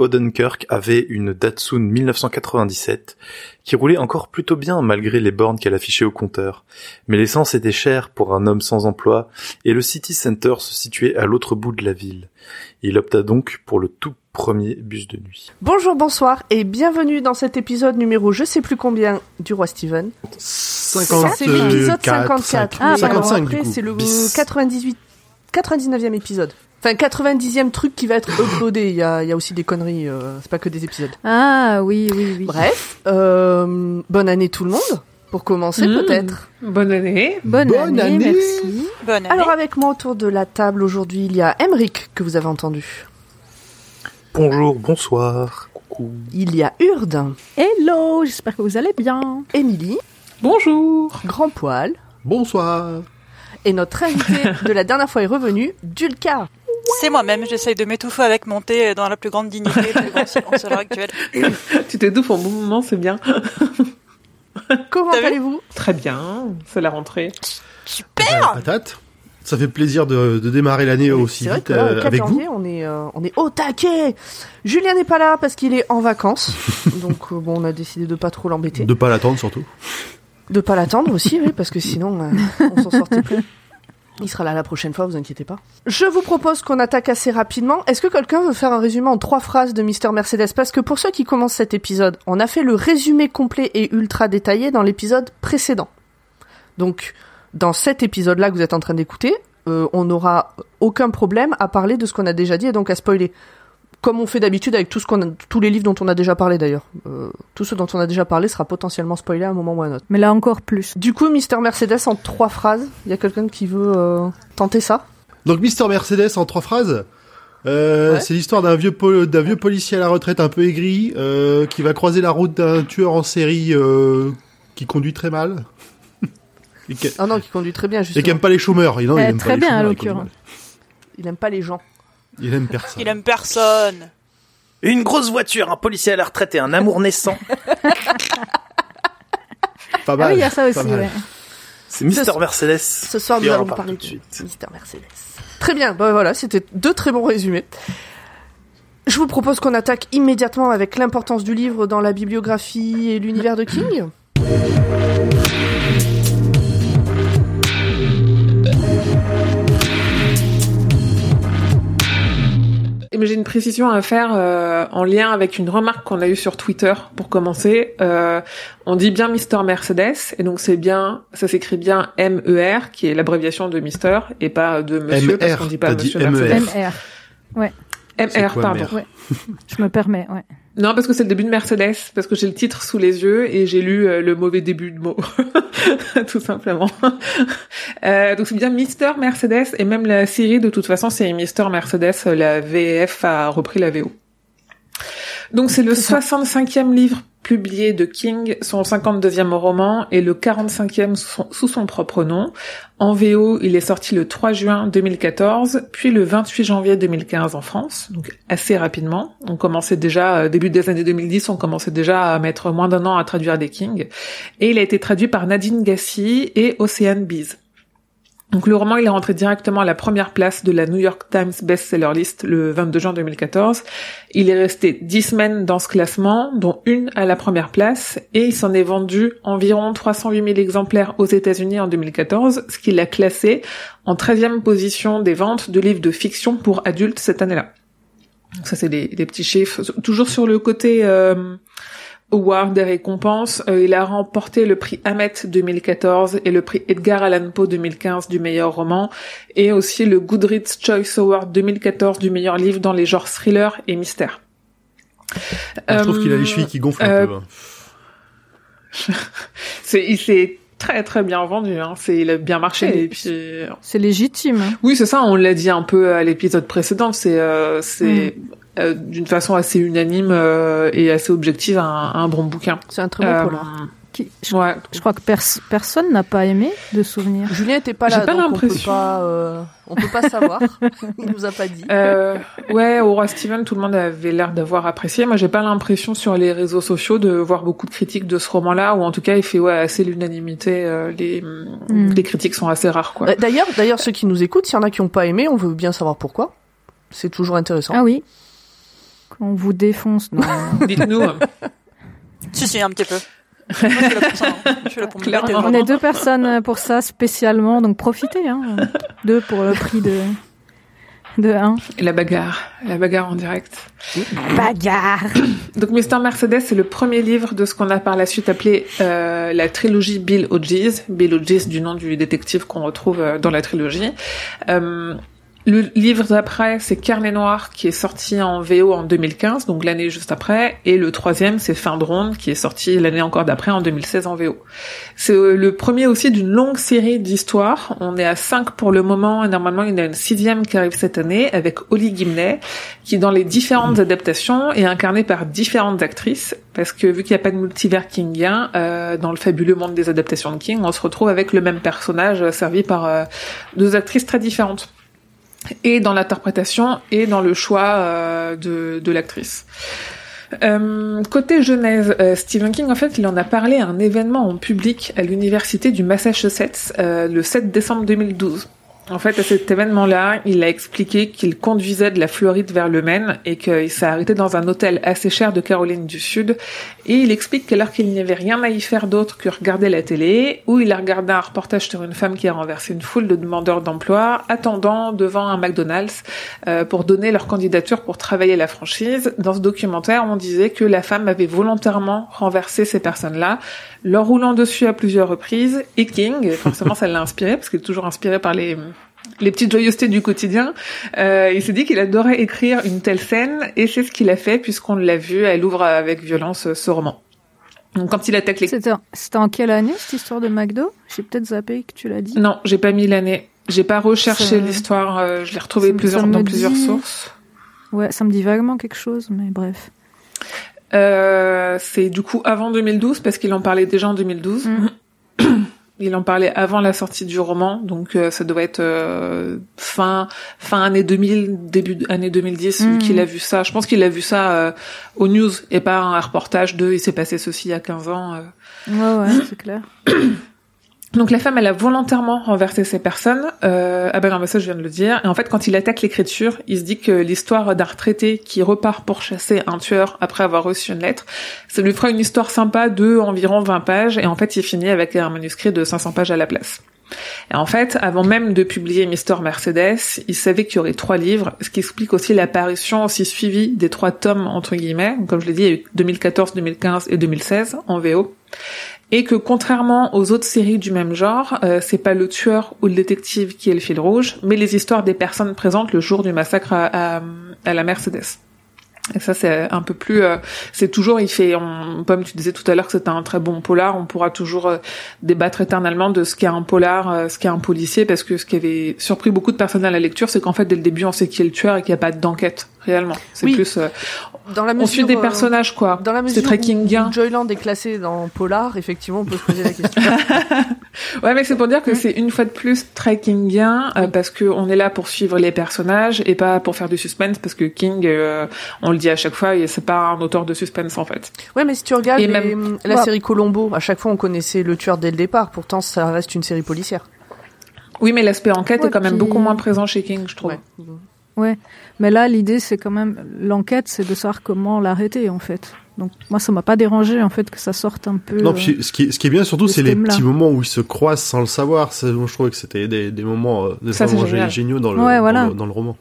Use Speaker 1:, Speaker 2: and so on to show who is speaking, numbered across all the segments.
Speaker 1: Odenkirk avait une Datsun 1997 qui roulait encore plutôt bien malgré les bornes qu'elle affichait au compteur. Mais l'essence était chère pour un homme sans emploi et le City Center se situait à l'autre bout de la ville. Il opta donc pour le tout premier bus de nuit.
Speaker 2: Bonjour, bonsoir et bienvenue dans cet épisode numéro je sais plus combien du Roi Steven.
Speaker 3: 54.
Speaker 2: C'est l'épisode 54.
Speaker 3: Ah,
Speaker 2: Mais
Speaker 3: 55
Speaker 2: alors
Speaker 3: du
Speaker 2: après,
Speaker 3: coup.
Speaker 2: c'est le
Speaker 1: Bis.
Speaker 2: 98, 99e épisode. Enfin, 90e truc qui va être uploadé. Il y a, il y a aussi des conneries, euh, c'est pas que des épisodes.
Speaker 4: Ah oui, oui, oui.
Speaker 2: Bref, euh, bonne année tout le monde. Pour commencer,
Speaker 5: Mmh.
Speaker 2: peut-être.
Speaker 5: Bonne année.
Speaker 4: Bonne,
Speaker 3: Bonne
Speaker 4: année,
Speaker 3: année.
Speaker 4: merci.
Speaker 6: Bonne année.
Speaker 2: Alors, avec moi autour de la table aujourd'hui, il y a Emric, que vous avez entendu.
Speaker 1: Bonjour, bonsoir, coucou.
Speaker 2: Il y a Urde,
Speaker 4: Hello, j'espère que vous allez bien.
Speaker 2: Émilie,
Speaker 5: Bonjour.
Speaker 2: Grand Poil,
Speaker 3: Bonsoir.
Speaker 2: Et notre invité de la dernière fois est revenu, Dulka.
Speaker 6: C'est moi-même, j'essaye de m'étouffer avec mon thé dans la plus grande dignité le plus grand silence à l'heure actuelle.
Speaker 5: Tu t'étouffes en bon moment, c'est bien.
Speaker 2: Comment allez-vous?
Speaker 5: Très bien. C'est la rentrée.
Speaker 6: Super
Speaker 3: Patate. Ça fait plaisir de, de démarrer l'année aussi vite
Speaker 2: que là,
Speaker 3: euh,
Speaker 2: le 4
Speaker 3: avec vous.
Speaker 2: on est, euh, on est au taquet. Julien n'est pas là parce qu'il est en vacances. Donc, euh, bon, on a décidé de pas trop l'embêter.
Speaker 3: De pas l'attendre surtout.
Speaker 2: De pas l'attendre aussi, oui, parce que sinon, euh, on s'en sortait plus. Il sera là la prochaine fois, vous inquiétez pas. Je vous propose qu'on attaque assez rapidement. Est-ce que quelqu'un veut faire un résumé en trois phrases de Mister Mercedes? Parce que pour ceux qui commencent cet épisode, on a fait le résumé complet et ultra détaillé dans l'épisode précédent. Donc, dans cet épisode-là que vous êtes en train d'écouter, euh, on n'aura aucun problème à parler de ce qu'on a déjà dit et donc à spoiler. Comme on fait d'habitude avec tout ce qu'on a- tous les livres dont on a déjà parlé d'ailleurs. Euh, tout ce dont on a déjà parlé sera potentiellement spoilé à un moment ou à un autre.
Speaker 4: Mais là encore plus.
Speaker 2: Du coup, Mister Mercedes en trois phrases. Il y a quelqu'un qui veut euh, tenter ça?
Speaker 3: Donc Mister Mercedes en trois phrases. Euh,
Speaker 2: Ouais.
Speaker 3: C'est l'histoire d'un vieux pol- d'un vieux policier à la retraite un peu aigri euh, qui va croiser la route d'un tueur en série euh, qui conduit très mal et
Speaker 2: Ah non, qui conduit très bien,
Speaker 3: et
Speaker 2: justement.
Speaker 3: qui aime pas les chômeurs. Il, non, il
Speaker 4: Euh,
Speaker 3: aime
Speaker 4: très
Speaker 3: pas les
Speaker 4: bien, à
Speaker 3: chômeurs, conduit
Speaker 4: l'occurrence.
Speaker 2: Il aime pas les gens.
Speaker 3: Il aime personne.
Speaker 6: Il aime personne.
Speaker 1: Une grosse voiture, un policier à la retraite et un amour naissant.
Speaker 3: Pas
Speaker 4: Ah
Speaker 3: mal.
Speaker 4: oui, il y a ça aussi, ouais.
Speaker 1: C'est Mister
Speaker 2: Ce-
Speaker 1: Mercedes.
Speaker 2: Ce soir, nous allons
Speaker 1: parle
Speaker 2: parler
Speaker 1: tout de suite.
Speaker 2: Mister Mercedes. Très bien, bah voilà, c'était deux très bons résumés. Je vous propose qu'on attaque immédiatement avec l'importance du livre dans la bibliographie et l'univers de King.
Speaker 5: J'ai une précision à faire euh, en lien avec une remarque qu'on a eue sur Twitter pour commencer. Euh, on dit bien Mister Mercedes et donc c'est bien, ça s'écrit bien M-E-R qui est l'abréviation de Mister et pas de Monsieur parce
Speaker 3: M.R.,
Speaker 5: qu'on dit pas Monsieur Mercedes.
Speaker 3: M.E.R..
Speaker 4: MR.
Speaker 3: Quoi,
Speaker 5: pardon.
Speaker 4: Ouais. Je me permets, ouais.
Speaker 5: Non, parce que c'est le début de Mercedes, parce que j'ai le titre sous les yeux et j'ai lu euh, le mauvais début de mot, tout simplement. Euh, donc c'est bien Mister Mercedes et même la série de toute façon c'est Mister Mercedes, la VF a repris la VO. Donc c'est le 65e livre publié de King, son 52e roman et le 45e sous son, sous son propre nom. En VO, il est sorti le 3 juin 2014, puis le 28 janvier 2015 en France, donc assez rapidement. On commençait déjà, euh, début des années 2010, on commençait déjà à mettre moins d'un an à traduire des King. Et il a été traduit par Nadine Gassi et Océane Bees. Donc le roman, il est rentré directement à la première place de la New York Times Bestseller List le 22 juin 2014. Il est resté 10 semaines dans ce classement, dont une à la première place, et il s'en est vendu environ 308 000 exemplaires aux États-Unis en 2014, ce qui l'a classé en 13e position des ventes de livres de fiction pour adultes cette année-là. Donc ça, c'est des, petits chiffres. Toujours sur le côté euh, award des récompenses, euh, il a remporté le prix Hamet 2014 et le prix Edgar Allan Poe 2015 du meilleur roman, et aussi le Goodreads Choice Award 2014 du meilleur livre dans les genres thriller et mystère.
Speaker 3: Je trouve
Speaker 5: Euh,
Speaker 3: qu'il a les chevilles qui gonflent
Speaker 5: euh,
Speaker 3: un peu. hein.
Speaker 5: C'est, il s'est très très bien vendu, hein. C'est, il a bien marché. Et puis,
Speaker 4: C'est légitime. hein.
Speaker 5: oui, c'est ça. On l'a dit un peu à l'épisode précédent. C'est, euh, c'est euh, d'une façon assez unanime euh, et assez objective un, un bon bouquin.
Speaker 2: C'est un très bon
Speaker 5: Euh,
Speaker 2: polar.
Speaker 4: Qui- Je,
Speaker 5: ouais.
Speaker 4: je crois que pers- personne n'a pas aimé de souvenir.
Speaker 2: Julien était pas là,
Speaker 5: pas
Speaker 2: donc on peut pas, euh, on peut pas savoir. Il nous a pas dit.
Speaker 5: Euh, ouais, au roi Steven, tout le monde avait l'air d'avoir apprécié. Moi, j'ai pas l'impression sur les réseaux sociaux de voir beaucoup de critiques de ce roman-là, ou en tout cas, il fait ouais assez l'unanimité. euh, les
Speaker 4: Mm.
Speaker 5: les critiques sont assez rares, quoi.
Speaker 2: Euh, D'ailleurs, d'ailleurs, ceux qui nous écoutent, s'il y en a qui ont pas aimé, on veut bien savoir pourquoi. C'est toujours intéressant.
Speaker 4: Ah oui. On vous défonce. Non.
Speaker 5: Dites-nous.
Speaker 6: Si, si, un petit peu. Moi, je suis là pour ça. hein. Je suis là pour me
Speaker 5: Clairement.
Speaker 6: battre,
Speaker 4: On est deux personnes pour ça spécialement, donc profitez. Hein. Deux pour le prix de de un.
Speaker 5: Et la bagarre. La bagarre en direct.
Speaker 4: Bagarre.
Speaker 5: Donc Mr. Mercedes, c'est le premier livre de ce qu'on a par la suite appelé euh, la trilogie Bill Hodges. Bill Hodges du nom du détective qu'on retrouve euh, dans la trilogie. Euh, le livre d'après, c'est Carnet Noir, qui est sorti en VO en 2015, donc l'année juste après. Et le troisième, c'est Fin de Ronde, qui est sorti l'année encore d'après, en 2016 en VO. C'est euh, le premier aussi d'une longue série d'histoires. On est à cinq pour le moment, et normalement il y en a une sixième qui arrive cette année, avec Holly Gimley, qui dans les différentes adaptations est incarnée par différentes actrices, parce que vu qu'il n'y a pas de multivers kingien, euh, dans le fabuleux monde des adaptations de King, on se retrouve avec le même personnage euh, servi par euh, deux actrices très différentes et dans l'interprétation et dans le choix euh, de, de l'actrice. Euh, côté Genèse, euh, Stephen King, en fait, il en a parlé à un événement en public à l'université du Massachusetts le 7 décembre 2012. En fait, à cet événement-là, il a expliqué qu'il conduisait de la Floride vers le Maine et qu'il s'est arrêté dans un hôtel assez cher de Caroline du Sud. Et il explique qu'alors qu'il n'y avait rien à y faire d'autre que regarder la télé, où il a regardé un reportage sur une femme qui a renversé une foule de demandeurs d'emploi, attendant devant un McDonald's euh, pour donner leur candidature pour travailler la franchise. Dans ce documentaire, on disait que la femme avait volontairement renversé ces personnes-là, leur roulant dessus à plusieurs reprises. Et King, forcément, ça l'a inspiré parce qu'il est toujours inspiré par les les petites joyeusetés du quotidien. Euh, il s'est dit qu'il adorait écrire une telle scène et c'est ce qu'il a fait puisqu'on l'a vu, elle ouvre avec violence euh, ce roman. Donc quand il attaque les...
Speaker 4: C'était en- quelle année cette histoire de McDo? J'ai peut-être zappé que tu l'as dit.
Speaker 5: Non, j'ai pas mis l'année. J'ai pas recherché l'histoire. euh, je l'ai retrouvé
Speaker 4: ça me-
Speaker 5: plusieurs, dans plusieurs sources.
Speaker 4: Ouais, ça me dit vaguement quelque chose, mais bref.
Speaker 5: Euh, c'est du coup avant 2012 parce qu'il en parlait déjà en 2012.
Speaker 4: Mm.
Speaker 5: Il en parlait avant la sortie du roman, donc euh, ça doit être euh, fin fin année 2000, début année 2010 vu
Speaker 4: Mm.
Speaker 5: qu'il a vu ça. Je pense qu'il a vu ça euh, aux news et pas un reportage de il s'est passé ceci il y a 15 ans. euh.
Speaker 4: Ouais, ouais, c'est clair.
Speaker 5: Donc la femme, elle a volontairement renversé ces personnes. Euh, ah ben non, mais ça je viens de le dire. Et en fait, quand il attaque l'écriture, il se dit que l'histoire d'un retraité qui repart pour chasser un tueur après avoir reçu une lettre, ça lui fera une histoire sympa de environ 20 pages. Et en fait, il finit avec un manuscrit de 500 pages à la place. Et en fait, avant même de publier Mister Mercedes, il savait qu'il y aurait trois livres, ce qui explique aussi l'apparition aussi suivie des trois tomes entre guillemets. Comme je l'ai dit, il y a eu 2014, 2015 et 2016 en VO et que contrairement aux autres séries du même genre, euh, c'est pas le tueur ou le détective qui est le fil rouge, mais les histoires des personnes présentes le jour du massacre à, à, à la Mercedes. Et ça, c'est un peu plus, euh, c'est toujours, il fait, on, comme tu disais tout à l'heure que c'était un très bon polar, on pourra toujours euh, débattre éternellement de ce qu'est un polar, euh, ce qu'est un policier, parce que ce qui avait surpris beaucoup de personnes à la lecture, c'est qu'en fait, dès le début, on sait qui est le tueur et qu'il n'y a pas d'enquête, réellement. C'est
Speaker 2: Oui.
Speaker 5: plus, euh,
Speaker 2: Dans la
Speaker 5: on
Speaker 2: mesure,
Speaker 5: suit des
Speaker 2: euh,
Speaker 5: personnages, quoi.
Speaker 2: Dans la
Speaker 5: C'est
Speaker 2: mesure
Speaker 5: très
Speaker 2: où- Joyland est classé dans Polar, effectivement, on peut se poser la question.
Speaker 5: Ouais, mais c'est pour dire que c'est une fois de plus très kingien euh, parce que on est là pour suivre les personnages et pas pour faire du suspense parce que King, euh, on le dit à chaque fois, c'est pas un auteur de suspense en fait.
Speaker 2: ouais, mais si tu regardes
Speaker 5: Et
Speaker 2: les-
Speaker 5: même-
Speaker 2: la série Colombo, à chaque fois on connaissait le tueur dès le départ. Pourtant, ça reste une série policière.
Speaker 5: Oui, mais l'aspect enquête
Speaker 4: Ouais,
Speaker 5: est quand même
Speaker 4: puis-
Speaker 5: beaucoup moins présent chez King, je trouve.
Speaker 2: Ouais.
Speaker 4: Ouais. Mais là, l'idée, c'est quand même l'enquête, c'est de savoir comment l'arrêter, en fait. Donc, moi, ça m'a pas dérangé, en fait, que ça sorte un peu.
Speaker 3: Non,
Speaker 4: euh,
Speaker 3: puis ce qui, est- ce qui est bien surtout, c'est
Speaker 4: ce
Speaker 3: les petits moments où ils se croisent sans le savoir. Ça, moi, je trouvais que c'était des, des moments, euh, des
Speaker 5: Ça,
Speaker 3: moments géniaux dans le,
Speaker 4: Ouais,
Speaker 3: dans le- dans le roman.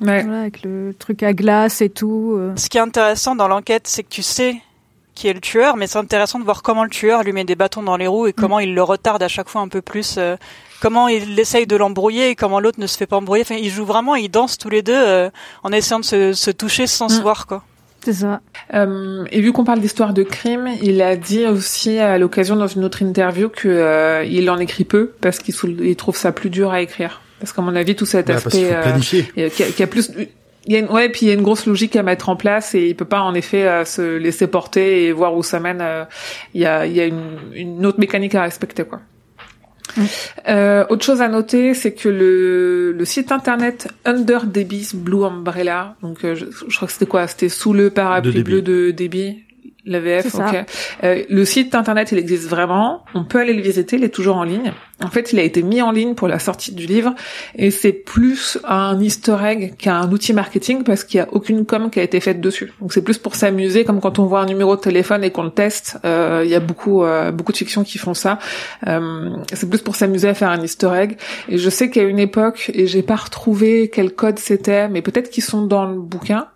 Speaker 5: Ouais.
Speaker 4: voilà, avec le truc à glace et tout. euh.
Speaker 6: Ce qui est intéressant dans l'enquête, c'est que tu sais qui est le tueur, mais c'est intéressant de voir comment le tueur lui met des bâtons dans les roues et comment il le retarde à chaque fois un peu plus, euh, comment il essaye de l'embrouiller et comment l'autre ne se fait pas embrouiller. Enfin, ils jouent vraiment, ils dansent tous les deux euh, en essayant de se, se toucher sans se
Speaker 5: Mm.
Speaker 6: voir, quoi.
Speaker 4: C'est ça.
Speaker 5: Euh, et vu qu'on parle d'histoire de crime, il a dit aussi à l'occasion dans une autre interview que euh, il en écrit peu parce qu'il il trouve ça plus dur à écrire. Parce qu'à mon avis, tout cet
Speaker 3: Bah,
Speaker 5: aspect euh, qu'il y a- qu'il y a plus il y a une, ouais puis il y a une grosse logique à mettre en place et il peut pas en effet euh, se laisser porter et voir où ça mène euh, il y a il y a une, une autre mécanique à respecter quoi Euh, autre chose à noter, c'est que le, le site internet Under Debbie's Blue Umbrella, donc euh, je, je crois que c'était quoi? C'était sous le parapluie
Speaker 3: De
Speaker 5: bleu de Debbie. La VF,
Speaker 4: C'est ça.
Speaker 5: ok. Euh, le site internet, il existe vraiment. On peut aller le visiter. Il est toujours en ligne. En fait, il a été mis en ligne pour la sortie du livre, et c'est plus un Easter egg qu'un outil marketing parce qu'il y a aucune com qui a été faite dessus. Donc c'est plus pour s'amuser, comme quand on voit un numéro de téléphone et qu'on le teste. Euh, il y a beaucoup, euh, beaucoup de fictions qui font ça. Euh, c'est plus pour s'amuser à faire un Easter egg. Et je sais qu'à une époque, et j'ai pas retrouvé quel code c'était, mais peut-être qu'ils sont dans le bouquin.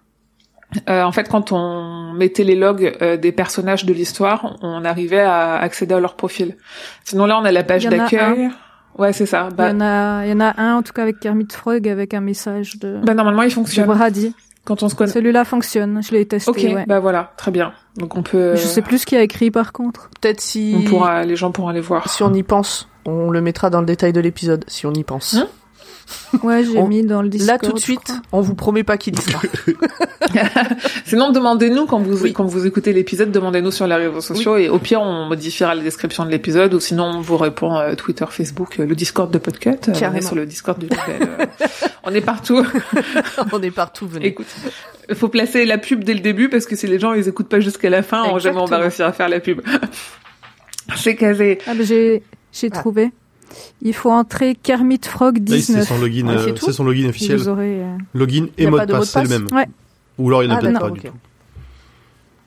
Speaker 5: Euh, en fait, quand on mettait les logs euh, des personnages de l'histoire, on arrivait à accéder à leur profil. Sinon là, on a la page
Speaker 4: Il
Speaker 5: d'accueil. Ouais, c'est ça.
Speaker 4: Il
Speaker 5: Bah,
Speaker 4: y en a, il y en a un en tout cas avec Kermit Frog avec un message de,
Speaker 5: bah, normalement, il
Speaker 4: de
Speaker 5: fonctionne
Speaker 4: Brady.
Speaker 5: quand on se connaît.
Speaker 4: Celui-là fonctionne, je l'ai testé.
Speaker 5: Ok,
Speaker 4: ouais.
Speaker 5: bah voilà, très bien. Donc on peut.
Speaker 4: Je sais plus ce qu'il y a écrit par contre.
Speaker 2: Peut-être si,
Speaker 5: On pourra, les gens pourront aller voir.
Speaker 2: si on y pense. On le mettra dans le détail de l'épisode, si on y pense.
Speaker 5: Hein
Speaker 4: Ouais, j'ai
Speaker 2: On-
Speaker 4: mis dans le Discord.
Speaker 2: Là, tout de suite, on vous promet pas qu'il y sera.
Speaker 5: Sinon, demandez-nous quand vous
Speaker 2: Oui.
Speaker 5: quand vous écoutez l'épisode, demandez-nous sur les réseaux sociaux et au pire, on modifiera la description de l'épisode ou sinon on vous répond euh, Twitter, Facebook, euh, le Discord de Podcut. Euh, on est sur le Discord du Label. euh, on est partout.
Speaker 2: on est partout, venez.
Speaker 5: Écoute, il faut placer la pub dès le début parce que si les gens ils écoutent pas jusqu'à la fin, on- jamais on va
Speaker 2: Exactement.
Speaker 5: réussir à faire la pub. C'est casé.
Speaker 4: Ah, bah, j'ai, j'ai
Speaker 2: Ah.
Speaker 4: trouvé. Il faut entrer Kermit Frog
Speaker 3: Là, c'est
Speaker 4: 19.
Speaker 3: son login,
Speaker 2: Ah, c'est
Speaker 3: euh, c'est son login officiel.
Speaker 4: Vous aurez, euh,
Speaker 3: Login et
Speaker 2: a
Speaker 3: mot
Speaker 2: pas
Speaker 3: de passe, c'est le même.
Speaker 4: Ouais.
Speaker 3: Ou alors il n'a
Speaker 2: Ah,
Speaker 3: peut-être pas
Speaker 2: ok.
Speaker 3: du tout.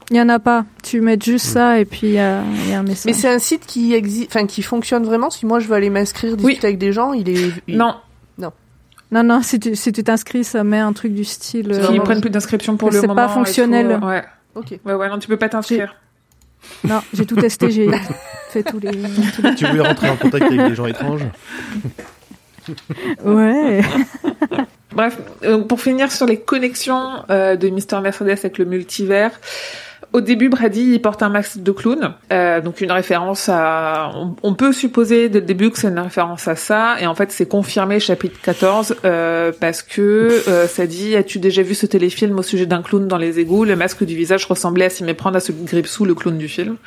Speaker 4: Il y en a pas. Tu mets juste
Speaker 3: Hmm.
Speaker 4: ça et puis il y a, y a un message.
Speaker 2: Mais c'est un site qui existe, enfin qui fonctionne vraiment. Si moi je veux aller m'inscrire, discuter
Speaker 5: Oui.
Speaker 2: avec des gens, il est. il-
Speaker 5: Non,
Speaker 4: Non, non, si tu, si t'inscris, ça met un truc du style.
Speaker 5: ils
Speaker 4: euh,
Speaker 5: prennent plus d'inscriptions pour le
Speaker 4: c'est
Speaker 5: moment.
Speaker 4: pas
Speaker 5: et
Speaker 4: fonctionnel.
Speaker 5: tout, Ouais.
Speaker 2: Ok.
Speaker 5: ouais, ouais, non, tu peux pas t'inscrire.
Speaker 4: Non, j'ai tout testé, j'ai fait tous les.
Speaker 3: Tu voulais rentrer en contact avec des gens étranges?
Speaker 4: Ouais.
Speaker 5: Bref, euh, pour finir sur les connexions euh, de Mister Mercedes avec le multivers, au début, Brady il porte un masque de clown, euh, donc une référence à. On, on peut supposer dès le début que c'est une référence à ça, et en fait c'est confirmé chapitre 14 euh, parce que euh, ça dit as-tu déjà vu ce téléfilm au sujet d'un clown dans les égouts? Le masque du visage ressemblait à s'y méprendre à celui de Gripsou, le clown du film.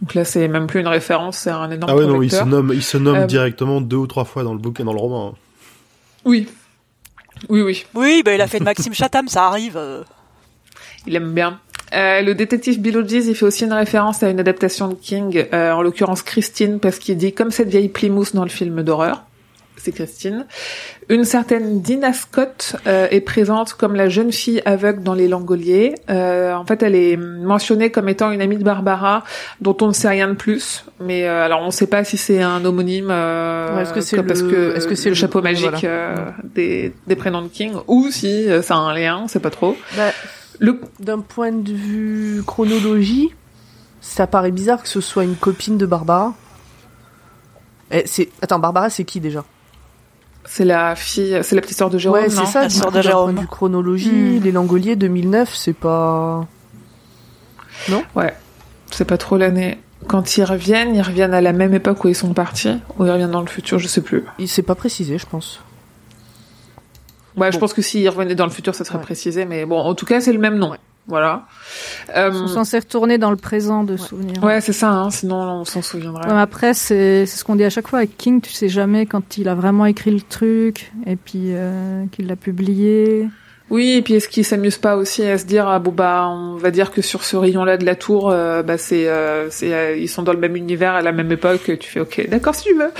Speaker 5: Donc là c'est même plus une référence, c'est un énorme
Speaker 3: Ah ouais, non, il se nomme, il se nomme
Speaker 5: Euh,
Speaker 3: directement deux ou trois fois dans le bouquin, dans le roman. hein.
Speaker 5: Oui. Oui, oui.
Speaker 6: Oui, bah, il a fait de Maxime Chatham, ça arrive.
Speaker 5: Il aime bien. Euh, le détective Bill Hodges, il fait aussi une référence à une adaptation de King, euh, en l'occurrence Christine, parce qu'il dit comme cette vieille Plymouth dans le film d'horreur. C'est Christine. Une certaine Dina Scott euh, est présente comme la jeune fille aveugle dans Les Langoliers. Euh, en fait, elle est mentionnée comme étant une amie de Barbara, dont on ne sait rien de plus. Mais euh, alors, on ne sait pas si c'est un homonyme, euh,
Speaker 2: Ouais, est-ce que c'est
Speaker 5: comme- parce
Speaker 2: le-
Speaker 5: que
Speaker 2: est-ce que c'est
Speaker 5: le
Speaker 2: le-
Speaker 5: chapeau magique
Speaker 2: voilà.
Speaker 5: des, des prénoms de King, ou si ça a un lien, on sait pas trop.
Speaker 2: Bah,
Speaker 5: Le
Speaker 2: D'un point de vue chronologie, ça paraît bizarre que ce soit une copine de Barbara. Eh, c'est attends Barbara c'est qui déjà?
Speaker 5: C'est la fille, c'est la petite sœur de Jérôme,
Speaker 2: Ouais
Speaker 5: non?
Speaker 2: c'est ça.
Speaker 6: La
Speaker 2: du
Speaker 6: sœur de
Speaker 2: D'un
Speaker 6: Jérôme.
Speaker 2: point de vue chronologie,
Speaker 4: Hmm.
Speaker 2: les Langoliers 2009 c'est pas.
Speaker 5: C'est pas trop l'année. Quand ils reviennent, ils reviennent à la même époque où ils sont partis, ou ils reviennent dans le futur, je sais plus.
Speaker 2: Il s'est pas précisé je pense.
Speaker 5: Ouais, je pense que s'ils revenaient dans le futur, ça serait
Speaker 2: Ouais.
Speaker 5: précisé, mais bon, en tout cas, c'est le même nom.
Speaker 2: Ouais.
Speaker 5: Voilà.
Speaker 4: Ils
Speaker 5: Euh,
Speaker 4: sont censés retourner dans le présent de souvenirs.
Speaker 5: ouais, c'est ça, hein, sinon on s'en souviendrait.
Speaker 4: Ouais, après, c'est c'est ce qu'on dit à chaque fois avec King, tu sais jamais quand il a vraiment écrit le truc et puis euh, qu'il l'a publié.
Speaker 5: Oui, et puis est-ce qu'ils s'amusent pas aussi à se dire ah bon bah on va dire que sur ce rayon-là de la tour, euh, bah c'est euh, c'est euh, ils sont dans le même univers à la même époque. Tu fais ok, d'accord si tu veux.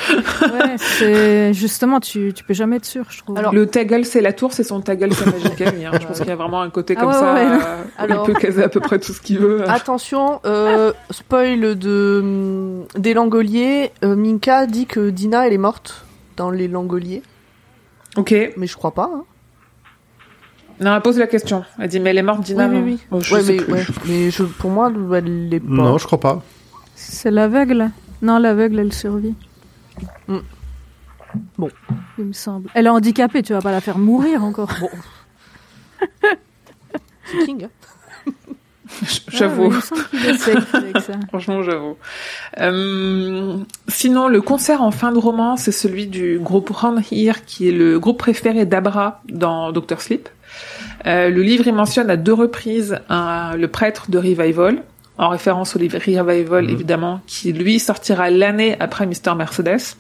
Speaker 4: Ouais, c'est justement, tu, tu peux jamais être sûr, je trouve.
Speaker 2: Alors-
Speaker 5: Le taggle c'est la tour, c'est son taggle c'est magique ami, hein. Je pense qu'il y a vraiment un côté
Speaker 4: Ah
Speaker 5: comme
Speaker 4: ouais,
Speaker 5: ça.
Speaker 4: ouais, ouais.
Speaker 5: où
Speaker 2: Alors-
Speaker 5: il peut caser à peu près tout ce qu'il veut.
Speaker 2: Attention, spoil de des Langoliers. Minka dit que Dina elle est morte dans les Langoliers,
Speaker 5: Ok.
Speaker 2: mais je crois pas. Hein.
Speaker 5: Non, elle pose la question. Elle dit mais elle est morte, Dina.
Speaker 2: Oui, oui, oui.
Speaker 5: Oh, je
Speaker 2: ouais,
Speaker 5: sais
Speaker 2: mais,
Speaker 5: plus.
Speaker 2: ouais, mais je, pour moi elle l'est pas.
Speaker 3: Non, je crois pas.
Speaker 4: C'est l'aveugle Non, l'aveugle, elle survit.
Speaker 2: Hmm. Bon.
Speaker 4: Il me semble. Elle est handicapée, tu vas pas la faire mourir encore.
Speaker 2: Bon. C'est King. hein.
Speaker 5: J'avoue.
Speaker 4: Ah, est.
Speaker 5: Franchement, j'avoue. Euh, sinon, le concert en fin de roman, c'est celui du groupe Round Here, qui est le groupe préféré d'Abra dans Doctor Sleep. Euh, le livre, il mentionne à deux reprises un- le prêtre de Revival, en référence au livre Revival,
Speaker 3: Mhm.
Speaker 5: évidemment, qui lui sortira l'année après Mister Mercedes.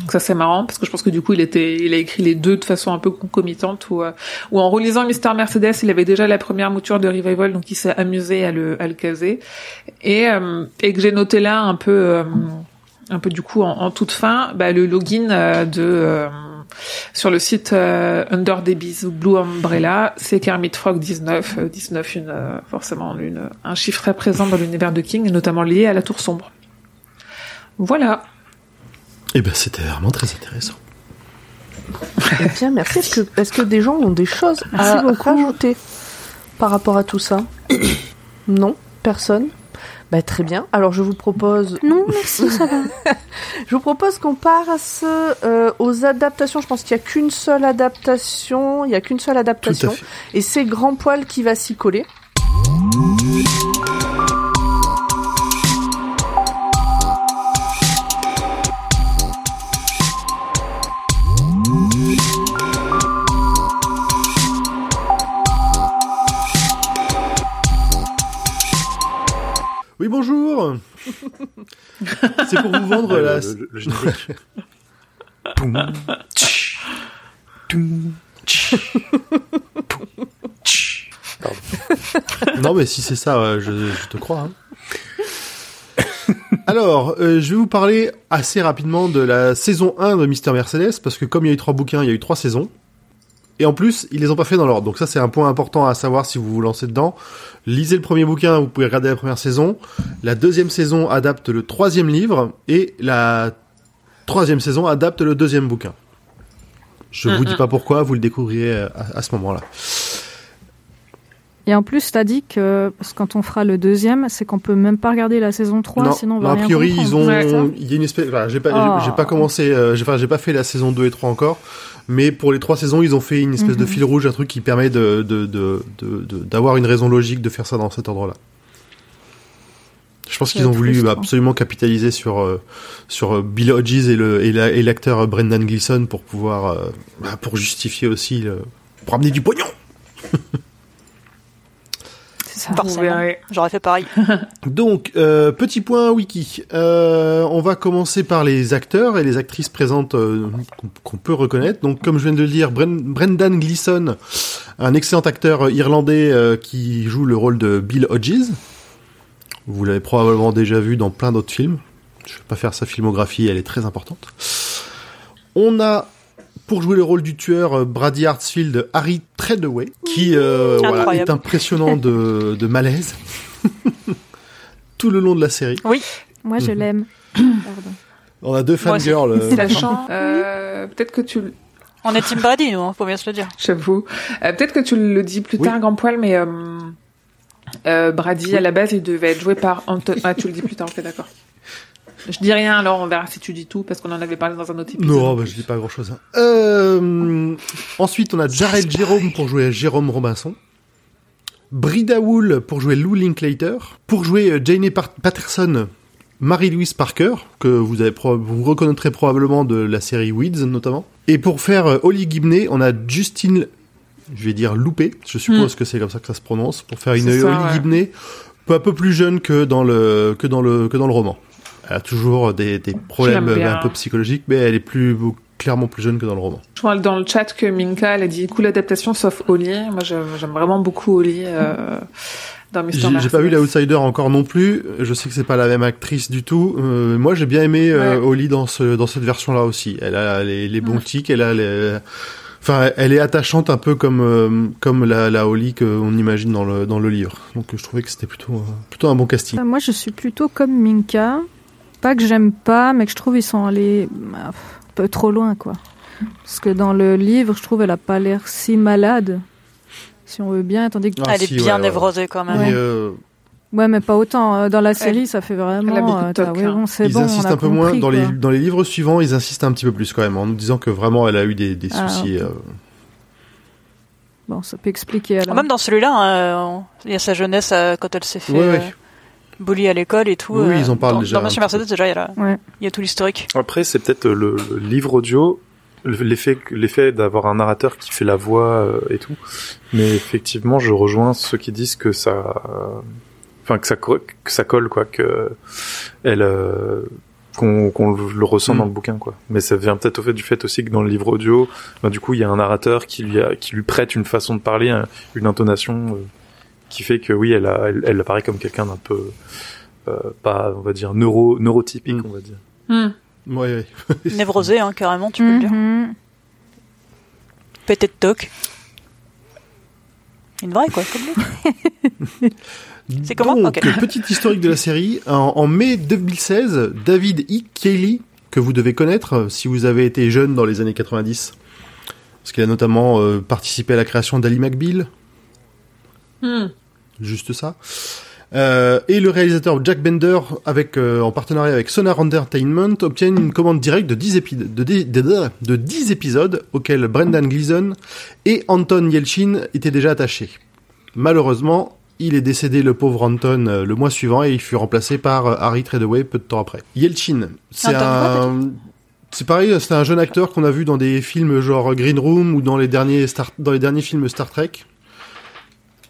Speaker 5: Donc ça c'est marrant parce que je pense que du coup il était, il a écrit les deux de façon un peu concomitante ou euh, ou en relisant Mister Mercedes il avait déjà la première mouture de Revival donc il s'est amusé à le à le caser et euh, et que j'ai noté là un peu euh, un peu du coup en, en toute fin bah, le login de euh, sur le site euh, Under ou Blue Umbrella, c'est Kermit Frog 19, euh, 19 une euh, forcément une, un chiffre très présent dans l'univers de King notamment lié à la Tour sombre. Voilà.
Speaker 3: Eh ben, c'était vraiment très intéressant.
Speaker 2: Eh bien, merci. Est-ce que, des gens ont des choses
Speaker 4: Merci
Speaker 2: à
Speaker 4: beaucoup.
Speaker 2: rajouter par rapport à tout ça Non Personne bah, Très bien. Alors, je vous propose...
Speaker 4: Non, merci, ça va.
Speaker 2: Je vous propose qu'on passe euh, aux adaptations. Je pense qu'il n'y a qu'une seule adaptation. Il n'y a qu'une seule
Speaker 3: Tout à
Speaker 2: adaptation.
Speaker 3: fait.
Speaker 2: Et c'est Grand Poil qui va s'y coller.
Speaker 3: Oui, bonjour. C'est pour vous vendre la.
Speaker 1: le, le- le générique. Poum, tch, toum, tch, poum, tch. Pardon.
Speaker 3: Non, mais si c'est ça, je, je te crois. hein. Alors, euh, je vais vous parler assez rapidement de la saison 1 de Mister Mercedes, parce que comme il y a eu trois bouquins, il y a eu trois saisons. Et en plus, ils les ont pas fait dans l'ordre. Donc ça, c'est un point important à savoir si vous vous lancez dedans. Lisez le premier bouquin, vous pouvez regarder la première saison. La deuxième saison adapte le troisième livre, et la troisième saison adapte le deuxième bouquin. Je vous dis pas pourquoi, vous le découvrirez euh, à, à ce moment-là.
Speaker 4: Et en plus, t'as dit que parce que quand on fera le deuxième, c'est qu'on peut même pas regarder la saison 3,
Speaker 3: non,
Speaker 4: sinon on va
Speaker 3: non, a priori
Speaker 4: comprendre.
Speaker 3: ils ont,
Speaker 5: Ouais, ça.
Speaker 3: il y a une espèce, enfin, j'ai pas,
Speaker 4: Oh.
Speaker 3: j'ai- pas commencé, euh, j'ai, enfin, j'ai pas fait la saison 2 et 3 encore, mais pour les trois saisons ils ont fait une espèce de
Speaker 4: Mhm.
Speaker 3: fil rouge, un truc qui permet de, de, de, de- de- d'avoir une raison logique de faire ça dans cet ordre-là. Je pense qu'ils ont voulu absolument capitaliser sur euh, sur euh, Bill Hodges et le et, la- et l'acteur Brendan Gleeson pour pouvoir euh, bah, pour justifier aussi le, pour amener du pognon.
Speaker 4: C'est ça.
Speaker 6: J'aurais fait pareil.
Speaker 3: Donc, euh, petit point wiki. Euh, on va commencer par les acteurs et les actrices présentes euh, qu'on- peut reconnaître. Donc, comme je viens de le dire, Bren- Brendan Gleeson, un excellent acteur irlandais euh, qui joue le rôle de Bill Hodges. Vous l'avez probablement déjà vu dans plein d'autres films. Je vais pas faire sa filmographie, elle est très importante. On a pour jouer le rôle du tueur euh, Brady Hartsfield, Harry Treadaway, qui euh, voilà, est impressionnant de, de malaise tout le long de la série.
Speaker 4: Moi, je
Speaker 3: Mhm.
Speaker 4: l'aime.
Speaker 3: On a deux
Speaker 6: Moi aussi.
Speaker 3: fangirls. euh,
Speaker 5: Sachant, euh, peut-être que tu,
Speaker 6: On est Team Brady, nous, hein, faut bien se le dire.
Speaker 5: j'avoue, euh, peut-être que tu le dis plus
Speaker 3: Oui.
Speaker 5: tard, grand poil, mais euh, euh, Brady à la base il devait être joué par Anton. Ah, tu le dis plus tard, ok, d'accord. Je dis rien, alors on verra si tu dis tout parce qu'on en avait parlé dans un autre épisode.
Speaker 3: Non, bah, je dis pas grand chose. ensuite, on a Jared Jérôme pour jouer Jérôme Robinson. Brida Wool pour jouer Lou Linklater. Pour jouer euh, Jane Patterson, Marie-Louise Parker, que vous, avez pro- vous reconnaîtrez probablement de la série Weeds notamment. Et pour faire euh, Holly Gibney, on a Justine, je vais dire Loupé, je suppose que c'est comme ça que ça se prononce, pour faire une
Speaker 5: ça,
Speaker 3: Holly
Speaker 5: ouais.
Speaker 3: Gibney un peu plus jeune que dans le que dans le que dans le roman. Elle a toujours des, des problèmes un peu psychologiques, mais elle est plus clairement plus jeune que dans le roman.
Speaker 5: Je vois dans le chat que Minka, elle a dit cool adaptation sauf Oli. Moi, j'aime vraiment beaucoup Oli euh, dans Mister
Speaker 3: J'ai j'ai pas vu l'Outsider encore non plus. Je sais que c'est pas la même actrice du tout. Euh, moi, j'ai bien aimé euh,
Speaker 5: Ouais.
Speaker 3: Holly dans ce dans cette version-là aussi. Elle a les, les bons tics, elle a les. Enfin, elle est attachante un peu comme euh, comme la, la Holly qu'on imagine dans le dans le livre. Donc, je trouvais que c'était plutôt euh, plutôt un bon casting.
Speaker 4: Moi, je suis plutôt comme Minka. Pas que j'aime pas, mais que je trouve ils sont allés bah, un peu trop loin, quoi. Parce que dans le livre, je trouve elle a pas l'air si malade, si on veut bien, tandis que
Speaker 3: Ah,
Speaker 6: Elle est bien
Speaker 3: ouais, ouais.
Speaker 6: névrosée quand même.
Speaker 4: Ouais.
Speaker 3: euh,
Speaker 4: ouais, mais pas autant. Euh, Dans la série,
Speaker 5: Elle-
Speaker 4: ça fait vraiment. euh, t'as-
Speaker 5: toc,
Speaker 4: oui,
Speaker 5: hein.
Speaker 4: bon,
Speaker 3: ils
Speaker 4: bon, on
Speaker 3: insistent
Speaker 4: a
Speaker 3: un peu moins dans les
Speaker 4: quoi.
Speaker 3: dans les livres suivants. Ils insistent un petit peu plus quand même en nous disant que vraiment elle a eu des, des
Speaker 4: Ah,
Speaker 3: soucis. euh,
Speaker 4: Bon, ça peut expliquer alors.
Speaker 6: Même dans celui-là, hein, il y a sa jeunesse euh, quand elle s'est fait euh, bully à l'école et tout.
Speaker 3: Oui,
Speaker 6: euh,
Speaker 3: ils en parlent
Speaker 6: dans,
Speaker 3: déjà
Speaker 6: Dans Monsieur. Mercedes, déjà, il y a, la-
Speaker 4: Ouais.
Speaker 6: il y a tout l'historique.
Speaker 1: Après, c'est peut-être euh, le, le livre audio, le- l'effet, l'effet d'avoir un narrateur qui fait la voix euh, et tout. Mais effectivement, je rejoins ceux qui disent que ça, euh, enfin que ça, que ça colle quoi, que elle, euh, qu'on qu'on le ressent
Speaker 3: Mm.
Speaker 1: dans le bouquin quoi. Mais ça vient peut-être au fait du fait aussi que dans le livre audio, bah, du coup il y a un narrateur qui lui a, qui lui prête une façon de parler, un- une intonation euh, qui fait que oui elle a, elle, elle apparaît comme quelqu'un d'un peu euh, pas on va dire neuro neurotypique
Speaker 3: Mm.
Speaker 1: on va dire.
Speaker 5: Hmm.
Speaker 3: Ouais, ouais.
Speaker 6: Névrosé, hein, carrément, tu peux le dire.
Speaker 4: Mhm.
Speaker 6: Pété de toc. Une vraie, quoi, comme. C'est comment
Speaker 3: Donc, petite historique de la série. En, en mai 2016, David E. Cayley, que vous devez connaître euh, si vous avez été jeune dans les années 90, parce qu'il a notamment euh, participé à la création d'Ali McBeal,
Speaker 5: Hmm.
Speaker 3: juste ça. Euh, et le réalisateur Jack Bender, avec, euh, en partenariat avec Sonar Entertainment, obtiennent une commande directe de 10, épi- de, dix- de, de- de 10 épisodes auxquels Brendan Gleeson et Anton Yelchin étaient déjà attachés. Malheureusement, il est décédé le pauvre Anton euh, le mois suivant et il fut remplacé par Harry Treadaway peu de temps après. Yelchin, c'est un... C'est pareil, c'est un jeune acteur qu'on a vu dans des films genre Green Room ou dans les derniers Star... dans les derniers films Star Trek.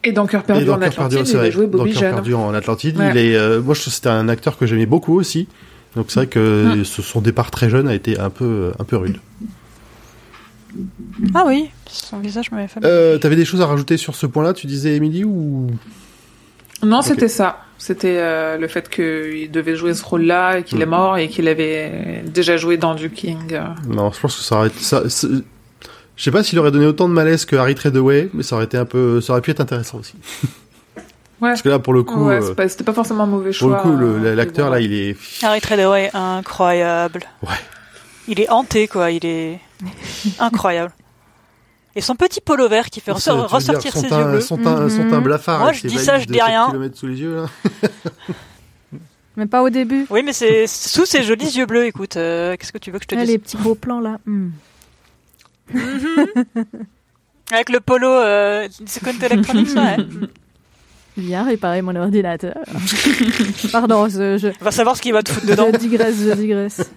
Speaker 5: Et dans Cœur perdu
Speaker 3: dans
Speaker 5: en Atlantide,
Speaker 3: c'est
Speaker 5: il a
Speaker 3: vrai,
Speaker 5: joué
Speaker 3: dans
Speaker 5: Bobby
Speaker 3: Cœur
Speaker 5: Jeune.
Speaker 3: perdu en Atlantide,
Speaker 5: Ouais.
Speaker 3: il est, euh, moi je c'était un acteur que j'aimais beaucoup aussi. Donc c'est vrai que
Speaker 5: Mm.
Speaker 3: son départ très jeune a été un peu, un peu rude.
Speaker 6: Ah oui, son visage m'avait fait.
Speaker 3: Euh, T'avais des choses à rajouter sur ce point-là, tu disais Émilie ou?
Speaker 5: Non, c'était ça. C'était euh, le fait qu'il devait jouer ce rôle-là et qu'il est mort et qu'il avait déjà joué dans du King.
Speaker 3: non Je pense que ça aurait été, ça, je sais pas s'il aurait donné autant de malaise que Harry Treadaway, mais ça aurait été un peu, ça aurait pu être intéressant aussi.
Speaker 5: Ouais.
Speaker 3: Parce que là, pour le coup,
Speaker 5: Ouais,
Speaker 3: euh,
Speaker 5: pas- c'était pas forcément un mauvais
Speaker 3: pour le
Speaker 5: choix.
Speaker 3: coup,
Speaker 5: euh,
Speaker 3: l'acteur là, il est,
Speaker 6: Harry Treadaway, incroyable.
Speaker 3: Ouais.
Speaker 6: Il est hanté, quoi. Il est incroyable. Et son petit polo vert qui fait ressortir
Speaker 3: son
Speaker 6: ses
Speaker 3: teint-
Speaker 6: yeux bleus.
Speaker 3: Son teint, son
Speaker 4: Mhm.
Speaker 3: teint blafard.
Speaker 6: Moi, je dis ça, je dis
Speaker 3: 7
Speaker 6: rien.
Speaker 3: sous les yeux là.
Speaker 4: Mais pas au début.
Speaker 6: Oui, mais c'est sous ses jolis yeux bleus. Écoute, euh, qu'est-ce que tu veux que je te
Speaker 4: Ah,
Speaker 6: dise?
Speaker 4: les petits beaux plans là. Hmm.
Speaker 6: Avec le polo euh, Second Electronics, ouais.
Speaker 4: Viens réparer mon ordinateur. Pardon, je, je,
Speaker 6: Va savoir ce qu'il va te foutre dedans.
Speaker 4: je digresse, je digresse.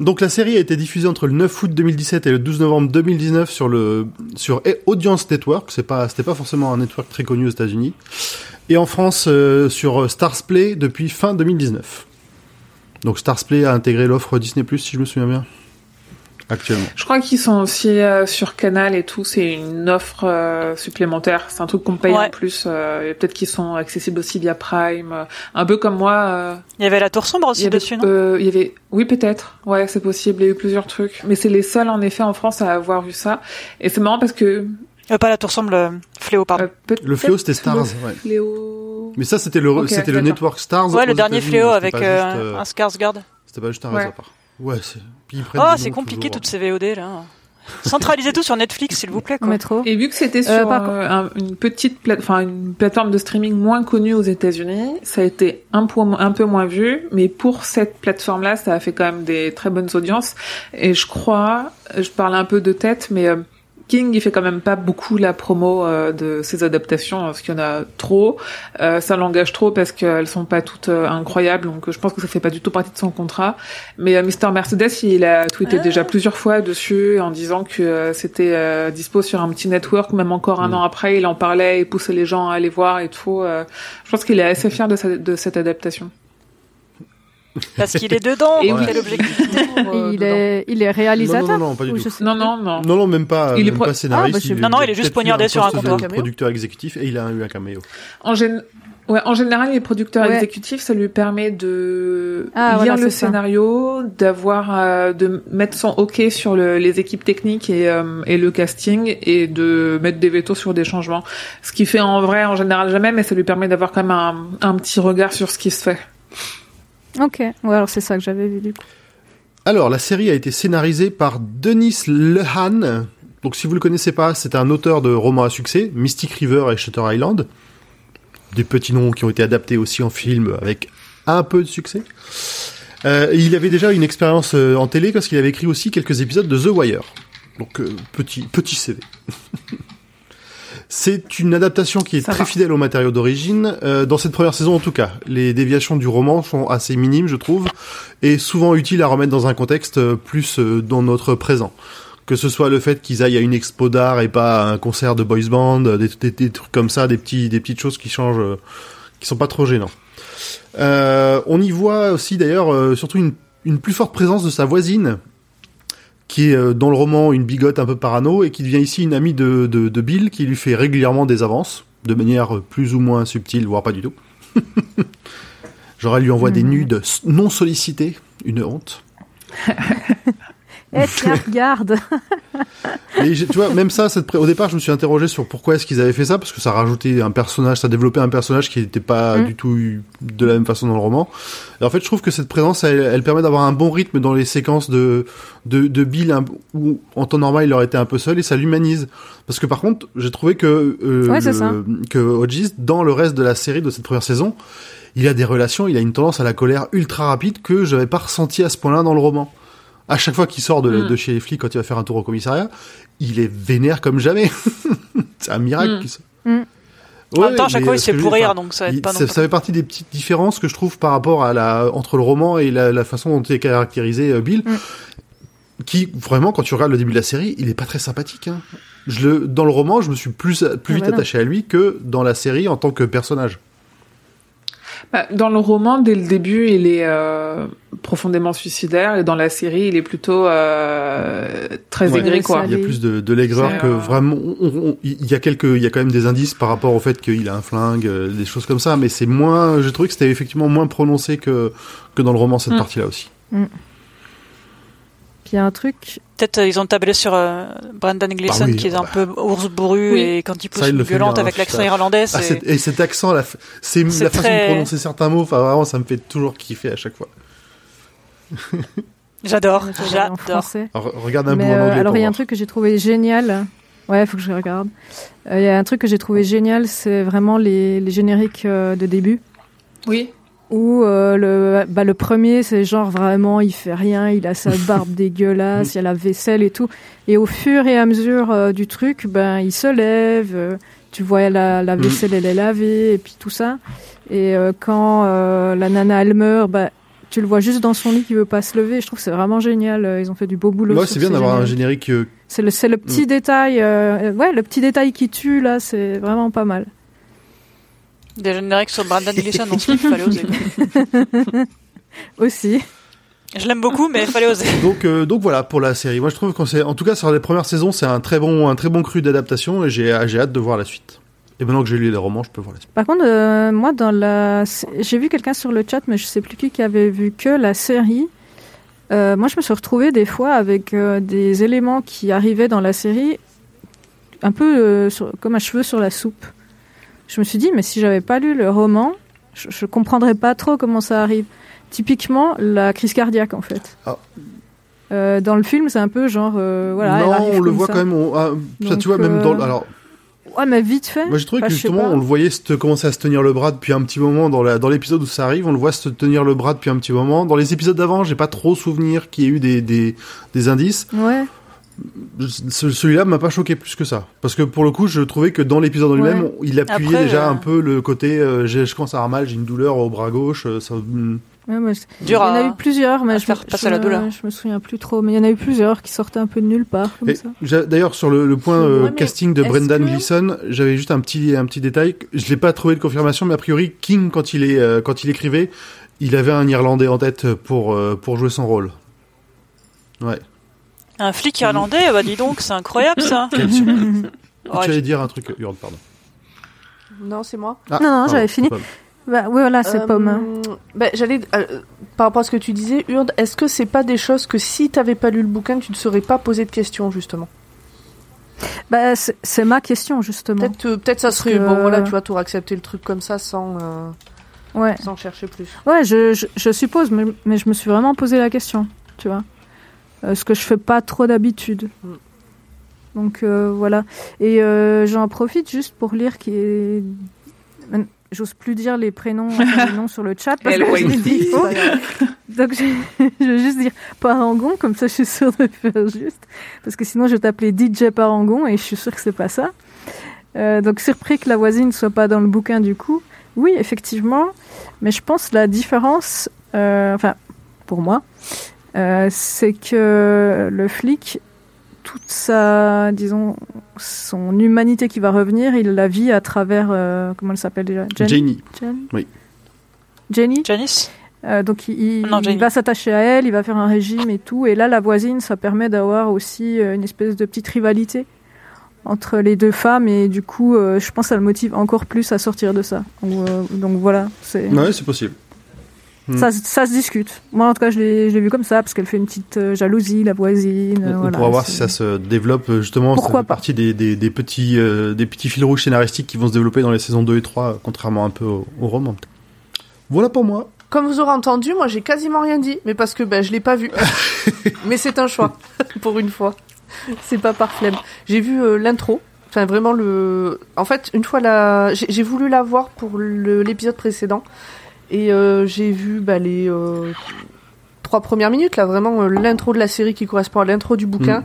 Speaker 3: Donc la série a été diffusée entre le 9 août 2017 et le 12 novembre 2019 sur le sur Audience Network. C'est pas c'était pas forcément un network très connu aux États-Unis. Et en France euh, sur Stars Play depuis fin 2019. Donc Stars Play a intégré l'offre Disney Plus si je me souviens bien. Actuellement.
Speaker 5: Je crois qu'ils sont aussi euh, sur Canal et tout. C'est une offre euh, supplémentaire. C'est un truc qu'on paye
Speaker 6: Ouais.
Speaker 5: en plus. euh, et Peut-être qu'ils sont accessibles aussi via Prime. euh, un peu comme moi. euh,
Speaker 6: Il y avait la tour sombre aussi
Speaker 5: avait,
Speaker 6: dessus, non
Speaker 5: euh, il y avait, oui peut-être. Ouais, c'est possible. Il y a eu plusieurs trucs. Mais c'est les seuls en effet en France à avoir vu ça. Et c'est marrant parce que
Speaker 6: Euh, Pas la tour sombre, le fléau, pardon.
Speaker 5: euh,
Speaker 3: Le fléau c'était Stars.
Speaker 5: le
Speaker 3: Ouais.
Speaker 5: Fléau.
Speaker 3: Mais ça c'était le
Speaker 5: Ok,
Speaker 3: c'était le
Speaker 5: d'accord.
Speaker 3: network Stars.
Speaker 6: ouais, le dernier fléau
Speaker 3: c'était
Speaker 6: avec
Speaker 3: juste, euh,
Speaker 6: un Skarsgård.
Speaker 3: C'était pas juste un
Speaker 5: Ouais.
Speaker 3: réseau à part. Ouais, c'est. puis ils prennent
Speaker 6: Oh, c'est compliqué
Speaker 3: toujours.
Speaker 6: toutes ces VOD là. Centralisez tout sur Netflix, s'il vous plaît. Quoi.
Speaker 4: métro.
Speaker 5: Et vu que c'était
Speaker 4: Euh,
Speaker 5: sur euh, un- une petite plate- enfin une plateforme de streaming moins connue aux États-Unis, ça a été un, un peu moins vu, mais pour cette plateforme-là, ça a fait quand même des très bonnes audiences. Et je crois, je parle un peu de tête, mais euh, King, il fait quand même pas beaucoup la promo euh, de ses adaptations, parce qu'il y en a trop. Euh, ça l'engage trop parce qu'elles sont pas toutes euh, incroyables, donc je pense que ça fait pas du tout partie de son contrat. Mais euh, Mister Mercedes, il a tweeté
Speaker 6: Ah.
Speaker 5: déjà plusieurs fois dessus en disant que euh, c'était euh, dispo sur un petit network, même encore un
Speaker 3: Mm.
Speaker 5: an après, il en parlait et poussait les gens à aller voir et tout. euh, je pense qu'il est assez fier de, sa- de cette adaptation.
Speaker 6: Parce qu'il est dedans.
Speaker 5: Et
Speaker 3: oui.
Speaker 6: quel objectif.
Speaker 5: Euh,
Speaker 4: il,
Speaker 5: dedans.
Speaker 4: est, il est réalisateur
Speaker 3: non, non, non, pas du
Speaker 4: Ou
Speaker 3: tout.
Speaker 5: Non, non, non.
Speaker 3: Non, non, même pas,
Speaker 5: Il est
Speaker 3: même
Speaker 5: pro-
Speaker 3: pas scénariste.
Speaker 4: Ah, bah, je-
Speaker 6: Non, non, il est
Speaker 3: a
Speaker 6: juste poignardé
Speaker 3: un
Speaker 6: sur un comptoir.
Speaker 3: producteur exécutif et il a eu un caméo.
Speaker 5: En, gén- ouais, en général, les producteurs
Speaker 4: Ouais.
Speaker 5: exécutifs, ça lui permet de
Speaker 4: Ah,
Speaker 5: lire
Speaker 4: voilà,
Speaker 5: le scénario, d'avoir, euh, de mettre son OK sur le- les équipes techniques et, euh, et le casting, et de mettre des vétos sur des changements. Ce qui fait en vrai, en général, jamais, mais ça lui permet d'avoir quand même un, un petit regard sur ce qui se fait.
Speaker 4: Ok, ouais, alors c'est ça que j'avais vu du coup.
Speaker 3: Alors, la série a été scénarisée par Denis Lehan. Donc, si vous le connaissez pas, c'est un auteur de romans à succès, Mystic River et Shutter Island. Des petits noms qui ont été adaptés aussi en film avec un peu de succès. Euh, il avait déjà une expérience euh, en télé parce qu'il avait écrit aussi quelques épisodes de The Wire. Donc, euh, petit, petit CV. C'est une adaptation qui est
Speaker 5: Ça
Speaker 3: très
Speaker 5: va.
Speaker 3: fidèle au matériau d'origine, euh, dans cette première saison en tout cas. Les déviations du roman sont assez minimes, je trouve, et souvent utiles à remettre dans un contexte euh, plus euh, dans notre présent. Que ce soit le fait qu'ils aillent à une expo d'art et pas à un concert de boys band, des, des- des trucs comme ça, des petits, des petites choses qui changent, euh, qui sont pas trop gênants. Euh, on y voit aussi d'ailleurs euh, surtout une, une plus forte présence de sa voisine, qui est euh, dans le roman une bigote un peu parano et qui devient ici une amie de, de, de Bill, qui lui fait régulièrement des avances, de manière plus ou moins subtile, voire pas du tout. Genre elle lui envoie des
Speaker 4: Mhm.
Speaker 3: nudes non sollicités, une honte.
Speaker 4: Eh, tiens, regarde.
Speaker 3: J'ai- tu vois, même ça, cette pré- au départ, je me suis interrogé sur pourquoi est-ce qu'ils avaient fait ça, parce que ça rajoutait un personnage, ça développait un personnage qui n'était pas
Speaker 4: Mm.
Speaker 3: du tout de la même façon dans le roman. Et en fait, je trouve que cette présence, elle, elle permet d'avoir un bon rythme dans les séquences de de, de Bill, un- où en temps normal, il aurait été un peu seul, et ça l'humanise. Parce que par contre, j'ai trouvé que euh,
Speaker 4: Ouais,
Speaker 3: le- que Hodges, dans le reste de la série de cette première saison, il a des relations, il a une tendance à la colère ultra rapide que j'avais pas ressenti à ce point-là dans le roman. À chaque fois qu'il sort de,
Speaker 5: Mm.
Speaker 3: de chez les flics quand il va faire un tour au commissariat, il est vénère comme jamais. c'est un miracle.
Speaker 5: Mm. Hmm.
Speaker 6: en même temps, chaque fois, il se fait pourrir,
Speaker 3: enfin,
Speaker 6: donc ça aide
Speaker 3: il-
Speaker 6: pas
Speaker 3: ça,
Speaker 6: non
Speaker 3: ça fait partie des petites différences que je trouve par rapport à la entre le roman et la, la façon dont est caractérisé euh, Bill,
Speaker 4: Mm.
Speaker 3: qui vraiment quand tu regardes le début de la série, il est pas très sympathique. Hein. Je le dans le roman, je me suis plus plus
Speaker 4: Ah
Speaker 3: vite
Speaker 4: bah
Speaker 3: attaché à lui que dans la série en tant que personnage.
Speaker 5: Bah, dans le roman, dès le début, il est euh, profondément suicidaire, et dans la série, il est plutôt euh, très
Speaker 3: Ouais.
Speaker 5: aigri, quoi.
Speaker 3: Il y a plus de, de l'aigreur que
Speaker 5: euh,
Speaker 3: vraiment. il y a quelques, il y a quand même des indices par rapport au fait qu'il a un flingue, euh, des choses comme ça, mais c'est moins. J'ai trouvé que c'était effectivement moins prononcé que que dans le roman cette
Speaker 5: Mm.
Speaker 3: partie-là aussi.
Speaker 4: Puis il y a un truc.
Speaker 6: Peut-être euh, ils ont tablé sur euh, Gleeson
Speaker 3: Bah oui,
Speaker 6: qui est
Speaker 3: bah.
Speaker 6: un peu ours bourru
Speaker 5: Oui.
Speaker 6: et quand il pousse
Speaker 3: Ça, il
Speaker 6: une
Speaker 3: le fait
Speaker 6: violente avec l'accent irlandais,
Speaker 3: Ah, et cet accent, la, f- c'est la façon de prononcer certains mots. Enfin, vraiment, ça me fait toujours kiffer à chaque fois.
Speaker 6: j'adore, j'adore.
Speaker 3: regarde un bout en
Speaker 4: euh,
Speaker 3: anglais.
Speaker 4: alors il y a un truc que j'ai trouvé génial. Ouais, faut que je regarde. Euh, Il y a un truc que j'ai trouvé génial, c'est vraiment les, les génériques euh, de début.
Speaker 5: Oui.
Speaker 4: Où euh, le, bah, le premier, c'est genre vraiment, il fait rien, il a sa barbe dégueulasse, il y a la vaisselle et tout. Et au fur et à mesure euh, du truc, ben il se lève, euh, tu vois la, la
Speaker 3: Mhm.
Speaker 4: vaisselle, elle est lavée, et puis tout ça. Et quand la nana, elle meurt, bah, tu le vois juste dans son lit qui veut pas se lever. Je trouve que c'est vraiment génial. Ils ont fait du beau boulot.
Speaker 3: Ouais, c'est bien d'avoir un générique.
Speaker 4: C'est le, c'est le petit détail, euh, ouais, le petit détail qui tue là, c'est vraiment pas mal.
Speaker 6: Des génériques sur Brendan Gleeson, on se dit qu'il fallait oser.
Speaker 4: Aussi.
Speaker 6: Je l'aime beaucoup, mais il fallait oser.
Speaker 3: Donc, euh, donc voilà pour la série. Moi, je trouve qu'on c'est, en tout cas, sur les premières saisons, c'est un très bon, un très bon cru d'adaptation, et j'ai, j'ai hâte de voir la suite. Et maintenant que j'ai lu les romans, je peux voir la suite.
Speaker 4: Par contre, euh, moi, dans la, j'ai vu quelqu'un sur le chat, mais je sais plus qui, qui avait vu que la série. Euh, moi, je me suis retrouvée des fois avec euh, des éléments qui arrivaient dans la série, un peu euh, sur- comme un cheveu sur la soupe. Je me suis dit, mais si j'avais pas lu le roman, je, je comprendrais pas trop comment ça arrive. Typiquement, la crise cardiaque, en fait.
Speaker 3: Ah.
Speaker 4: Euh, dans le film, c'est un peu genre, euh, voilà.
Speaker 3: non, on le voit
Speaker 4: ça.
Speaker 3: quand même. on- ah, ça,
Speaker 4: Donc,
Speaker 3: tu vois, même
Speaker 4: euh,
Speaker 3: dans. le- Alors,
Speaker 4: Ouais, mais vite fait.
Speaker 3: moi, j'ai trouvé que justement, on le voyait se commencer à se tenir le bras depuis un petit moment dans la, dans l'épisode où ça arrive. On le voit se tenir le bras depuis un petit moment. Dans les épisodes d'avant, j'ai pas trop souvenir qu'il y ait eu des, des, des indices.
Speaker 4: Ouais.
Speaker 3: Ce- Celui-là m'a pas choqué plus que ça. Parce que pour le coup, je trouvais que dans l'épisode en lui-même,
Speaker 4: Ouais.
Speaker 3: il appuyait
Speaker 6: Après,
Speaker 3: déjà
Speaker 6: euh,
Speaker 3: un peu le côté euh, je commence à avoir mal, j'ai une douleur au bras gauche. euh, Ça, hmm.
Speaker 4: Ouais, moi, c'est-
Speaker 6: Dur
Speaker 4: il y en a eu plusieurs, mais
Speaker 6: à
Speaker 4: je,
Speaker 6: faire
Speaker 4: me-
Speaker 6: passer
Speaker 4: je,
Speaker 6: la
Speaker 4: me-
Speaker 6: douleur.
Speaker 4: je me souviens plus trop. Mais il y en a eu plusieurs qui sortaient un peu de nulle part,
Speaker 3: D'ailleurs, sur le, le point euh,
Speaker 2: Ouais,
Speaker 3: casting de Brendan
Speaker 2: que-
Speaker 3: Gleeson, j'avais juste un petit, un petit détail. Je l'ai pas trouvé de confirmation, mais a priori, King, quand il, est, euh, quand il écrivait, il avait un Irlandais en tête pour, euh, pour jouer son rôle. Ouais.
Speaker 6: Un flic irlandais, bah dis donc, c'est incroyable ça.
Speaker 3: Tu allais dire un truc, Hurd, pardon.
Speaker 2: Non, c'est moi.
Speaker 3: Ah,
Speaker 4: Non, non, j'avais fini. Bah, oui, voilà, c'est
Speaker 2: Euh,
Speaker 4: pomme. hein.
Speaker 2: ben, j'allais euh, par rapport à ce que tu disais, Urde, est-ce que c'est pas des choses que si t'avais pas lu le bouquin, tu ne serais pas posé de questions justement?
Speaker 4: Bah, c'est ma question, justement.
Speaker 2: Peut-être, euh, peut-être ça serait
Speaker 4: que-
Speaker 2: bon, voilà, tu vois, t'aurais accepté le truc comme ça sans, euh,
Speaker 4: Ouais,
Speaker 2: sans chercher plus.
Speaker 4: ouais je, je, je suppose, mais, mais je me suis vraiment posé la question, tu vois. Euh, ce que je fais pas trop d'habitude.
Speaker 2: Mm.
Speaker 4: Donc, euh, voilà. Et euh, j'en profite juste pour lire qui est... J'ose plus dire les prénoms, les noms sur le chat. Parce que je les dis faux. Donc je, je vais juste dire Parangon, comme ça je suis sûre de faire juste. Parce que sinon je vais t'appeler DJ Parangon et je suis sûre que c'est pas ça. Euh, donc surpris que la voisine ne soit pas dans le bouquin du coup. Oui, effectivement. Mais je pense la différence, euh, enfin pour moi, euh, c'est que le flic toute sa, disons, son humanité qui va revenir, il la vit à travers, euh, comment elle s'appelle déjà? Jen
Speaker 3: Oui.
Speaker 4: Jenny?
Speaker 6: Janice?
Speaker 4: Euh, donc il, il-
Speaker 6: Non,
Speaker 4: il
Speaker 6: Jenny.
Speaker 4: va s'attacher à elle, il va faire un régime et tout. Et là, la voisine, ça permet d'avoir aussi une espèce de petite rivalité entre les deux femmes. Et du coup, euh, je pense que ça le motive encore plus à sortir de ça. Donc, euh, donc voilà, c'est
Speaker 3: Ouais, c'est possible. Mm.
Speaker 4: ça, ça se discute. Moi, en tout cas, je l'ai vu comme ça parce qu'elle fait une petite euh, jalousie, la voisine. euh,
Speaker 3: On, on
Speaker 4: voilà,
Speaker 3: pourra voir si ça se développe euh, justement.
Speaker 4: Pourquoi
Speaker 3: ça fait
Speaker 4: pas.
Speaker 3: partie des, des, des petits euh, des petits fils rouges scénaristiques qui vont se développer dans les saisons 2 et 3, euh, contrairement un peu au, au roman. Voilà pour moi.
Speaker 2: Comme vous aurez entendu, moi j'ai quasiment rien dit, mais parce que ben, je l'ai pas vu. mais c'est un choix, pour une fois. C'est pas par flemme. J'ai vu euh, l'intro, enfin vraiment le. En fait, une fois la, j'ai voulu la voir pour l'épisode précédent, et euh, j'ai vu bah, les euh, trois premières minutes là, vraiment euh, l'intro de la série qui correspond à l'intro du bouquin.
Speaker 3: Mm.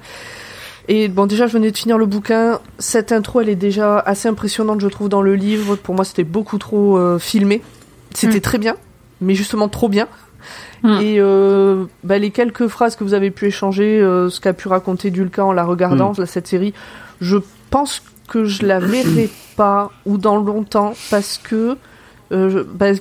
Speaker 2: Et bon, déjà, je venais de finir le bouquin. Cette intro, elle est déjà assez impressionnante, je trouve, dans le livre. Pour moi, c'était beaucoup trop euh, filmé. C'était
Speaker 4: Mm.
Speaker 2: très bien, mais justement trop bien.
Speaker 5: Mm.
Speaker 2: Et euh, bah, les quelques phrases que vous avez pu échanger, euh, ce qu'a pu raconter Dulca en la regardant, cette série, je pense que je la verrai pas ou dans longtemps parce que euh, bah,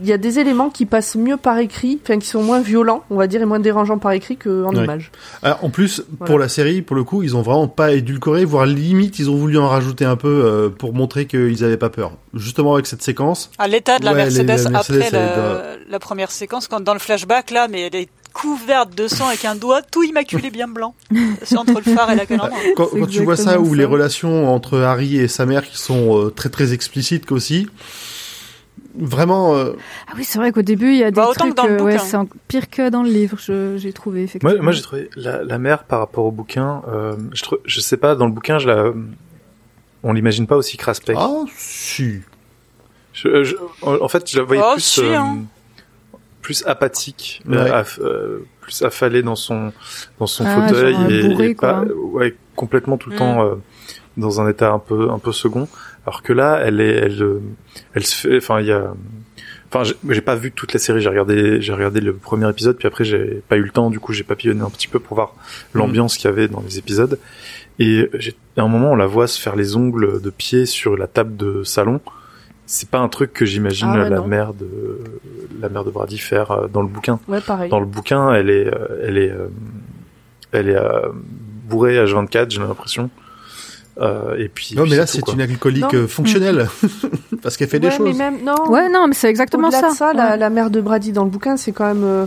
Speaker 2: il y a des éléments qui passent mieux par écrit, enfin qui sont moins violents, on va dire, et moins dérangeants par écrit qu'en
Speaker 3: Ouais.
Speaker 2: image.
Speaker 3: Alors, en plus,
Speaker 2: Voilà.
Speaker 3: pour la série, pour le coup, ils ont vraiment pas édulcoré, voire limite, ils ont voulu en rajouter un peu euh, pour montrer qu'ils avaient pas peur. Justement avec cette séquence.
Speaker 6: À l'état de la
Speaker 3: Ouais,
Speaker 6: Mercedes,
Speaker 3: la Mercedes,
Speaker 6: après la, la première séquence, quand dans le flashback, là, mais elle est couverte de sang avec un doigt tout immaculé bien blanc. C'est entre le phare et la calandre.
Speaker 3: Quand,
Speaker 4: C'est
Speaker 3: quand tu vois ça,
Speaker 4: ça.
Speaker 3: les relations entre Harry et sa mère qui sont euh, très très explicites aussi, vraiment, euh,
Speaker 4: Ah oui, c'est vrai qu'au début, il y a des
Speaker 6: Bah, autant que
Speaker 4: trucs,
Speaker 6: dans le
Speaker 4: euh, ouais, c'est pire que dans le livre, je- j'ai trouvé effectivement.
Speaker 1: Moi, moi j'ai trouvé la, la mère par rapport au bouquin, euh, je, trou- je sais pas, dans le bouquin, je la, on l'imagine pas aussi craspec.
Speaker 3: ah si.
Speaker 1: Je- je- en fait, je la voyais
Speaker 6: Oh,
Speaker 1: plus,
Speaker 6: si,
Speaker 1: euh,
Speaker 6: hein.
Speaker 1: plus apathique,
Speaker 3: Ouais.
Speaker 1: euh, aff- euh, plus affalée dans son dans son
Speaker 4: Ah,
Speaker 1: fauteuil
Speaker 4: genre
Speaker 1: et,
Speaker 4: bourré,
Speaker 1: et pas, ouais, complètement tout le
Speaker 6: Mm.
Speaker 1: temps euh, dans un état un peu un peu second. Alors que là, elle est, elle, euh, elle se fait, enfin, il y a, enfin, j'ai- pas vu toute la série. J'ai regardé, j'ai regardé le premier épisode, puis après j'ai pas eu le temps. Du coup, j'ai papillonné un petit peu pour voir l'ambiance qu'il y avait dans les épisodes. Et à un moment, on la voit se faire les ongles de pied sur la table de salon. C'est pas un truc que j'imagine
Speaker 2: Ah
Speaker 1: la
Speaker 2: non.
Speaker 1: mère de la mère de Brady faire euh, dans le bouquin.
Speaker 2: Ouais, pareil.
Speaker 1: Dans le bouquin, elle est, euh, elle est, elle est euh, bourrée H24, j'ai l'impression. Euh, et puis.
Speaker 3: Non,
Speaker 1: puis
Speaker 3: mais là, c'est une alcoolique
Speaker 2: Non.
Speaker 3: fonctionnelle. Parce qu'elle fait des choses.
Speaker 2: mais même, non.
Speaker 4: Ouais, non, mais c'est exactement
Speaker 2: Au-delà
Speaker 4: ça.
Speaker 2: de ça, la,
Speaker 4: Ouais.
Speaker 2: la mère de Brady dans le bouquin, c'est quand même euh,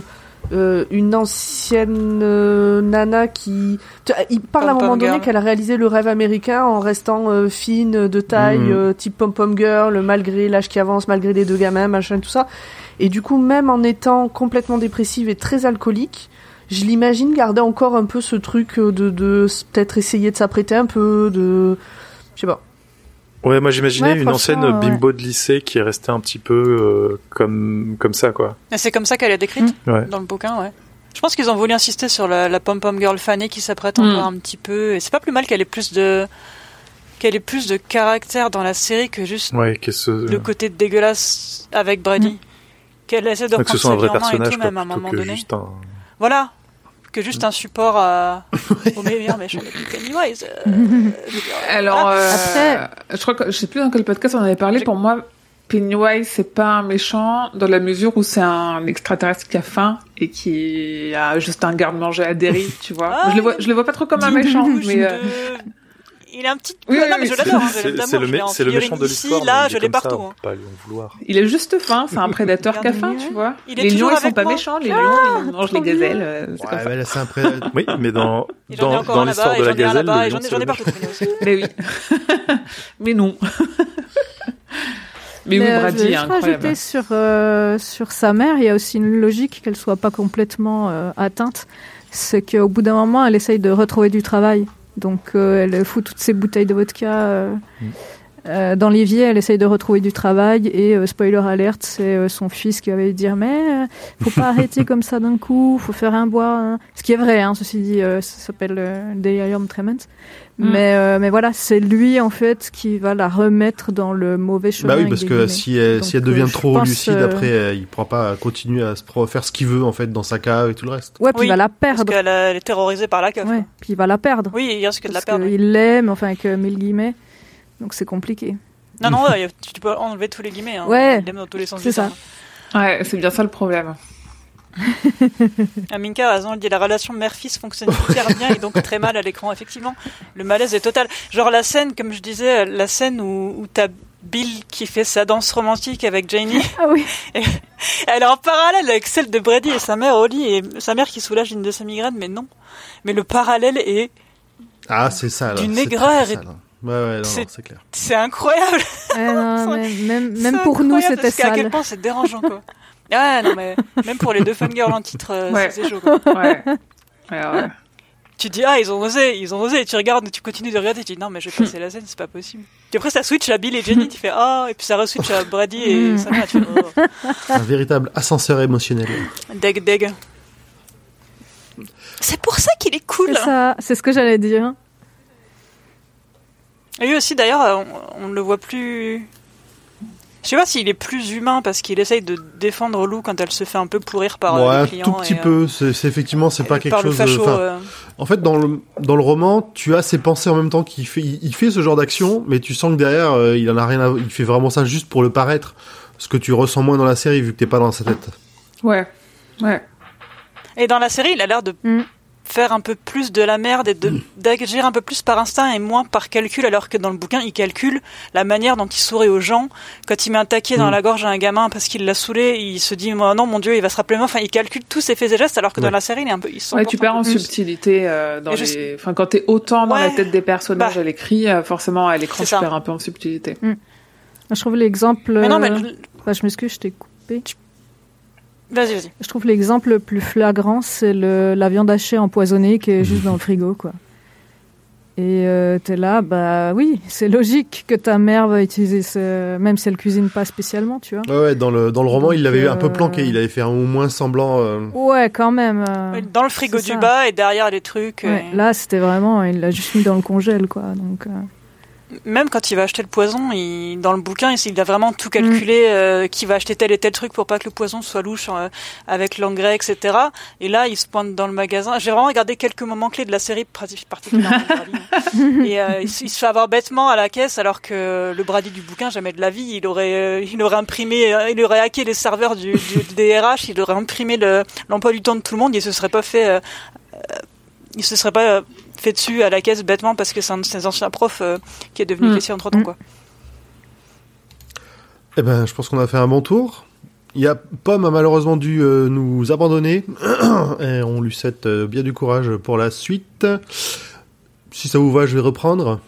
Speaker 2: euh, une ancienne euh, nana qui. Tu- Il parle à un moment donné qu'elle a réalisé le rêve américain en restant euh, fine, de taille, euh, type pom-pom girl, malgré l'âge qui avance, malgré les deux gamins, machin, tout ça. Et du coup, même en étant complètement dépressive et très alcoolique, je l'imagine garder encore un peu ce truc euh, de, de peut-être essayer de s'apprêter un peu, de. Je sais pas.
Speaker 1: Ouais, moi j'imaginais
Speaker 4: Ouais,
Speaker 1: une ancienne
Speaker 4: ouais.
Speaker 1: bimbo de lycée qui est restée un petit peu euh, comme comme ça quoi.
Speaker 6: Et c'est comme ça qu'elle est décrite
Speaker 1: Ouais.
Speaker 6: dans le bouquin, ouais. Je pense qu'ils ont voulu insister sur la, la pom-pom girl fanée qui s'apprête
Speaker 5: Mm.
Speaker 6: encore un petit peu. Et c'est pas plus mal qu'elle ait plus de qu'elle ait plus de caractère dans la série que juste
Speaker 1: Ouais, que ce
Speaker 6: le côté dégueulasse avec Brady. Qu'elle essaie de
Speaker 1: que ce
Speaker 6: reprendre
Speaker 1: soit un vrai
Speaker 6: main et
Speaker 1: personnage
Speaker 6: tout,
Speaker 1: quoi,
Speaker 6: même à un moment donné.
Speaker 1: un.
Speaker 6: Voilà. Que juste un support à... au meilleur méchant de Pennywise. euh,
Speaker 5: Alors,
Speaker 6: voilà.
Speaker 5: euh,
Speaker 4: Après-
Speaker 5: je crois que je sais plus dans quel podcast on avait parlé. Pour moi, Pennywise c'est pas un méchant dans la mesure où c'est un extraterrestre qui a faim et qui a juste un garde-manger à dérive, tu vois.
Speaker 6: Ah,
Speaker 5: je le vois, je le vois pas trop comme un méchant, mais euh,
Speaker 6: de- Il est un petit...
Speaker 5: Oui,
Speaker 6: Ouais,
Speaker 5: oui,
Speaker 6: non, mais
Speaker 5: oui,
Speaker 6: je l'adore, hein, je
Speaker 1: C'est le,
Speaker 6: je
Speaker 1: mé- le méchant de l'histoire.
Speaker 6: là,
Speaker 1: mais
Speaker 6: je l'ai
Speaker 1: ça,
Speaker 6: partout.
Speaker 1: on
Speaker 6: hein.
Speaker 1: Pas lui en vouloir.
Speaker 5: il est juste faim. C'est un prédateur qui a faim, tu vois.
Speaker 6: Il est
Speaker 5: les lions, ils sont pas
Speaker 6: moi.
Speaker 5: méchants. Les
Speaker 6: Ah,
Speaker 5: lions, ils mangent
Speaker 4: trop
Speaker 5: les gazelles. euh, c'est comme
Speaker 3: Ouais,
Speaker 5: ça.
Speaker 3: mais là, c'est un pré...
Speaker 1: Oui, mais dans dans, l'histoire de la gazelle,
Speaker 6: j'en ai, partout.
Speaker 5: Mais oui. mais non. mais, oui,
Speaker 4: euh,
Speaker 5: Brady
Speaker 4: je
Speaker 5: est
Speaker 4: vais rajouter sur, euh, sur sa mère, il y a aussi une logique qu'elle soit pas complètement euh, atteinte. C'est qu'au bout d'un moment, elle essaye de retrouver du travail. Donc, euh, elle fout toutes ses bouteilles de vodka euh,
Speaker 1: Mm.
Speaker 4: Euh, dans l'évier, elle essaye de retrouver du travail et euh, spoiler alert, c'est euh, son fils qui avait dire mais euh, faut pas arrêter comme ça d'un coup, faut faire un bois. hein. Ce qui est vrai, hein, ceci dit, euh, ça s'appelle euh, Delirium Tremens.
Speaker 5: Mm.
Speaker 4: Mais euh, mais voilà, c'est lui en fait qui va la remettre dans le mauvais chemin.
Speaker 3: Bah oui, parce que si elle,
Speaker 4: Donc,
Speaker 3: si elle devient trop
Speaker 4: pense,
Speaker 3: lucide,
Speaker 4: euh,
Speaker 3: après, euh, il pourra pas continuer à se pro- faire ce qu'il veut en fait dans sa cave et tout le reste.
Speaker 4: Ouais, puis
Speaker 6: Oui,
Speaker 4: il va la
Speaker 6: Parce
Speaker 4: perdre.
Speaker 6: qu'elle a- elle est terrorisée par la keuf.
Speaker 4: Ouais, puis il va la perdre.
Speaker 6: Oui, il risque de la
Speaker 4: Parce
Speaker 6: perdre.
Speaker 4: qu'il l'aime, enfin avec euh, mille guillemets. Donc c'est compliqué.
Speaker 6: Non, non, ouais, tu peux enlever tous les guillemets. Hein.
Speaker 4: Ouais,
Speaker 6: Il aime dans tous les sens
Speaker 4: c'est ça.
Speaker 6: terme.
Speaker 5: Ouais, c'est bien ça le problème.
Speaker 6: Aminka a raison, elle dit la relation mère-fils fonctionne hyper bien et donc très mal à l'écran. Effectivement, le malaise est total. Genre la scène, comme je disais, la scène où, où t'as Bill qui fait sa danse romantique avec Janie,
Speaker 4: Ah oui.
Speaker 6: elle est en parallèle avec celle de Brady et sa mère au lit et sa mère qui soulage une de ses migraines, mais non. Mais le parallèle est,
Speaker 3: Ah, c'est ça. là.
Speaker 6: Du
Speaker 3: C'est
Speaker 6: aigreur
Speaker 3: Ouais, ouais, non, non,
Speaker 6: C'est-
Speaker 3: clair.
Speaker 6: c'est incroyable.
Speaker 4: Ouais, non, mais même, même
Speaker 6: C'est
Speaker 4: pour nous, c'était
Speaker 6: parce qu'à quel point c'est dérangeant quoi. Ah non mais même pour les deux fangirls en titre, euh,
Speaker 5: Ouais.
Speaker 6: c'est chaud quoi.
Speaker 5: Ouais. ouais, ouais.
Speaker 6: Tu dis ah ils ont osé, ils ont osé et tu regardes, tu continues de regarder, tu dis non mais je vais passer la scène, c'est pas possible. Puis après ça switch à Bill et Jenny, tu fais ah et puis ça re-switch à Brady et
Speaker 4: Mm.
Speaker 6: mère, tu fais oh,
Speaker 3: Un véritable ascenseur émotionnel.
Speaker 6: deg deg. C'est pour ça qu'il est cool.
Speaker 4: C'est ça, c'est ce que j'allais dire.
Speaker 6: Et lui aussi d'ailleurs, euh, on, on le voit plus. Je sais pas s'il est plus humain parce qu'il essaye de défendre Lou quand elle se fait un peu pourrir par euh,
Speaker 3: ouais,
Speaker 6: le
Speaker 3: un
Speaker 6: client.
Speaker 3: tout petit
Speaker 6: et, euh,
Speaker 3: peu. C'est c'est effectivement, c'est pas quelque
Speaker 6: par
Speaker 3: chose.
Speaker 6: facho.
Speaker 3: enfin,
Speaker 6: euh,
Speaker 3: En fait, dans le dans le roman, tu as ses pensées en même temps qu'il fait. Il, il fait ce genre d'action, mais tu sens que derrière, euh, il en a rien. À, il fait vraiment ça juste pour le paraître. Ce que tu ressens moins dans la série vu que t'es pas dans sa tête.
Speaker 5: Ouais. Ouais.
Speaker 6: Et dans la série, il a l'air de
Speaker 4: Mm.
Speaker 6: Faire un peu plus de la merde et de d'agir un peu plus par instinct et moins par calcul, alors que dans le bouquin, il calcule la manière dont il sourit aux gens. Quand il met un taquet dans
Speaker 3: Mm.
Speaker 6: la gorge à un gamin parce qu'il l'a saoulé, il se dit moi non mon dieu, il va se rappeler moi. Enfin, il calcule tous ses faits et gestes, alors que dans
Speaker 3: Ouais.
Speaker 6: la série, il est un peu. Il se
Speaker 5: Ouais, tu perds en
Speaker 6: plus.
Speaker 5: subtilité euh, dans
Speaker 6: je
Speaker 5: les. Enfin, quand t'es autant dans la
Speaker 6: Ouais.
Speaker 5: tête des personnages
Speaker 6: Bah.
Speaker 5: à l'écrit, euh, forcément à l'écran tu perds un peu en subtilité.
Speaker 4: Je trouve l'exemple.
Speaker 6: Mais non, mais
Speaker 4: euh,
Speaker 6: le-
Speaker 4: enfin, je m'excuse, je t'ai coupé.
Speaker 6: Vas-y, vas-y.
Speaker 4: Je trouve l'exemple le plus flagrant, c'est le, la viande hachée empoisonnée qui est juste dans le frigo, quoi. Et euh, t'es là, bah oui, c'est logique que ta mère va utiliser ce... Même si elle cuisine pas spécialement, tu vois.
Speaker 3: Ouais, ouais. Dans le dans le roman,
Speaker 4: Donc,
Speaker 3: il l'avait un peu
Speaker 4: euh,
Speaker 3: planqué. Il avait fait un au moins semblant. euh,
Speaker 4: Ouais, quand même. euh,
Speaker 6: Dans le frigo du
Speaker 4: ça.
Speaker 6: bas et derrière les trucs.
Speaker 4: ouais, Là, c'était vraiment, il l'a juste mis dans le congèle, quoi. Donc, euh,
Speaker 6: Même quand il va acheter le poison, il, dans le bouquin, il, a vraiment tout
Speaker 4: Mm.
Speaker 6: calculé, euh, qui va acheter tel et tel truc pour pas que le poison soit louche euh, avec l'engrais, etc. Et là, il se pointe dans le magasin. J'ai vraiment regardé quelques moments clés de la série, particulièrement Brady. Et euh, il, se- il se fait avoir bêtement à la caisse, alors que le Brady du bouquin, jamais de la vie, il aurait, euh, il aurait imprimé, il aurait hacké les serveurs du, du DRH, il aurait imprimé le- l'emploi du temps de tout le monde, il se serait pas fait, il se serait pas fait dessus à la caisse bêtement parce que c'est un de ses anciens profs euh, qui est devenu
Speaker 4: Mm.
Speaker 6: caissier entre temps,
Speaker 4: Mm.
Speaker 6: quoi.
Speaker 3: Eh ben, je pense qu'on a fait un bon tour. Il y a Pomme a malheureusement dû euh, nous abandonner et on lui souhaite euh, bien du courage pour la suite. Si ça vous va, je vais reprendre.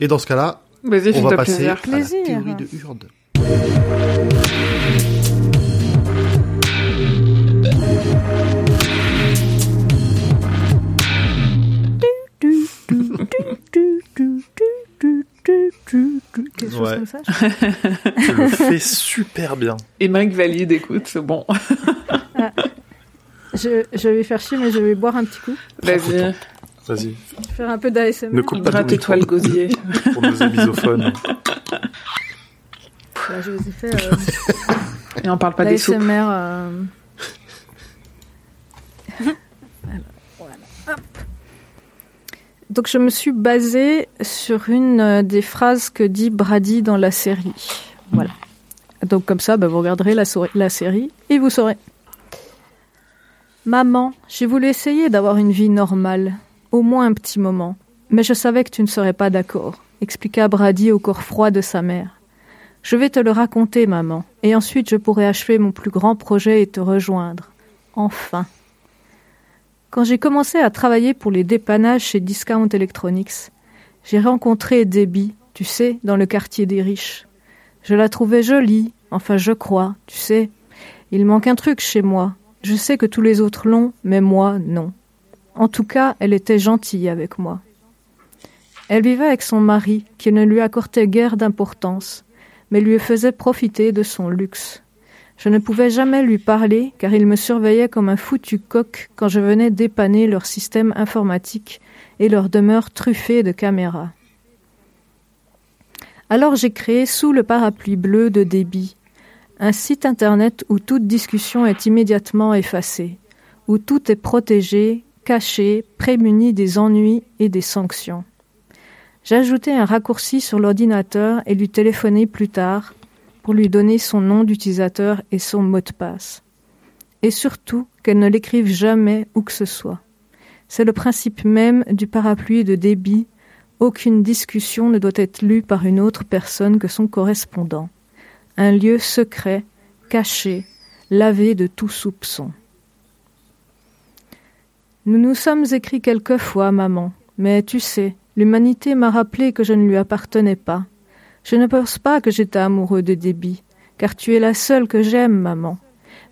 Speaker 3: Et dans ce cas-là,
Speaker 5: Vas-y,
Speaker 3: on va passer
Speaker 5: plaisir.
Speaker 3: à la théorie de Hurde.
Speaker 4: Du, quelque chose
Speaker 3: Ouais.
Speaker 4: comme ça. je-
Speaker 1: Tu le fais super bien.
Speaker 5: Émeric valide, écoute, c'est bon.
Speaker 4: Je, je vais faire chier, mais je vais boire un petit coup.
Speaker 5: Vas-y,
Speaker 1: Vas-y,
Speaker 4: Je vais faire un peu d'ASMR.
Speaker 1: ne coupe pas de
Speaker 5: gratte-toi le gosier.
Speaker 1: pour nos ébisophones.
Speaker 4: Voilà, je vous ai fait euh,
Speaker 5: Et on parle pas des soupes.
Speaker 4: Euh... Voilà, voilà. Hop. Donc je me suis basée sur une euh, des phrases que dit Brady dans la série. Voilà. Donc comme ça, bah, vous regarderez la, la série et vous saurez. Maman, j'ai voulu essayer d'avoir une vie normale, au moins un petit moment, mais je savais que tu ne serais pas d'accord, expliqua Brady au corps froid de sa mère. Je vais te le raconter, maman, et ensuite je pourrai achever mon plus grand projet et te rejoindre. Enfin. Quand j'ai commencé à travailler pour les dépannages chez Discount Electronics, j'ai rencontré Debbie, tu sais, dans le quartier des riches. Je la trouvais jolie, enfin je crois, tu sais. Il manque un truc chez moi. Je sais que tous les autres l'ont, mais moi, non. En tout cas, elle était gentille avec moi. Elle vivait avec son mari, qui ne lui accordait guère d'importance, mais lui faisait profiter de son luxe. Je ne pouvais jamais lui parler, car il me surveillait comme un foutu coq quand je venais dépanner leur système informatique et leur demeure truffée de caméras. Alors j'ai créé sous le parapluie bleu de débit un site internet où toute discussion est immédiatement effacée, où tout est protégé, caché, prémuni des ennuis et des sanctions. J'ajoutais un raccourci sur l'ordinateur et lui téléphonais plus tard pour lui donner son nom d'utilisateur et son mot de passe. Et surtout qu'elle ne l'écrive jamais où que ce soit. C'est le principe même du parapluie de débit. Aucune discussion ne doit être lue par une autre personne que son correspondant. Un lieu secret, caché, lavé de tout soupçon. Nous nous sommes écrits quelquefois, maman, mais tu sais, l'humanité m'a rappelé que je ne lui appartenais pas. Je ne pense pas que j'étais amoureux de Déby, car tu es la seule que j'aime, maman.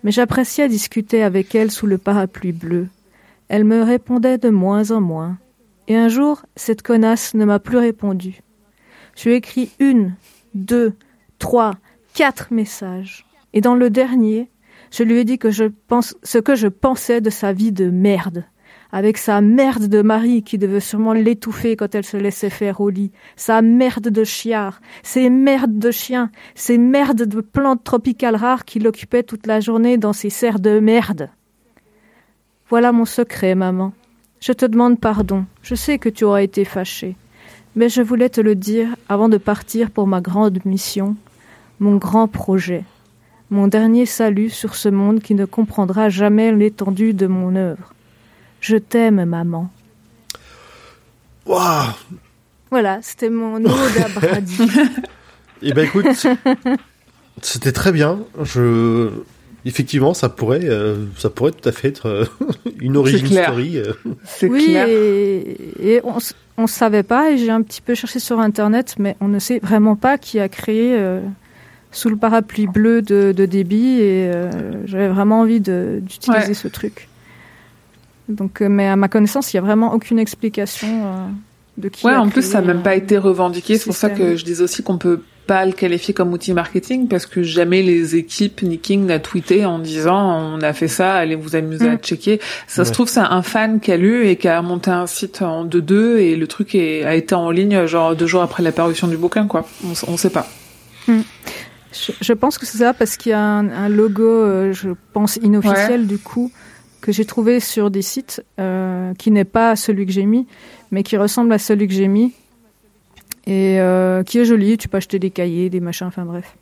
Speaker 4: Mais j'appréciais discuter avec elle sous le parapluie bleu. Elle me répondait de moins en moins. Et un jour, cette connasse ne m'a plus répondu. Je lui ai écrit une, deux, trois, quatre messages. Et dans le dernier, je lui ai dit ce que je pensais de sa vie de merde avec sa merde de mari qui devait sûrement l'étouffer quand elle se laissait faire au lit, sa merde de chiard, ses merdes de chiens, ses merdes de plantes tropicales rares qui l'occupaient toute la journée dans ses serres de merde. Voilà mon secret, maman. Je te demande pardon. Je sais que tu auras été fâchée. Mais je voulais te le dire avant de partir pour ma grande mission, mon grand projet, mon dernier salut sur ce monde qui ne comprendra jamais l'étendue de mon œuvre. Je t'aime, maman.
Speaker 3: Waouh
Speaker 4: Voilà, c'était mon ode à Brady.
Speaker 3: Eh ben écoute, c'était très bien. Je effectivement, ça pourrait, euh, ça pourrait tout à fait être euh, une origin
Speaker 5: clair.
Speaker 3: story. euh.
Speaker 5: C'est
Speaker 4: oui,
Speaker 5: clair.
Speaker 4: et, et on on savait pas, et j'ai un petit peu cherché sur Internet, mais on ne sait vraiment pas qui a créé euh, sous le parapluie bleu de, de débit, et euh, j'avais vraiment envie de- d'utiliser
Speaker 5: Ouais.
Speaker 4: ce truc. Donc, euh, mais à ma connaissance, il y a vraiment aucune explication euh, de qui.
Speaker 5: Ouais,
Speaker 4: a
Speaker 5: en plus, ça n'a même
Speaker 4: euh,
Speaker 5: pas été revendiqué. C'est pour ça que je dis aussi qu'on peut pas le qualifier comme outil marketing parce que jamais les équipes ni King n'a tweeté en disant on a fait ça, allez vous amuser à
Speaker 4: Mm.
Speaker 5: checker. Ça se
Speaker 3: Ouais.
Speaker 5: trouve, c'est un fan qui a lu et qui a monté un site en 2-2 et le truc est, a été en ligne genre deux jours après la parution du bouquin, quoi. On, on sait pas.
Speaker 4: Je, je pense que c'est ça parce qu'il y a un, un logo, euh, je pense inofficiel du coup, que j'ai trouvé sur des sites euh, qui n'est pas celui que j'ai mis, mais qui ressemble à celui que j'ai mis et euh, qui est joli. Tu peux acheter des cahiers, des machins, enfin bref.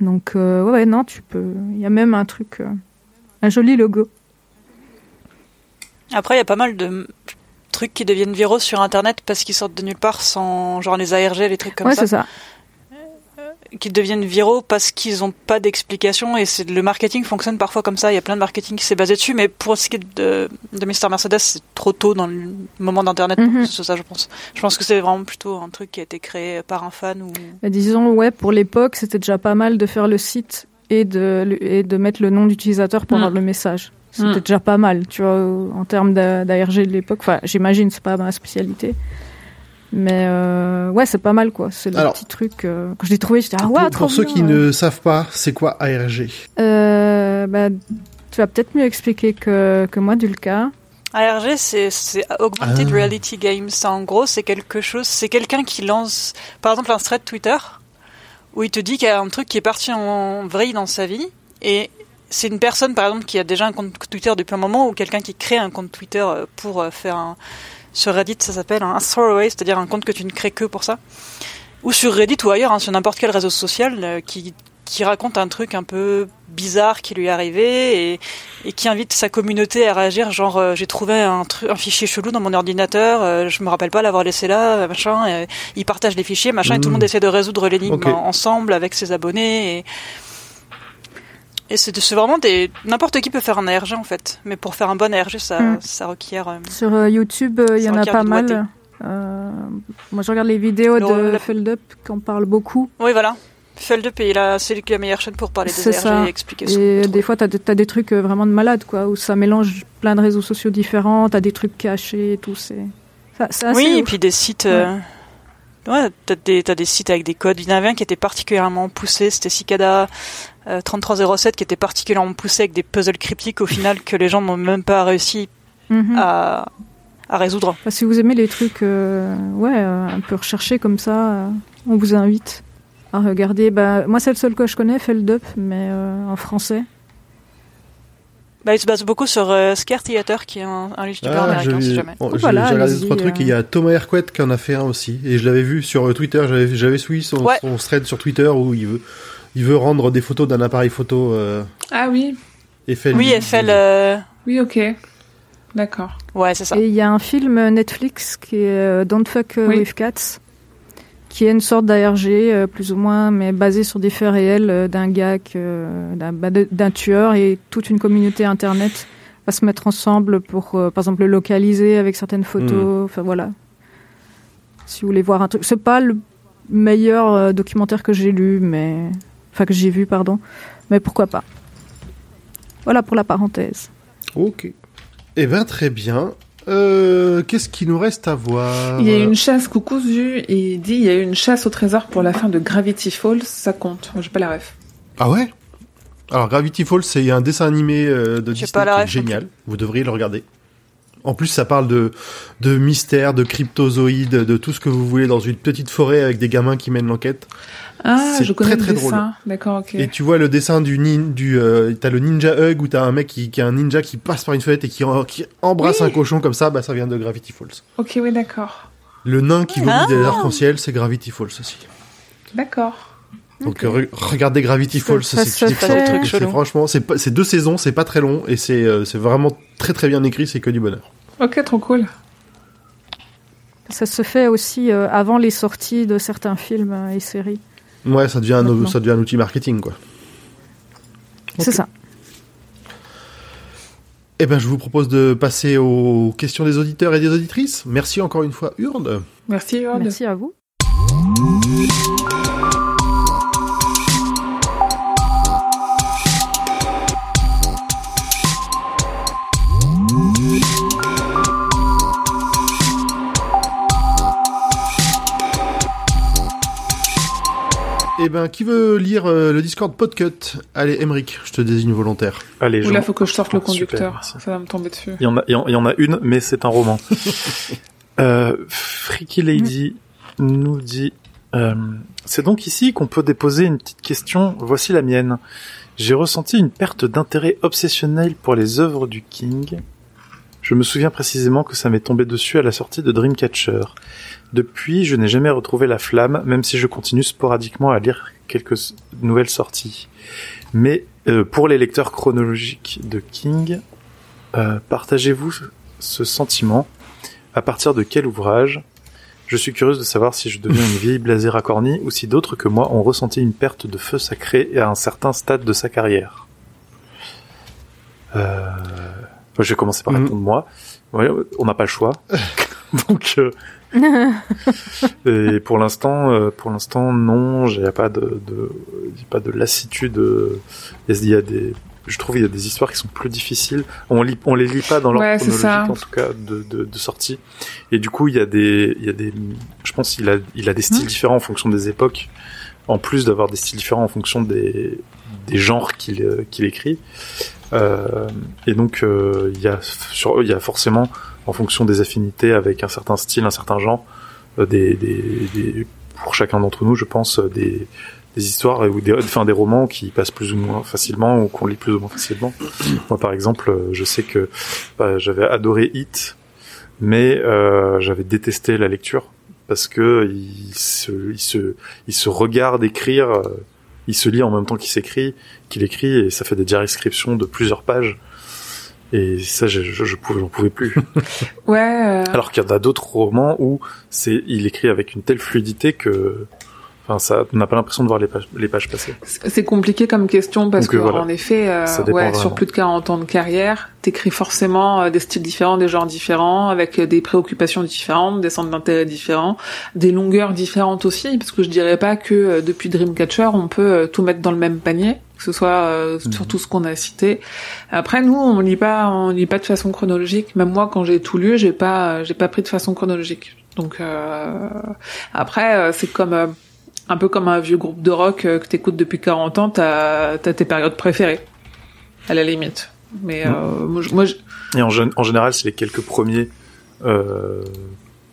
Speaker 4: Donc euh, ouais, non, tu peux. Il y a même un truc, un joli logo.
Speaker 6: Après, il y a pas mal de trucs qui deviennent viraux sur Internet parce qu'ils sortent de nulle part sans, genre les ARG, les trucs comme
Speaker 4: ouais,
Speaker 6: ça,
Speaker 4: c'est ça.
Speaker 6: Qui deviennent viraux parce qu'ils ont pas d'explication et c'est le marketing fonctionne parfois comme ça. Il y a plein de marketing qui s'est basé dessus, mais pour ce qui est de, de Mr Mercedes, c'est trop tôt dans le moment d'Internet ce soit ça, je pense. Je pense que c'est vraiment plutôt un truc qui a été créé par un fan ou.
Speaker 4: Disons, ouais, pour l'époque, c'était déjà pas mal de faire le site et de, et de mettre le nom d'utilisateur pour
Speaker 5: Mm.
Speaker 4: avoir le message. C'était
Speaker 5: Mm.
Speaker 4: déjà pas mal, tu vois, en termes d'A- d'ARG de l'époque. Enfin, j'imagine, c'est pas ma spécialité. Mais euh, ouais, c'est pas mal, quoi. C'est le
Speaker 3: Alors,
Speaker 4: petit truc euh, que j'ai trouvé. J'étais, ah ouais,
Speaker 3: pour,
Speaker 4: trop
Speaker 3: pour ceux qui
Speaker 4: ouais.
Speaker 3: ne savent pas, c'est quoi ARG
Speaker 4: Euh, bah, tu vas peut-être mieux expliquer que, que moi, Dulka.
Speaker 6: ARG, c'est Augmented
Speaker 3: Ah.
Speaker 6: Reality Games. En gros, c'est quelque chose. C'est quelqu'un qui lance, par exemple, un thread Twitter où il te dit qu'il y a un truc qui est parti en vrille dans sa vie et c'est une personne, par exemple, qui a déjà un compte Twitter depuis un moment ou quelqu'un qui crée un compte Twitter pour faire un sur Reddit, ça s'appelle un throwaway, c'est-à-dire un compte que tu ne crées que pour ça. Ou sur Reddit ou ailleurs, hein, sur n'importe quel réseau social euh, qui qui raconte un truc un peu bizarre qui lui est arrivé et, et qui invite sa communauté à réagir genre euh, j'ai trouvé un, fichier chelou dans mon ordinateur euh, je me rappelle pas l'avoir laissé là euh, machin et, il partage les fichiers machin et tout le
Speaker 3: Mhm.
Speaker 6: monde essaie de résoudre l'énigme
Speaker 3: Ok.
Speaker 6: en- ensemble avec ses abonnés et, et c'est vraiment des n'importe qui peut faire un ARG en fait mais pour faire un bon ARG ça,
Speaker 4: Mm.
Speaker 6: ça requiert euh,
Speaker 4: Sur euh, YouTube, euh, il y en a pas mal. moi, je regarde les vidéos
Speaker 6: Le-
Speaker 4: de
Speaker 6: la-
Speaker 4: Feldup qui en parlent beaucoup.
Speaker 6: oui voilà Feldup là c'est la meilleure chaîne pour parler des
Speaker 4: C'est
Speaker 6: ARG
Speaker 4: ça.
Speaker 6: et expliquer
Speaker 4: Et des fois, t'as, des- t'as des trucs vraiment de malade, quoi, où ça mélange plein de réseaux sociaux différents, t'as des trucs cachés et tout, c'est... assez
Speaker 6: oui et puis des sites Ouais, t'as des, t'as des sites avec des codes. Il y en avait un qui était particulièrement poussé, c'était Cicada euh, 3307 qui était particulièrement poussé avec des puzzles cryptiques au final que les gens n'ont même pas réussi
Speaker 4: Mhm.
Speaker 6: à, à résoudre.
Speaker 4: Bah, si vous aimez les trucs euh, ouais, euh, un peu recherchés comme ça, euh, on vous invite à regarder. Bah, moi, c'est le seul que je connais, Feld Up, mais en français.
Speaker 6: Bah, il se base beaucoup sur euh, Scare Theater qui est un, un youtubeur américain si jamais.
Speaker 3: oh, j'ai-
Speaker 4: Voilà,
Speaker 3: j'ai regardé trois trucs.
Speaker 4: euh.
Speaker 3: et Il y a Thomas Hercouet qui en a fait un aussi, et je l'avais vu sur euh, Twitter. J'avais suivi son,
Speaker 6: Ouais.
Speaker 3: son thread sur Twitter où il veut il veut rendre des photos d'un appareil photo euh,
Speaker 5: Ah oui,
Speaker 3: Eiffel.
Speaker 6: Oui, FL. Euh...
Speaker 5: oui, ok. D'accord.
Speaker 6: Ouais, c'est ça.
Speaker 4: Et il y a un film Netflix qui est euh, Don't Fuck
Speaker 5: Oui.
Speaker 4: with Cats, qui est une sorte d'ARG, euh, plus ou moins, mais basé sur des faits réels euh, d'un gars, euh, d'un bah, d'un tueur, et toute une communauté internet va se mettre ensemble pour, par exemple, le localiser avec certaines photos. Enfin voilà. Si vous voulez voir un truc, c'est pas le meilleur documentaire que j'ai lu, mais enfin que j'ai vu, pardon, mais pourquoi pas. Voilà pour la parenthèse.
Speaker 3: Ok. Eh ben très bien. Euh, Qu'est-ce qu'il nous reste à voir
Speaker 5: Il y a eu une chasse coucousu et il dit il y a eu une chasse au trésor pour la fin de Gravity Falls, ça compte. Moi, J'ai pas la ref.
Speaker 3: Ah ouais? Alors Gravity Falls, c'est un dessin animé euh, de
Speaker 6: J'ai
Speaker 3: Disney
Speaker 6: pas la
Speaker 3: qui est génial. Vous devriez le regarder. En plus, ça parle de de mystère, de cryptozoïdes, de tout ce que vous voulez dans une petite forêt avec des gamins qui mènent l'enquête.
Speaker 5: Ah,
Speaker 3: C'est
Speaker 5: je connais
Speaker 3: très,
Speaker 5: le
Speaker 3: très drôle.
Speaker 5: dessin. D'accord, ok.
Speaker 3: Et tu vois le dessin du nin, du euh, t'as le ninja hug où t'as un mec qui, qui a un ninja qui passe par une fenêtre et qui, en- qui embrasse
Speaker 5: Oui.
Speaker 3: un cochon comme ça, bah ça vient de Gravity Falls.
Speaker 5: Ok, oui, d'accord.
Speaker 3: Le nain qui vomit
Speaker 6: Ah.
Speaker 3: des arcs-en-ciel, c'est Gravity Falls aussi.
Speaker 5: D'accord.
Speaker 3: Donc euh, re- regardez Gravity Falls, c'est truc. C'est
Speaker 6: Chelou.
Speaker 3: franchement, c'est deux saisons, c'est pas très long et c'est euh, c'est vraiment très très bien écrit, c'est que du bonheur.
Speaker 5: Ok, trop cool.
Speaker 4: Ça se fait aussi euh, avant les sorties de certains films euh, et séries.
Speaker 3: Ouais, ça devient un, ça devient un outil marketing quoi.
Speaker 4: C'est ça.
Speaker 3: Eh ben, je vous propose de passer aux questions des auditeurs et des auditrices. Merci encore une fois, Urde.
Speaker 5: Merci, Horde.
Speaker 4: Merci à vous.
Speaker 3: Ben, qui veut lire euh, le Discord Podcut? Allez, Emric, je te désigne volontaire.
Speaker 1: Allez,
Speaker 5: Ou là,
Speaker 1: j'en-
Speaker 5: faut que je sorte le
Speaker 1: Ah, super,
Speaker 5: conducteur. ça va me tomber dessus.
Speaker 1: Il y en a, il y en- il y en a une, mais c'est un roman. euh, Freaky Lady nous dit, euh, c'est donc ici qu'on peut déposer une petite question. Voici la mienne. J'ai ressenti une perte d'intérêt obsessionnel pour les œuvres du King. Je me souviens précisément que ça m'est tombé dessus à la sortie de Dreamcatcher. Depuis, je n'ai jamais retrouvé la flamme, même si je continue sporadiquement à lire quelques nouvelles sorties. Mais euh, pour les lecteurs chronologiques de King, euh, partagez-vous ce sentiment? À partir de quel ouvrage? Je suis curieuse de savoir si je deviens une vieille blasée racornie ou si d'autres que moi ont ressenti une perte de feu sacré à un certain stade de sa carrière. Euh... Je vais commencer par
Speaker 3: Mhm.
Speaker 1: répondre moi. Ouais, on n'a pas le choix. Donc, euh, et pour l'instant, euh, pour l'instant, non, j'ai pas de, de, pas de lassitude. euh, Il y a des, je trouve, il y a des histoires qui sont plus difficiles. On lit, on les lit pas dans leur
Speaker 5: Ouais, ça.
Speaker 1: en tout cas, de, de, de sortie. Et du coup, il y a des, il y a des, je pense qu'il a, il a des styles différents en fonction des époques, en plus d'avoir des styles différents en fonction des, des genres qu'il, euh, qu'il écrit. Euh, et donc, euh, il y a, sur, il y a forcément, en fonction des affinités avec un certain style, un certain genre, des, des, des- pour chacun d'entre nous, je pense, des, des histoires ou des, enfin, des romans qui passent plus ou moins facilement ou qu'on lit plus ou moins facilement. Moi, par exemple, je sais que bah, j'avais adoré Hit, mais euh, j'avais détesté la lecture parce que il se, il se, il se regarde écrire, il se lit en même temps qu'il s'écrit, qu'il écrit, et ça fait des descriptions de plusieurs pages. Et ça, je, je, je pouvais, j'en pouvais plus.
Speaker 5: Ouais. euh,
Speaker 1: Alors qu'il y en a d'autres romans où c'est, il écrit avec une telle fluidité que, enfin, ça, on n'a pas l'impression de voir les pages, les pages passer.
Speaker 5: C'est compliqué comme question parce
Speaker 1: Donc, euh,
Speaker 5: que
Speaker 1: voilà.
Speaker 5: en effet, euh, ouais, sur plus de 40 ans de carrière, t'écris forcément euh, des styles différents, des genres différents, avec des préoccupations différentes, des centres d'intérêt différents, des longueurs différentes aussi, parce que je dirais pas que depuis Dreamcatcher on peut tout mettre dans le même panier. que ce soit euh, sur tout ce qu'on a cité. Après, nous, on lit pas, on lit pas de façon chronologique. Même moi, quand j'ai tout lu, j'ai pas, j'ai pas pris de façon chronologique. Donc euh, après, c'est comme euh, un peu comme un vieux groupe de rock euh, que t'écoutes depuis 40 ans. T'as, t'as tes périodes préférées, à la limite. Mais euh, moi, je- moi, je-
Speaker 1: Et en, en général, c'est les quelques premiers euh,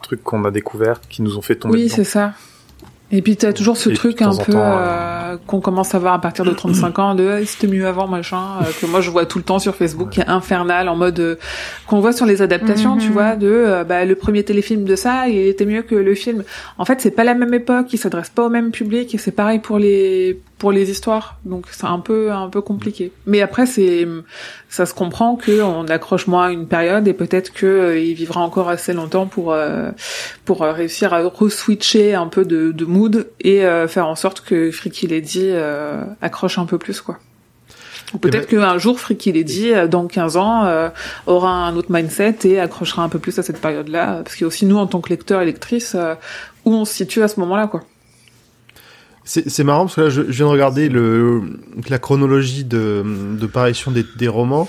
Speaker 1: trucs qu'on a découverts qui nous ont fait tomber
Speaker 5: oui, c'est ça. Et puis t'as toujours ce
Speaker 1: Et
Speaker 5: truc un peu
Speaker 1: temps,
Speaker 5: euh, qu'on commence à voir à partir de 35 ans de Eh, c'était mieux avant machin euh, que moi je vois tout le temps sur Facebook qui est infernal en mode euh, qu'on voit sur les adaptations
Speaker 4: Mhm.
Speaker 5: tu vois de euh, bah, le premier téléfilm de ça il était mieux que le film en fait c'est pas la même époque il s'adresse pas au même public et c'est pareil pour les pour les histoires donc c'est un peu un peu compliqué mais après c'est ça se comprend que on accroche moins à une période et peut-être que euh, il vivra encore assez longtemps pour euh, pour euh, réussir à re-switcher un peu de, de mood et euh, faire en sorte que Freaky Lady euh, accroche un peu plus quoi. Ou peut-être qu'un jour Freaky Lady dans 15 ans euh, aura un autre mindset et accrochera un peu plus à cette période-là parce qu'il y a aussi nous en tant que lecteurs et lectrices où on se situe à ce moment-là quoi.
Speaker 3: C'est marrant parce que là, je, viens de regarder le, la chronologie de, de parution des, des romans.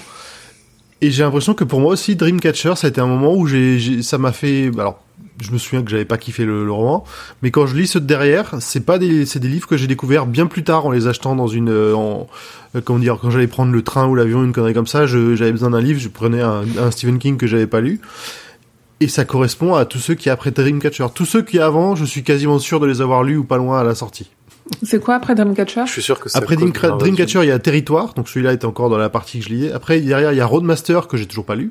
Speaker 3: Et j'ai l'impression que pour moi aussi, Dreamcatcher, ça a été un moment où j'ai, ça m'a fait. Alors, je me souviens que j'avais pas kiffé le, le roman, mais quand je lis ceux de derrière, c'est pas des, c'est des livres que j'ai découverts bien plus tard en les achetant dans une, en, euh, comment dire, quand j'allais prendre le train ou l'avion, une connerie comme ça, j'avais besoin d'un livre, je prenais un, un Stephen King que j'avais pas lu. Et ça correspond à tous ceux qui après Dreamcatcher. Tous ceux qui avant, je suis quasiment sûr de les avoir lus ou pas loin à la sortie.
Speaker 5: C'est quoi après Dreamcatcher
Speaker 1: Je suis sûr que ça
Speaker 3: Après. Dreamcatcher, il y a Territoire, donc celui-là était encore dans la partie que je lisais. Après, derrière, il y a Roadmaster, que j'ai toujours pas lu.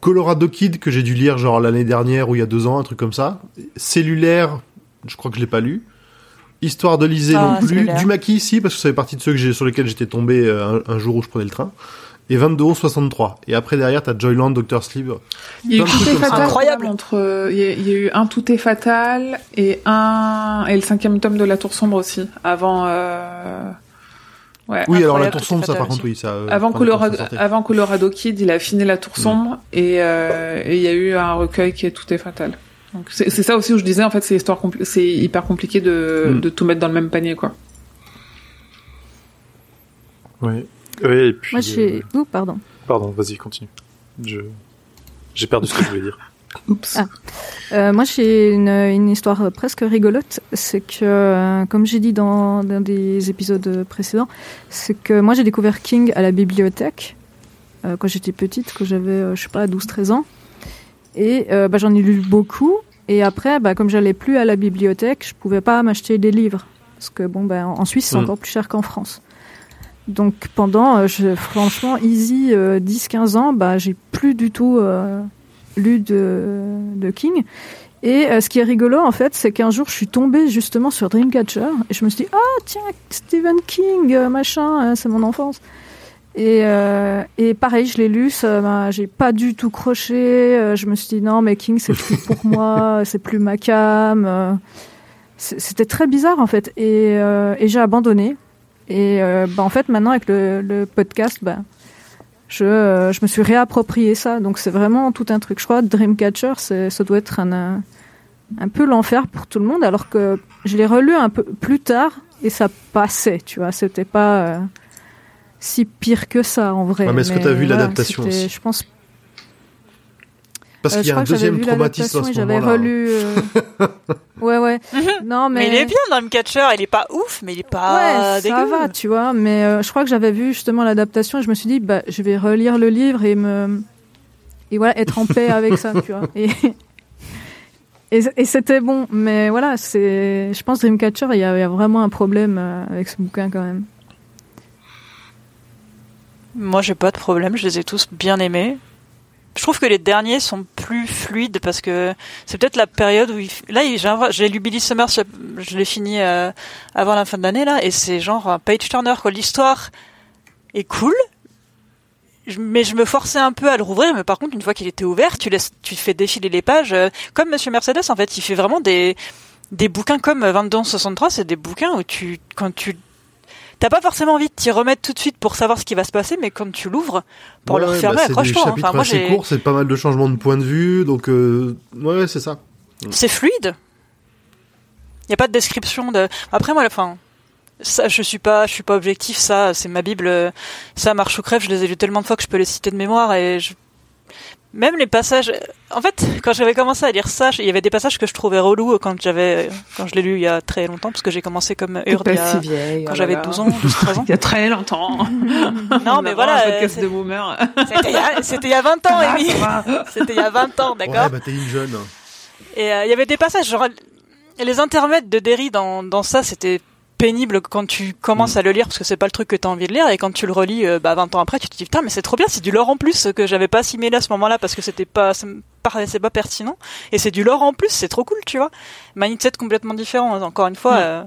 Speaker 3: Colorado Kid, que j'ai dû lire genre l'année dernière ou il y a deux ans, un truc comme ça. Cellulaire, je crois que je l'ai pas lu. Histoire de l'Elysée
Speaker 6: Ah,
Speaker 3: non plus.
Speaker 6: Cellulaire.
Speaker 3: Du Maquis, si, parce que ça fait partie de ceux que j'ai, sur lesquels j'étais tombé euh, un, un jour où je prenais le train. Et 22,63. Et après, derrière, t'as Joyland, Doctor Sleep.
Speaker 5: Il y a eu tout est fatal
Speaker 6: Incroyable.
Speaker 5: entre euh, il y, a, il y a eu un tout est fatal et un et le cinquième tome de la Tour sombre aussi avant euh... ouais
Speaker 3: Oui, alors la Tour sombre, ça, par contre, oui, ça. euh,
Speaker 5: avant Colorado avant Colorado Kid il a fini la Tour sombre et euh, et il y a eu un recueil qui est tout est fatal donc c'est ça aussi où je disais en fait c'est histoire c'est hyper compliqué de
Speaker 3: Mm.
Speaker 5: de tout mettre dans le même panier quoi
Speaker 1: Oui. Oui, et puis.
Speaker 4: Moi, je suis...
Speaker 1: euh,
Speaker 4: Ouh, pardon.
Speaker 1: Pardon, vas-y, continue. Je... J'ai perdu ce que je voulais dire.
Speaker 5: oups
Speaker 4: Ah. Euh, moi, j'ai une, une histoire presque rigolote. C'est que, euh, comme j'ai dit dans, dans des épisodes précédents, c'est que moi, j'ai découvert King à la bibliothèque euh, quand j'étais petite, quand j'avais, euh, je sais pas, 12-13 ans. Et euh, bah, j'en ai lu beaucoup. Et après, bah, comme j'allais plus à la bibliothèque, je pouvais pas m'acheter des livres. Parce que, bon, bah, en Suisse, c'est
Speaker 1: Mm.
Speaker 4: encore plus cher qu'en France. Donc, pendant, euh, je, franchement, easy, euh, 10-15 ans, bah, j'ai plus du tout euh, lu de, de King. Et euh, ce qui est rigolo, en fait, c'est qu'un jour, je suis tombée justement sur Dreamcatcher et je me suis dit, ah tiens, Stephen King, euh, machin, euh, c'est mon enfance. Et, euh, et pareil, je l'ai lu, ça m'a, j'ai pas du tout croché. euh, je me suis dit non, mais King, c'est plus pour moi, c'est plus ma cam. euh, C'était très bizarre en fait, et, euh, et j'ai abandonné. Et euh, bah, en fait, maintenant avec le, le podcast, bah, je, euh, je me suis réapproprié ça. Donc c'est vraiment tout un truc. Je crois Dreamcatcher, ça doit être un, un, un peu l'enfer pour tout le monde, alors que je l'ai relu un peu plus tard et ça passait, tu vois. C'était pas euh, si pire que ça en vrai.
Speaker 3: Ouais, mais est-ce que t'as vu
Speaker 4: voilà,
Speaker 3: l'adaptation
Speaker 4: Je pense.
Speaker 3: Parce
Speaker 4: euh,
Speaker 3: qu'il y
Speaker 4: je
Speaker 3: a
Speaker 4: crois
Speaker 3: un
Speaker 4: que j'avais
Speaker 3: deuxième
Speaker 4: vu
Speaker 3: traumatisme à ce
Speaker 4: et j'avais
Speaker 3: moment-là.
Speaker 4: relu. euh, ouais, ouais. Non, mais.
Speaker 6: Mais il est bien Dreamcatcher, il est pas ouf, mais il est pas
Speaker 4: ouais, ça
Speaker 6: dégueu.
Speaker 4: va, tu vois. Mais euh, je crois que j'avais vu justement l'adaptation et je me suis dit, bah, je vais relire le livre et me. Et voilà, être en paix avec ça, tu vois. Et, et, et c'était bon. Mais voilà, c'est. Je pense Dreamcatcher, il y, a, il y a vraiment un problème avec ce bouquin quand même.
Speaker 6: Moi, j'ai pas de problème, je les ai tous bien aimés. Je trouve que les derniers sont plus fluides parce que c'est peut-être la période où il... là j'ai lu Billy Summers, je, l'ai fini euh, avant la fin de l'année là et c'est genre un page turner quoi. L'histoire est cool, mais je me forçais un peu à le rouvrir. Mais par contre, une fois qu'il était ouvert, tu laisses, fais défiler les pages euh, comme Monsieur Mercedes en fait. Il fait vraiment des des bouquins comme 2263, c'est des bouquins où tu quand tu T'as pas forcément envie de t'y remettre tout de suite pour savoir ce qui va se passer, mais quand tu l'ouvres, pour
Speaker 3: Ouais,
Speaker 6: le refermer,
Speaker 3: bah, c'est
Speaker 6: accroche-toi. hein. Enfin, moi, j'ai...
Speaker 3: courts, c'est pas mal de changements de point de vue, donc euh, ouais, c'est ça.
Speaker 6: c'est fluide. Il y a pas de description de. Après, moi, la fin, ça, je suis pas, je suis pas objectif. Ça, c'est ma bible. Ça, marche ou crève. Je les ai lus tellement de fois que je peux les citer de mémoire et je... même les passages. En fait, quand j'avais commencé à lire ça, il y avait des passages que je trouvais relous quand j'avais, quand je l'ai lu il y a très longtemps, parce que j'ai commencé comme Urde
Speaker 5: si vieille,
Speaker 6: quand
Speaker 5: oh
Speaker 6: j'avais
Speaker 5: là là.
Speaker 6: 12 ans, 12, 13 ans.
Speaker 5: Il y a très longtemps.
Speaker 6: Non, mais voilà. C'était il y a- c'était il y a 20 ans,
Speaker 5: Ah,
Speaker 6: Amy. C'était il y a 20 ans, d'accord.
Speaker 3: Ouais, bah t'es une jeune.
Speaker 6: Et euh, il y avait des passages, genre les intermèdes de Derry dans, dans ça, c'était pénible quand tu commences à le lire parce que c'est pas le truc que t'as envie de lire et quand tu le relis euh, bah 20 ans après tu te dis putain mais c'est trop bien c'est du lore en plus que j'avais pas assimilé à ce moment-là parce que c'était pas ça me paraissait pas pertinent et c'est du lore en plus c'est trop cool tu vois. Mindset complètement différent hein, encore une fois
Speaker 5: Ouais.
Speaker 6: euh,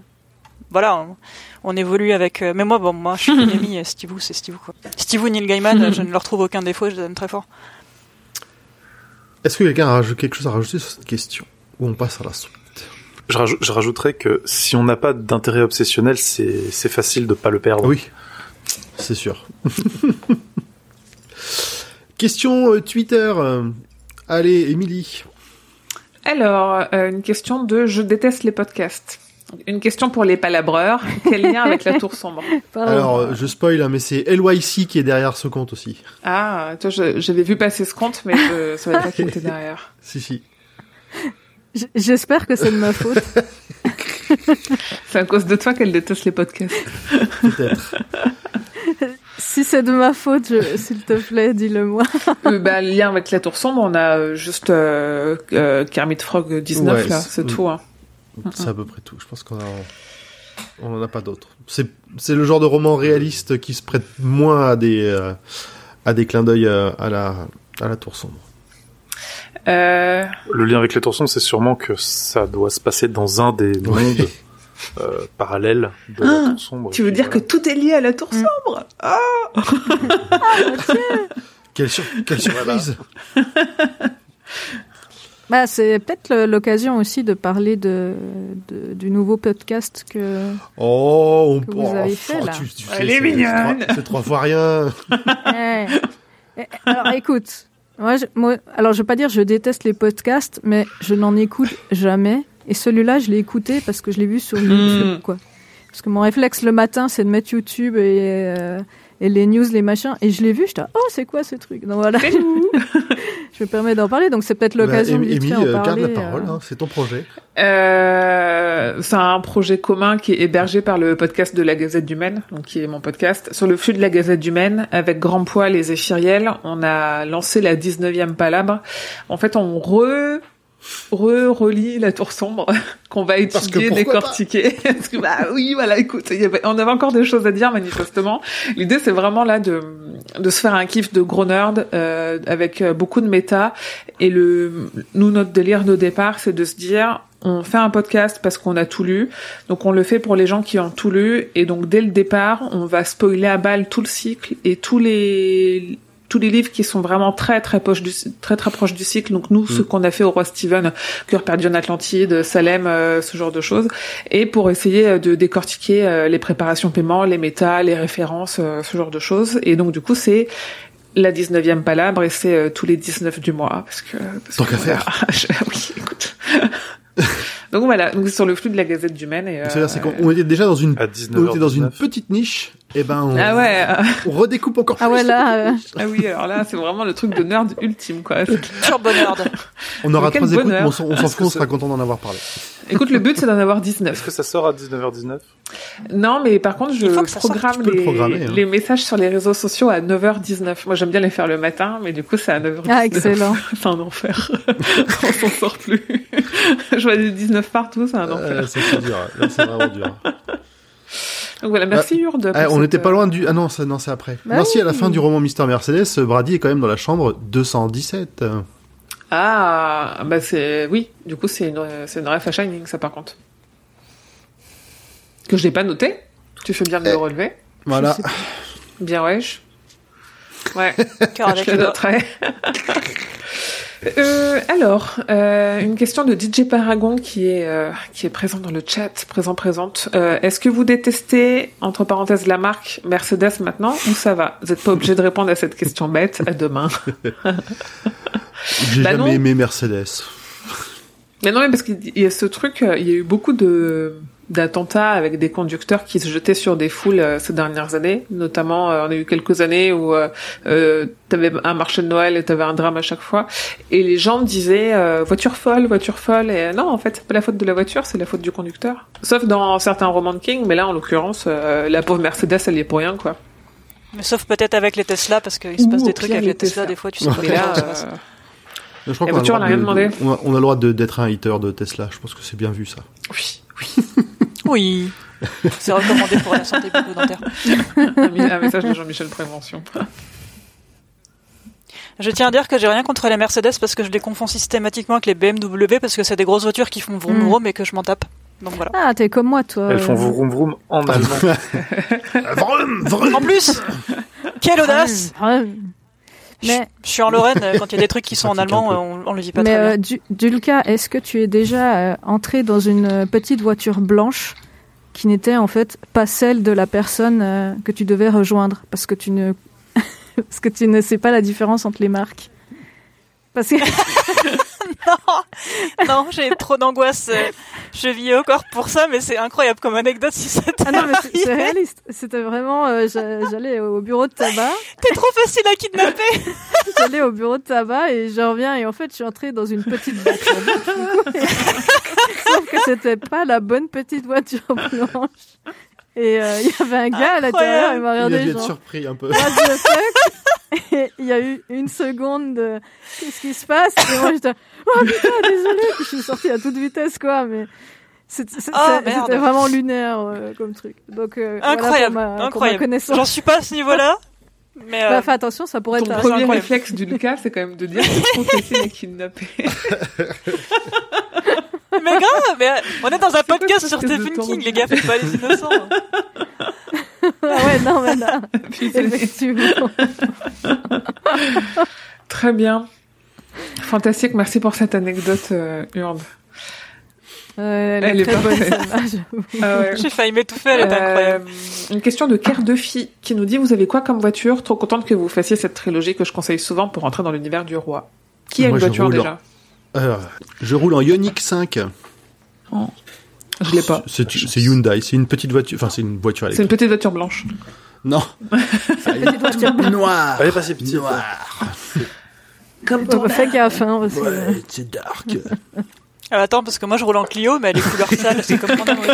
Speaker 6: voilà on, on évolue avec euh, mais moi bon moi je suis une amie Steve c'est Steve quoi. Steve Neil Gaiman euh, je ne leur trouve aucun défaut je les aime très fort.
Speaker 3: Est-ce que quelqu'un a quelque chose à rajouter sur cette question? Ou on passe à la suite
Speaker 1: Je, rajou- je rajouterais que si on n'a pas d'intérêt obsessionnel, c'est facile de pas le perdre.
Speaker 3: Oui, c'est sûr. Question euh, Twitter. Allez, Émilie.
Speaker 5: Alors, euh, une question de je déteste les podcasts. Une question pour les palabreurs. Quel lien avec la tour sombre
Speaker 4: Pardon.
Speaker 3: Alors, je spoil, hein, mais c'est LYC qui est derrière ce compte aussi.
Speaker 5: Ah, toi, j'avais vu passer ce compte, mais je savais pas qui était derrière.
Speaker 3: Si, si.
Speaker 4: J'espère que c'est de ma faute.
Speaker 5: C'est à cause de toi qu'elle déteste les podcasts.
Speaker 3: Peut-être.
Speaker 4: si c'est de ma faute, je- s'il te plaît, dis-le moi.
Speaker 5: Euh, bah, le lien avec la tour sombre, on a euh, juste euh, euh, Kermit Frog 19
Speaker 3: Ouais,
Speaker 5: là,
Speaker 3: c'est-
Speaker 5: tout. Hein.
Speaker 3: C'est à peu près tout. Je pense qu'on a... on en a pas d'autres. C'est c'est le genre de roman réaliste qui se prête moins à des euh, à des clins d'œil à la à la tour sombre.
Speaker 5: Euh,
Speaker 1: Le lien avec les torsons, c'est sûrement que ça doit se passer dans un des mondes euh, parallèles de la
Speaker 5: Ah,
Speaker 1: tour sombre.
Speaker 5: tu veux dire que tout est lié à la tour sombre Ah
Speaker 3: Quelle, sur- quelle surprise
Speaker 4: Bah, c'est peut-être l'occasion aussi de parler de, de- du nouveau podcast que.
Speaker 3: Oh, on
Speaker 4: Que vous
Speaker 3: oh,
Speaker 4: avez
Speaker 3: oh,
Speaker 4: fait, là.
Speaker 3: tu- tu sais,
Speaker 5: Elle est
Speaker 3: c'est-
Speaker 5: mignonne.
Speaker 3: c'est trois- fois rien.
Speaker 4: Alors écoute, moi, je, moi, alors je vais pas dire je déteste les podcasts, mais je n'en écoute jamais. Et celui-là, je l'ai écouté parce que je l'ai vu sur YouTube, quoi. Parce que mon réflexe le matin, c'est de mettre YouTube et, euh, et les news, les machins. Et je l'ai vu, j'étais, oh, c'est quoi ce truc? Donc voilà, je me permets d'en parler. Donc c'est peut-être l'occasion
Speaker 3: Bah,
Speaker 4: de
Speaker 3: euh, garde la parole.
Speaker 4: euh.
Speaker 3: hein, c'est ton projet.
Speaker 5: Euh, c'est un projet commun qui est hébergé par le podcast de la Gazette du Maine, donc qui est mon podcast. Sur le flux de la Gazette du Maine, avec Grand Poil et Zéphiriel, on a lancé la 19e palabre. En fait, on re re relit la tour sombre qu'on va étudier, décortiquer. Parce que bah oui, voilà, écoute, il y avait- on avait encore des choses à dire manifestement. L'idée c'est vraiment là de de se faire un kiff de gros nerd euh, avec euh, beaucoup de méta et le nous notre délire de départ c'est de se dire on fait un podcast parce qu'on a tout lu, donc on le fait pour les gens qui ont tout lu, et donc dès le départ, on va spoiler à balle tout le cycle et tous les tous les livres qui sont vraiment très très proches du très très proches du cycle. Donc nous, ce qu'on a fait au roi Steven, Cœur perdu en Atlantide, Salem, euh, ce genre de choses, et pour essayer euh, de décortiquer euh, les préparations paiement, les méta, les références, euh, ce genre de choses. Et donc du coup, c'est la 19e palabre et c'est euh, tous les 19 du mois parce que parce
Speaker 3: Tant qu'à faire.
Speaker 5: Oui, écoute. donc voilà, donc c'est sur le flux de la Gazette du Maine et euh,
Speaker 3: C'est-à-dire, c'est qu'on on était déjà dans une,
Speaker 1: À
Speaker 3: on était dans une
Speaker 1: 19h19.
Speaker 3: petite niche. Et ben, on,
Speaker 5: Ah ouais, euh,
Speaker 3: on redécoupe encore
Speaker 4: Ah
Speaker 3: plus.
Speaker 4: ouais, là, euh,
Speaker 5: ah oui, alors là, c'est vraiment le truc de nerd ultime, quoi. C'est-
Speaker 6: turbo nerd
Speaker 3: On aura trois écoutes, mais on s'en
Speaker 1: Est-ce
Speaker 3: fout, on sera content d'en avoir parlé.
Speaker 5: Écoute, le but, c'est d'en avoir
Speaker 1: Est-ce
Speaker 5: 19.
Speaker 1: que ça sort à 19h19
Speaker 5: Non, mais par contre, je programme les,
Speaker 3: programmer, hein.
Speaker 5: les messages sur les réseaux sociaux à 9h19. Moi, j'aime bien les faire le matin, mais du coup, c'est à 9h19.
Speaker 4: ah, excellent.
Speaker 5: C'est un enfer. On s'en sort plus. je vois des 19 partout, c'est un enfer.
Speaker 3: Euh, c'est dur. Là, c'est vraiment dur.
Speaker 5: Donc voilà, merci Urde.
Speaker 3: Ah, on
Speaker 5: cette,
Speaker 3: n'était pas
Speaker 5: euh,
Speaker 3: loin du. Ah non, ça- non c'est après.
Speaker 4: Bah
Speaker 3: non, si à la fin du roman Mister Mercedes, euh, Brady est quand même dans la chambre 217. euh.
Speaker 5: Ah, bah c'est... Oui, du coup, c'est une, c'est une ref à Shining, ça, par contre. Que je n'ai pas noté. Tu fais bien de
Speaker 3: Eh.
Speaker 5: le relever.
Speaker 3: Voilà.
Speaker 5: Je Bien, wesh. Ouais.
Speaker 6: cœur avec
Speaker 5: Je le noterai. Euh, alors, euh, une question de DJ Paragon qui est euh, qui est présent dans le chat, présent présente. Euh, Est-ce que vous détestez entre parenthèses la marque Mercedes maintenant ou ça va? Vous n'êtes pas obligé de répondre à cette question bête. À demain.
Speaker 3: J'ai
Speaker 5: Bah
Speaker 3: jamais
Speaker 5: non.
Speaker 3: aimé Mercedes.
Speaker 5: Mais non, mais parce qu'il y a ce truc, euh, il y a eu beaucoup de d'attentats avec des conducteurs qui se jetaient sur des foules euh, ces dernières années. Notamment, euh, on a eu quelques années où euh, euh, t'avais un marché de Noël et t'avais un drame à chaque fois. Et les gens disaient euh, voiture folle, voiture folle. Et euh, non, en fait, c'est pas la faute de la voiture, c'est la faute du conducteur. Sauf dans certains romans de King, mais là, en l'occurrence, euh, la pauvre Mercedes, elle y est pour rien, quoi.
Speaker 6: Mais sauf peut-être avec les Tesla, parce qu'il se passe des trucs avec
Speaker 5: les
Speaker 6: Tesla,
Speaker 5: Tesla.
Speaker 6: des fois, tu sais pas
Speaker 5: là,
Speaker 6: ça se passe.
Speaker 3: Je crois
Speaker 5: La
Speaker 3: qu'on a
Speaker 5: a rien
Speaker 3: de-
Speaker 5: demandé.
Speaker 3: On a, on a le droit d'être un hater de Tesla. Je pense que c'est bien vu ça.
Speaker 5: oui, oui.
Speaker 6: C'est recommandé pour la santé bucco-dentaire.
Speaker 5: un, message de Jean-Michel Prévention.
Speaker 6: Je tiens à dire que j'ai rien contre les Mercedes parce que je les confonds systématiquement avec les BMW parce que c'est des grosses voitures qui font vroom
Speaker 4: Mm.
Speaker 6: vroom et que je m'en tape. Donc voilà.
Speaker 4: Ah, t'es comme moi, toi.
Speaker 1: Elles font
Speaker 4: euh,
Speaker 1: vroom vroom en allemand.
Speaker 3: Vroom, vroom.
Speaker 6: En plus, quelle audace
Speaker 4: Ouais. Mais,
Speaker 6: Je suis en Lorraine, euh, quand il y a des trucs qui sont en allemand, euh, on, on le vit pas
Speaker 4: mais
Speaker 6: très bien.
Speaker 4: euh, Du- Dulka, est-ce que tu es déjà euh, entré dans une euh, petite voiture blanche qui n'était en fait pas celle de la personne euh, que tu devais rejoindre? Parce que tu ne parce que tu ne sais pas la différence entre les marques. Parce que
Speaker 6: Non, non, j'ai trop d'angoisse. Je vis encore pour ça, mais c'est incroyable comme anecdote si ça
Speaker 4: ah non mais c'est- réaliste. C'était vraiment euh, j'a- j'allais au bureau de tabac,
Speaker 6: T'es trop facile à kidnapper.
Speaker 4: j'allais au bureau de tabac et je reviens et en fait je suis entrée dans une petite voiture blanche. Sauf que c'était pas la bonne petite voiture blanche. Et euh, il y avait un gars à l'intérieur, il m'a
Speaker 3: Il a
Speaker 4: regardé
Speaker 3: dû être surpris un peu.
Speaker 4: What the fuck? Et il y a eu une seconde de qu'est-ce qui se passe? Et moi j'étais oh putain désolé Puis je suis sortie à toute vitesse quoi mais c'était c'était-
Speaker 6: Oh,
Speaker 4: c'était
Speaker 6: merde.
Speaker 4: vraiment lunaire euh, comme truc. Donc euh, voilà
Speaker 6: Incroyable,
Speaker 4: pour ma
Speaker 6: incroyable. J'en suis pas à ce niveau-là, mais
Speaker 4: Bah,
Speaker 6: euh,
Speaker 4: fais attention, ça pourrait
Speaker 5: Ton
Speaker 4: être
Speaker 5: premier
Speaker 6: incroyable.
Speaker 5: réflexe du Lucas, c'est quand même de dire que facile à kidnapper.
Speaker 6: mais grave. Mais euh, on est dans un podcast sur Stephen King, les gars, faites pas les innocents.
Speaker 4: ah ouais non mais non,
Speaker 5: Puis c'est-
Speaker 4: effectivement.
Speaker 5: Très bien. Fantastique, merci pour cette anecdote, euh, Urde.
Speaker 4: Euh, elle,
Speaker 5: Elle
Speaker 4: est très bonne.
Speaker 5: Ah ouais.
Speaker 6: J'ai failli m'étouffer, elle est
Speaker 5: Euh,
Speaker 6: incroyable.
Speaker 5: Une question de Kerr de Fille qui nous dit Vous avez quoi comme voiture? Trop contente que vous fassiez cette trilogie que je conseille souvent pour entrer dans l'univers du roi. Qui a
Speaker 3: Moi,
Speaker 5: une voiture déjà?
Speaker 3: Euh, je roule en Ioniq 5.
Speaker 5: Je l'ai pas.
Speaker 3: C'est c'est Hyundai. C'est une petite voiture. Enfin, c'est une voiture
Speaker 5: C'est une
Speaker 3: électrique.
Speaker 5: petite voiture blanche.
Speaker 3: Non.
Speaker 4: Petite voiture
Speaker 3: Noir.
Speaker 1: Elle est pas si petite.
Speaker 3: Noir.
Speaker 5: Comme
Speaker 4: Ouais, bah, fais gaffe hein, parce
Speaker 3: Ouais, c'est dark.
Speaker 6: Euh, attends, parce que moi je roule en Clio, mais elle est couleur sale, c'est comme mon aussi.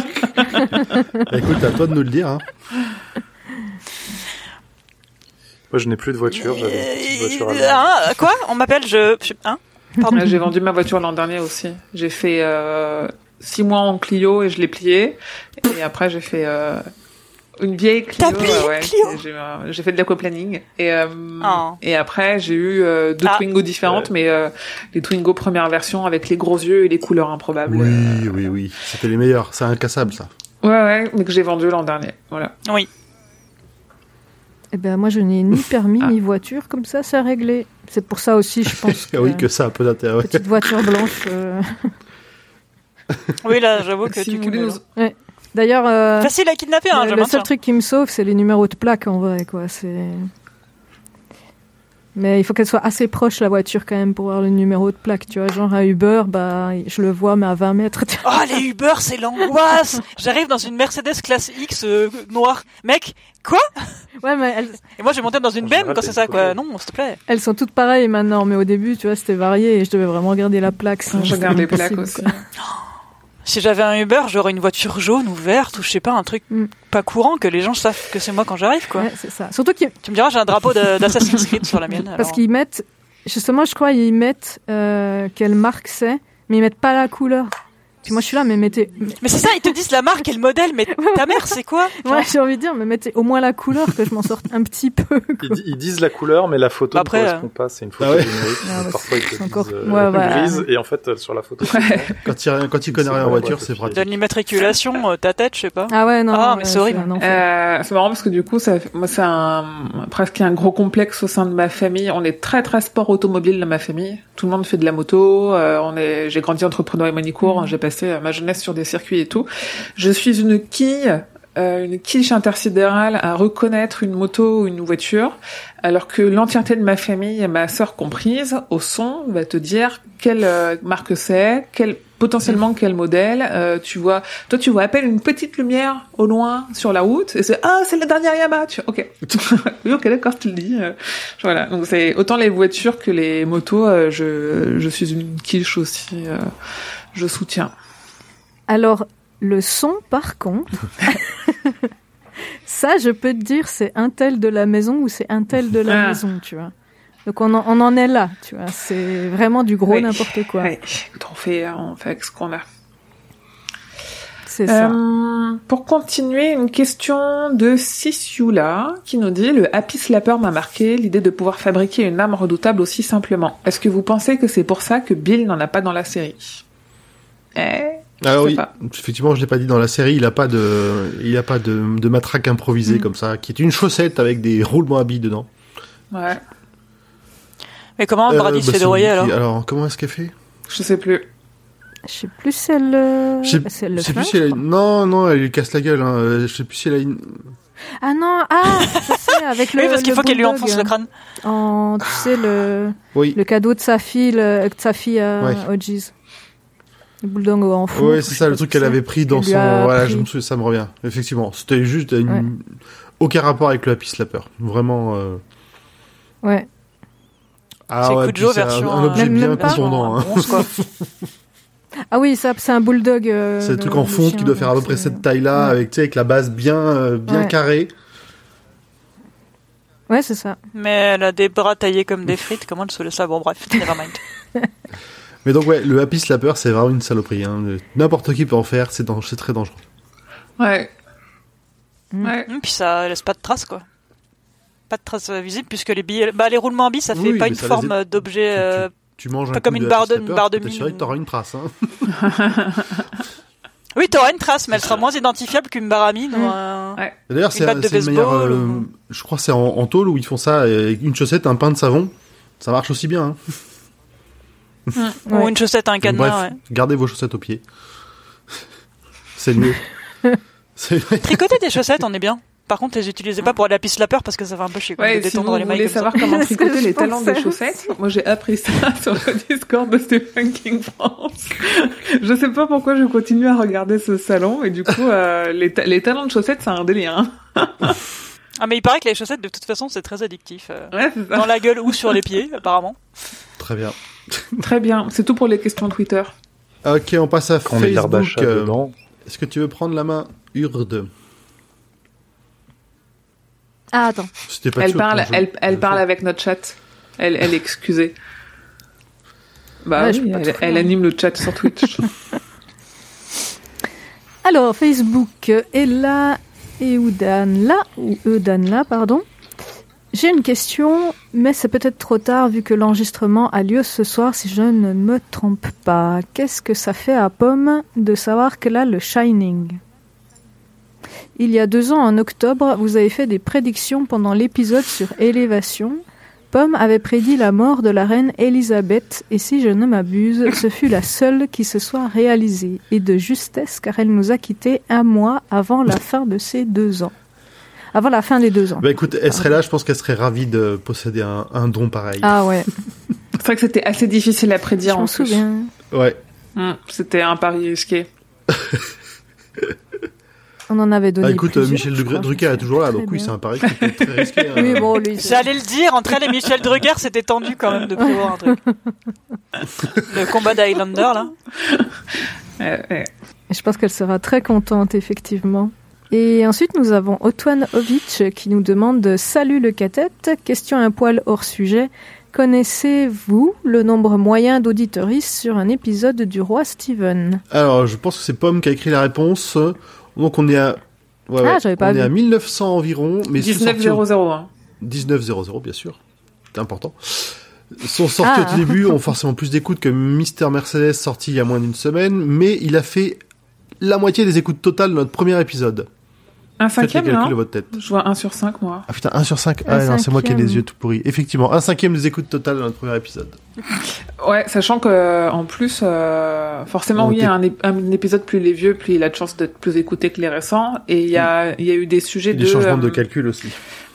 Speaker 3: Écoute, à toi de nous le dire. Hein.
Speaker 1: Moi, je n'ai plus de voiture. J'avais une petite voiture à
Speaker 6: Euh,
Speaker 1: l'heure.
Speaker 6: hein, quoi? On m'appelle, je... Hein?
Speaker 5: J'ai vendu ma voiture l'an dernier aussi. J'ai fait euh, six mois en Clio et je l'ai pliée. Et après, j'ai fait euh, une vieille Clio.
Speaker 6: T'as plié
Speaker 5: euh, ouais, J'ai euh, fait de l'aquaplaning. Et, euh,
Speaker 6: Oh.
Speaker 5: et après, j'ai eu euh, deux
Speaker 6: Ah.
Speaker 5: Twingo différentes, mais euh, les Twingo première version avec les gros yeux et les couleurs improbables.
Speaker 3: Oui, oui, oui. C'était les meilleurs. C'est incassable, ça.
Speaker 5: Ouais, ouais, mais que j'ai vendu l'an dernier. Voilà.
Speaker 6: Oui.
Speaker 4: Eh ben moi je n'ai ni permis
Speaker 5: Ah.
Speaker 4: ni voiture, comme ça c'est réglé. C'est pour ça aussi je pense que
Speaker 3: Ah oui, que ça a un peu d'intérêt. ouais.
Speaker 4: petite voiture blanche. euh,
Speaker 6: Oui, là, j'avoue que
Speaker 5: Si
Speaker 6: tu
Speaker 5: voulez nous-
Speaker 4: D'ailleurs, euh,
Speaker 6: Facile à kidnapper, hein,
Speaker 4: le, le seul truc qui me sauve, c'est les numéros de plaque en vrai, quoi. C'est. Mais il faut qu'elle soit assez proche la voiture quand même pour voir le numéro de plaque, tu vois. Genre un Uber, bah je le vois mais à 20 mètres.
Speaker 6: Oh, les Uber, c'est l'angoisse J'arrive dans une Mercedes classe X euh, noire. Mec, quoi?
Speaker 4: Ouais, mais elles,
Speaker 6: Et moi, je vais monter dans une BM quand c'est ça, quoi. Non, s'il te plaît.
Speaker 4: elles sont toutes pareilles maintenant, mais au début, tu vois, c'était varié et je devais vraiment regarder la plaque. sinon
Speaker 5: Je regarde les plaques aussi.
Speaker 6: Si j'avais un Uber, j'aurais une voiture jaune ou verte ou je sais pas, un truc
Speaker 4: Mm.
Speaker 6: pas courant que les gens savent que c'est moi quand j'arrive, quoi.
Speaker 4: Ouais, c'est ça. Surtout qu'ils
Speaker 6: Tu me diras, j'ai un drapeau d'Assassin's Creed sur la mienne.
Speaker 4: Parce
Speaker 6: alors.
Speaker 4: qu'ils mettent, justement, je crois, ils mettent euh, quelle marque c'est, mais ils mettent pas la couleur. Puis moi, je suis là, mais mettez.
Speaker 6: Mais c'est ça, ils te disent la marque et le modèle, mais ta mère, c'est quoi
Speaker 4: Ouais, j'ai envie de dire, mais mettez au moins la couleur que je m'en sorte un petit peu.
Speaker 1: Ils, di- ils disent la couleur, mais la photo
Speaker 6: Bah après,
Speaker 1: ne correspond pas. C'est une photo
Speaker 3: Ah ouais.
Speaker 1: numérique.
Speaker 4: Ah bah,
Speaker 1: parfois, ils te disent
Speaker 4: encore-
Speaker 1: euh,
Speaker 4: ouais, voilà.
Speaker 1: grise, et en fait, euh, sur la photo.
Speaker 3: Quand il, quand il connaît rien en voiture, c'est pratique.
Speaker 6: Donne l'immatriculation, euh, ta tête, je sais pas.
Speaker 4: Ah ouais, non.
Speaker 6: Ah, mais c'est horrible.
Speaker 5: c'est marrant parce que du coup, ça, moi, c'est presque un gros complexe au sein de ma famille. On est très très sport automobile dans ma famille. Tout le monde fait de la moto. on est, j'ai grandi entre Prenant et Manicourt. J'ai passé ma jeunesse sur des circuits et tout. Je suis une quille euh, une quiche intersidérale à reconnaître une moto ou une voiture, alors que l'entièreté de ma famille ma sœur comprise, au son, va te dire quelle euh, marque c'est, quel potentiellement quel modèle. euh, tu vois, toi tu vois à peine une petite lumière au loin sur la route et c'est ah c'est la dernière Yamaha. Tu ok, oui ok d'accord tu le dis. euh, voilà donc c'est autant les voitures que les motos. euh, je je suis une quiche aussi. je soutiens.
Speaker 4: Alors, le son, par contre, ça, je peux te dire, c'est un tel de la maison ou c'est un tel de la
Speaker 5: Ah.
Speaker 4: maison, tu vois. Donc, on en, on en est là, tu vois. C'est vraiment du gros
Speaker 5: Oui.
Speaker 4: n'importe quoi.
Speaker 5: On fait on fait avec ce qu'on a.
Speaker 4: C'est ça.
Speaker 5: Euh, pour continuer, une question de Sissioula qui nous dit le Happy Slapper m'a marqué l'idée de pouvoir fabriquer une arme redoutable aussi simplement. Est-ce que vous pensez que c'est pour ça que Bill n'en a pas dans la série? Eh
Speaker 3: Ah
Speaker 5: sais
Speaker 3: oui,
Speaker 5: pas.
Speaker 3: effectivement, je l'ai pas dit dans la série, il a pas de, il a pas de, de matraque improvisée
Speaker 5: Mm.
Speaker 3: comme ça, qui est une chaussette avec des roulements à billes dedans.
Speaker 5: Ouais,
Speaker 6: Mais comment Brady
Speaker 3: Euh,
Speaker 6: se
Speaker 3: bah,
Speaker 6: fait
Speaker 3: qui-
Speaker 6: alors
Speaker 3: Alors, comment est-ce qu'elle fait?
Speaker 5: Je sais plus.
Speaker 4: Je sais plus si elle, euh,
Speaker 3: Je sais-
Speaker 4: le
Speaker 3: Je sais
Speaker 4: fait,
Speaker 3: plus si elle. Non, non, elle lui casse la gueule. Hein. euh, Je sais plus si elle a une...
Speaker 4: Ah non, ah, je sais, avec le.
Speaker 6: Oui, parce qu'il
Speaker 4: le
Speaker 6: faut qu'elle lui enfonce le crâne.
Speaker 4: En, tu sais, le,
Speaker 3: Oui.
Speaker 4: le cadeau de sa fille, le, de sa fille à
Speaker 3: Ouais.
Speaker 4: Le bulldog en fou.
Speaker 3: Ouais, c'est ça, le truc qu'elle avait pris dans son...
Speaker 4: a
Speaker 3: Voilà,
Speaker 4: pris.
Speaker 3: je me souviens, ça me revient. Effectivement, c'était juste une...
Speaker 4: Ouais.
Speaker 3: aucun rapport avec le Happy Slapper. Vraiment... Euh...
Speaker 4: Ouais.
Speaker 3: Ah
Speaker 6: C'est
Speaker 3: ouais, c'est un,
Speaker 6: version,
Speaker 3: un
Speaker 6: euh,
Speaker 3: objet
Speaker 4: Même-
Speaker 3: bien
Speaker 4: même
Speaker 3: contondant. Hein.
Speaker 4: Ah oui, ça, c'est un bulldog. euh,
Speaker 3: C'est le truc en fond qui doit faire à peu près cette taille-là,
Speaker 4: Ouais.
Speaker 3: avec, tu sais, avec la base bien, euh, bien
Speaker 4: Ouais.
Speaker 3: carrée.
Speaker 4: Ouais, c'est ça.
Speaker 6: Mais elle a des bras taillés comme des frites, comment elle se laisse ça Bon bref, nevermind.
Speaker 3: Mais donc ouais, le Happy Slapper, c'est vraiment une saloperie. Hein. N'importe qui peut en faire, c'est très dangereux.
Speaker 5: Ouais.
Speaker 4: Mm.
Speaker 5: Ouais.
Speaker 6: Hum, Puis ça laisse pas de traces quoi. Pas de traces euh, visibles puisque les billets, bah les roulements en billes ça fait
Speaker 3: Oui,
Speaker 6: pas une forme euh, d'objet.
Speaker 3: tu-
Speaker 6: euh,
Speaker 3: Tu manges
Speaker 6: Pas
Speaker 3: un
Speaker 6: comme
Speaker 3: coup
Speaker 6: une
Speaker 3: de
Speaker 6: barre de-
Speaker 3: Slapper,
Speaker 6: barre de
Speaker 3: t'assurer que t'auras une trace. Hein.
Speaker 6: Oui, t'auras une trace, mais elle sera moins identifiable qu'une baramine ou un.
Speaker 5: Ouais.
Speaker 3: Et D'ailleurs, c'est une manière, euh,
Speaker 6: ou-
Speaker 3: je crois que c'est en, en tôle où ils font ça, avec une chaussette, un pain de savon, ça marche aussi bien. Hein.
Speaker 6: Ou
Speaker 4: Ouais.
Speaker 6: une chaussette, un cadenas.
Speaker 3: Bref,
Speaker 6: ouais.
Speaker 3: gardez vos chaussettes aux pieds. c'est mieux. c'est vrai.
Speaker 6: Tricoter des chaussettes, on est bien. Par contre, les utilisez pas pour aller à piste lapeur parce que ça fait un peu chier
Speaker 5: Ouais,
Speaker 6: de
Speaker 5: si vous
Speaker 6: détendre les mailles
Speaker 5: voulez
Speaker 6: ça.
Speaker 5: savoir comment tricoter les talons des chaussettes, moi j'ai appris ça sur le Discord de Stephen King France. je sais pas pourquoi je continue à regarder ce salon, et du coup, euh, les, ta- les talons de chaussettes, c'est un délire. Hein.
Speaker 6: Ah, mais il paraît que les chaussettes, de toute façon, c'est très addictif. euh,
Speaker 5: Ouais, c'est ça.
Speaker 6: dans la gueule ou sur les pieds, apparemment.
Speaker 3: Très bien.
Speaker 5: Très bien, c'est tout pour les questions Twitter.
Speaker 3: Ok, on passe à
Speaker 1: Quand
Speaker 3: Facebook. euh. Est-ce que tu veux prendre la main Urde?
Speaker 4: Ah, attends.
Speaker 3: C'était pas
Speaker 5: Elle
Speaker 3: sûr,
Speaker 5: parle, elle, elle parle avec notre chat. Elle, elle est excusée. Bah
Speaker 4: Ouais,
Speaker 5: oui, elle, anime le chat sur Twitch.
Speaker 4: Alors, Facebook, Ella et Oudan là, ou Eudan là, pardon. J'ai une question, mais c'est peut-être trop tard vu que l'enregistrement a lieu ce soir si je ne me trompe pas. Qu'est-ce que ça fait à Pomme de savoir qu'elle a le Shining? Il y a deux ans, en octobre, vous avez fait des prédictions pendant l'épisode sur Élévation. Pomme avait prédit la mort de la reine Elisabeth, et si je ne m'abuse, ce fut la seule qui se soit réalisée, et de justesse car elle nous a quittés un mois avant la fin de ses deux ans. Avant la fin des deux ans.
Speaker 3: Bah écoute, elle serait là, je pense qu'elle serait ravie de posséder un, un don pareil.
Speaker 4: Ah ouais,
Speaker 5: c'est vrai que c'était assez difficile à
Speaker 4: je
Speaker 5: prédire en
Speaker 4: m'en
Speaker 5: plus.
Speaker 4: souviens.
Speaker 3: Ouais.
Speaker 5: Hmm, C'était un pari risqué.
Speaker 4: On en avait donné
Speaker 3: Bah écoute, euh, Michel
Speaker 4: je crois.
Speaker 3: Drucker est toujours là, donc oui, c'est un pari qui peut être très risqué. hein.
Speaker 4: Oui, bon, lui, c'est-
Speaker 6: J'allais le dire, entre elle et Michel Drucker, c'était tendu quand même de prévoir un truc. Le combat d'Highlander, là.
Speaker 5: Euh,
Speaker 4: Je pense qu'elle sera très contente, effectivement. Et ensuite, nous avons Otwan Ovic qui nous demande Salut le catette, question un poil hors sujet. Connaissez-vous le nombre moyen d'auditoristes sur un épisode du roi Steven?
Speaker 3: Alors, je pense que c'est Pomme qui a écrit la réponse. Donc on est à... Ouais,
Speaker 4: Ah,
Speaker 3: ouais.
Speaker 4: j'avais pas
Speaker 3: on
Speaker 4: vu.
Speaker 3: est à 1900 environ, mais sont sortis au-
Speaker 5: 19.00. Hein.
Speaker 3: 19.00, bien sûr. C'est important. Sont sortis
Speaker 4: Ah.
Speaker 3: au début, ont forcément plus d'écoutes que Mister Mercedes sorti il y a moins d'une semaine, mais il a fait la moitié des écoutes totales de notre premier épisode.
Speaker 5: Un
Speaker 3: Faites les
Speaker 5: cinquième,
Speaker 3: calculs de
Speaker 5: non
Speaker 3: votre tête.
Speaker 5: Je vois un sur cinq, moi.
Speaker 3: Ah putain, 1 sur 5.
Speaker 4: Un
Speaker 3: Ah non, c'est moi qui ai les yeux tout pourris. Effectivement, un cinquième des écoutes totales dans notre premier épisode.
Speaker 5: Ouais, sachant que en plus, euh, forcément, oui, un, ép- un épisode plus les vieux, plus il a de chances d'être plus écouté que les récents. Et il y a, il y a eu des sujets
Speaker 3: Des
Speaker 5: de
Speaker 3: changements de
Speaker 5: euh,
Speaker 3: calcul aussi.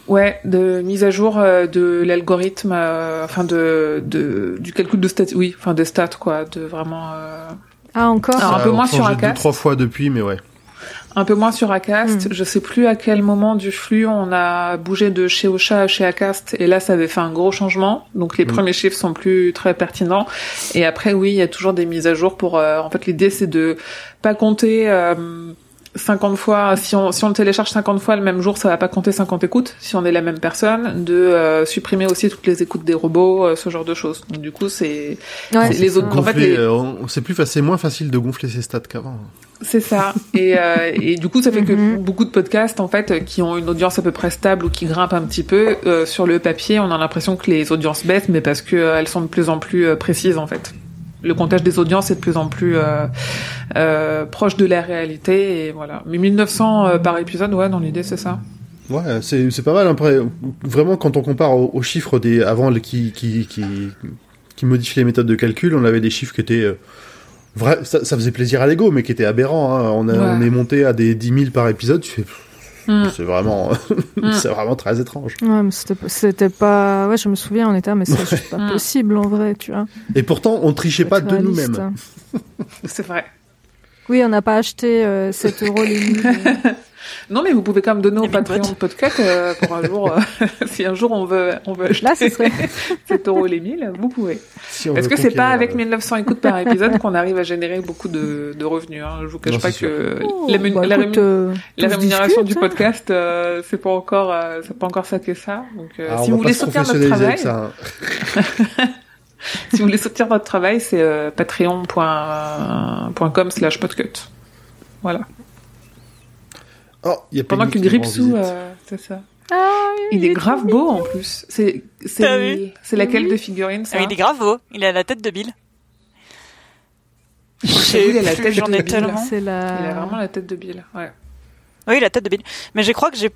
Speaker 5: Ouais, de mise à jour euh, de l'algorithme, euh, enfin de, de du calcul de stats, oui, enfin des stats quoi, de vraiment euh,
Speaker 4: Ah, encore
Speaker 5: Alors, un peu moins sur Acast.
Speaker 3: deux, trois fois depuis, mais ouais.
Speaker 5: Un peu moins sur Acast.
Speaker 4: Mm.
Speaker 5: Je sais plus à quel moment du flux on a bougé de chez Ocha à chez Acast, et là ça avait fait un gros changement. Donc les
Speaker 3: Mm.
Speaker 5: premiers chiffres sont plus très pertinents. Et après oui, il y a toujours des mises à jour pour. euh, en fait, l'idée c'est de pas compter. euh, 50 fois, si on, si on le télécharge 50 fois le même jour, ça va pas compter 50 écoutes, si on est la même personne, de euh, supprimer aussi toutes les écoutes des robots, euh, ce genre de choses. Donc, du coup, c'est
Speaker 4: Ouais,
Speaker 5: les autres- En fait, les-
Speaker 3: euh, on- c'est plus facile, c'est moins facile de gonfler ses stats qu'avant.
Speaker 5: C'est ça. Et, euh, et du coup, ça fait que
Speaker 4: Mhm.
Speaker 5: beaucoup de podcasts, en fait, qui ont une audience à peu près stable ou qui grimpent un petit peu, euh, sur le papier, on a l'impression que les audiences baissent, mais parce que euh, elles sont de plus en plus euh, précises, en fait. Le comptage des audiences est de plus en plus euh, euh, proche de la réalité, et voilà. Mais 1900 euh, par épisode, ouais, dans l'idée, c'est ça.
Speaker 3: Ouais, c'est c'est pas mal. Après, vraiment, quand on compare aux, aux chiffres des avant qui qui qui qui modifiaient les méthodes de calcul, on avait des chiffres qui étaient euh, vrai, ça, ça faisait plaisir à l'ego, mais qui étaient aberrants. Hein. On, a-
Speaker 5: Ouais.
Speaker 3: on est monté à des 10 000 par épisode. Tu fais, pff,
Speaker 5: Mm.
Speaker 3: c'est vraiment
Speaker 5: Mm.
Speaker 3: c'est vraiment très étrange.
Speaker 4: Ouais, mais c'était pas-. Ouais, je me souviens, on était, mais c'est pas
Speaker 5: Mm.
Speaker 4: possible en vrai, tu vois.
Speaker 3: Et pourtant, on trichait pas de nous-mêmes.
Speaker 5: C'est vrai.
Speaker 4: Oui, on n'a pas acheté euh, 7 euros les livres.
Speaker 5: Non, mais vous pouvez quand même donner au Patreon de podcast euh, pour un jour, euh, si un jour on veut, on veut acheter
Speaker 4: Là, ce serait.
Speaker 5: 7 euros les 1000, vous pouvez.
Speaker 3: Si veut
Speaker 5: que c'est pas avec
Speaker 3: euh,
Speaker 5: 1900 écoutes par épisode qu'on arrive à générer beaucoup de, de revenus hein? Je vous cache
Speaker 3: Non,
Speaker 5: pas que
Speaker 4: Oh,
Speaker 5: la, mun-
Speaker 4: bah,
Speaker 5: la
Speaker 4: écoute, euh,
Speaker 5: la rémunération
Speaker 4: discute,
Speaker 5: du
Speaker 4: hein.
Speaker 5: podcast, euh, c'est pas encore, euh, c'est pas encore ça que ça. Donc, euh,
Speaker 3: alors,
Speaker 5: si vous voulez soutenir notre travail,
Speaker 3: avec ça. hein.
Speaker 5: si vous voulez soutenir notre travail, c'est euh, patreon.com slash podcut. Voilà.
Speaker 3: Oh, il y a
Speaker 5: Pendant
Speaker 3: rend
Speaker 5: Gripsou, euh, c'est ça.
Speaker 4: Ah, oui,
Speaker 5: Il est
Speaker 4: est
Speaker 5: grave beau en plus. C'est c'est c'est laquelle
Speaker 4: Oui.
Speaker 5: de figurine ça
Speaker 6: Ah, il est grave beau. Il a la tête de Bill.
Speaker 5: Il a la tête
Speaker 6: j'en
Speaker 5: de
Speaker 6: ai
Speaker 5: Bill.
Speaker 6: tellement.
Speaker 4: C'est la.
Speaker 5: Il a vraiment la tête de Bill. Ouais.
Speaker 6: Oui, la tête de Bill. Mais je crois que j'ai,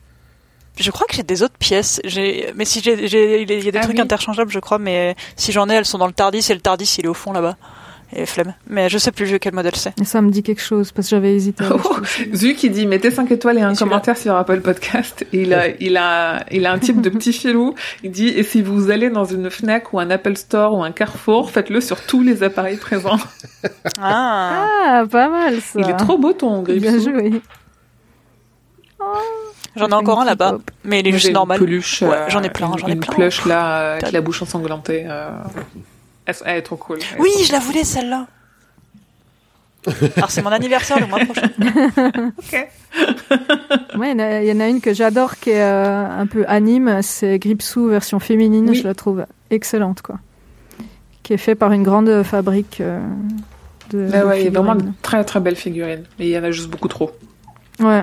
Speaker 6: je crois que j'ai des autres pièces. J'ai, mais si j'ai, j'ai, il y a des
Speaker 5: Ah
Speaker 6: trucs
Speaker 5: oui.
Speaker 6: interchangeables, je crois. Mais si j'en ai, elles sont dans le Tardis et le Tardis, il est au fond là-bas. Et flemme. Mais je sais plus quel modèle c'est.
Speaker 4: Ça me dit quelque chose parce que j'avais hésité. à
Speaker 5: Oh,
Speaker 4: l'acheter.
Speaker 5: Zu qui dit mettez 5 étoiles et un
Speaker 6: Et
Speaker 5: commentaire sur Apple Podcast. Et il a, il a, il a un type de petit filou. Il dit et si vous allez dans une Fnac ou un Apple Store ou un Carrefour, faites-le sur tous les appareils présents.
Speaker 6: Ah.
Speaker 4: Ah, pas mal ça.
Speaker 5: Il est trop beau ton
Speaker 4: bien
Speaker 5: Gripsou.
Speaker 4: joué.
Speaker 6: J'en ai encore un là-bas. Mais il est juste normal.
Speaker 5: Une peluche,
Speaker 6: Ouais,
Speaker 5: euh,
Speaker 6: j'en ai plein,
Speaker 5: une-
Speaker 6: j'en ai
Speaker 5: une
Speaker 6: plein.
Speaker 5: plush là euh, avec la bouche ensanglantée. Euh... Elle, elle est trop cool. Est
Speaker 6: Oui,
Speaker 5: trop
Speaker 6: je la voulais celle-là. Alors c'est mon anniversaire le mois prochain.
Speaker 5: Ok.
Speaker 4: Ouais, il y en a- il y, en a une que j'adore qui est euh, un peu anime, c'est Gripsou version féminine,
Speaker 5: Oui.
Speaker 4: je la trouve excellente quoi. Qui est fait par une grande fabrique euh, de.
Speaker 5: Bah
Speaker 4: de
Speaker 5: ouais, il y a vraiment de très très belles figurines. Mais il y en a juste beaucoup trop.
Speaker 4: Ouais.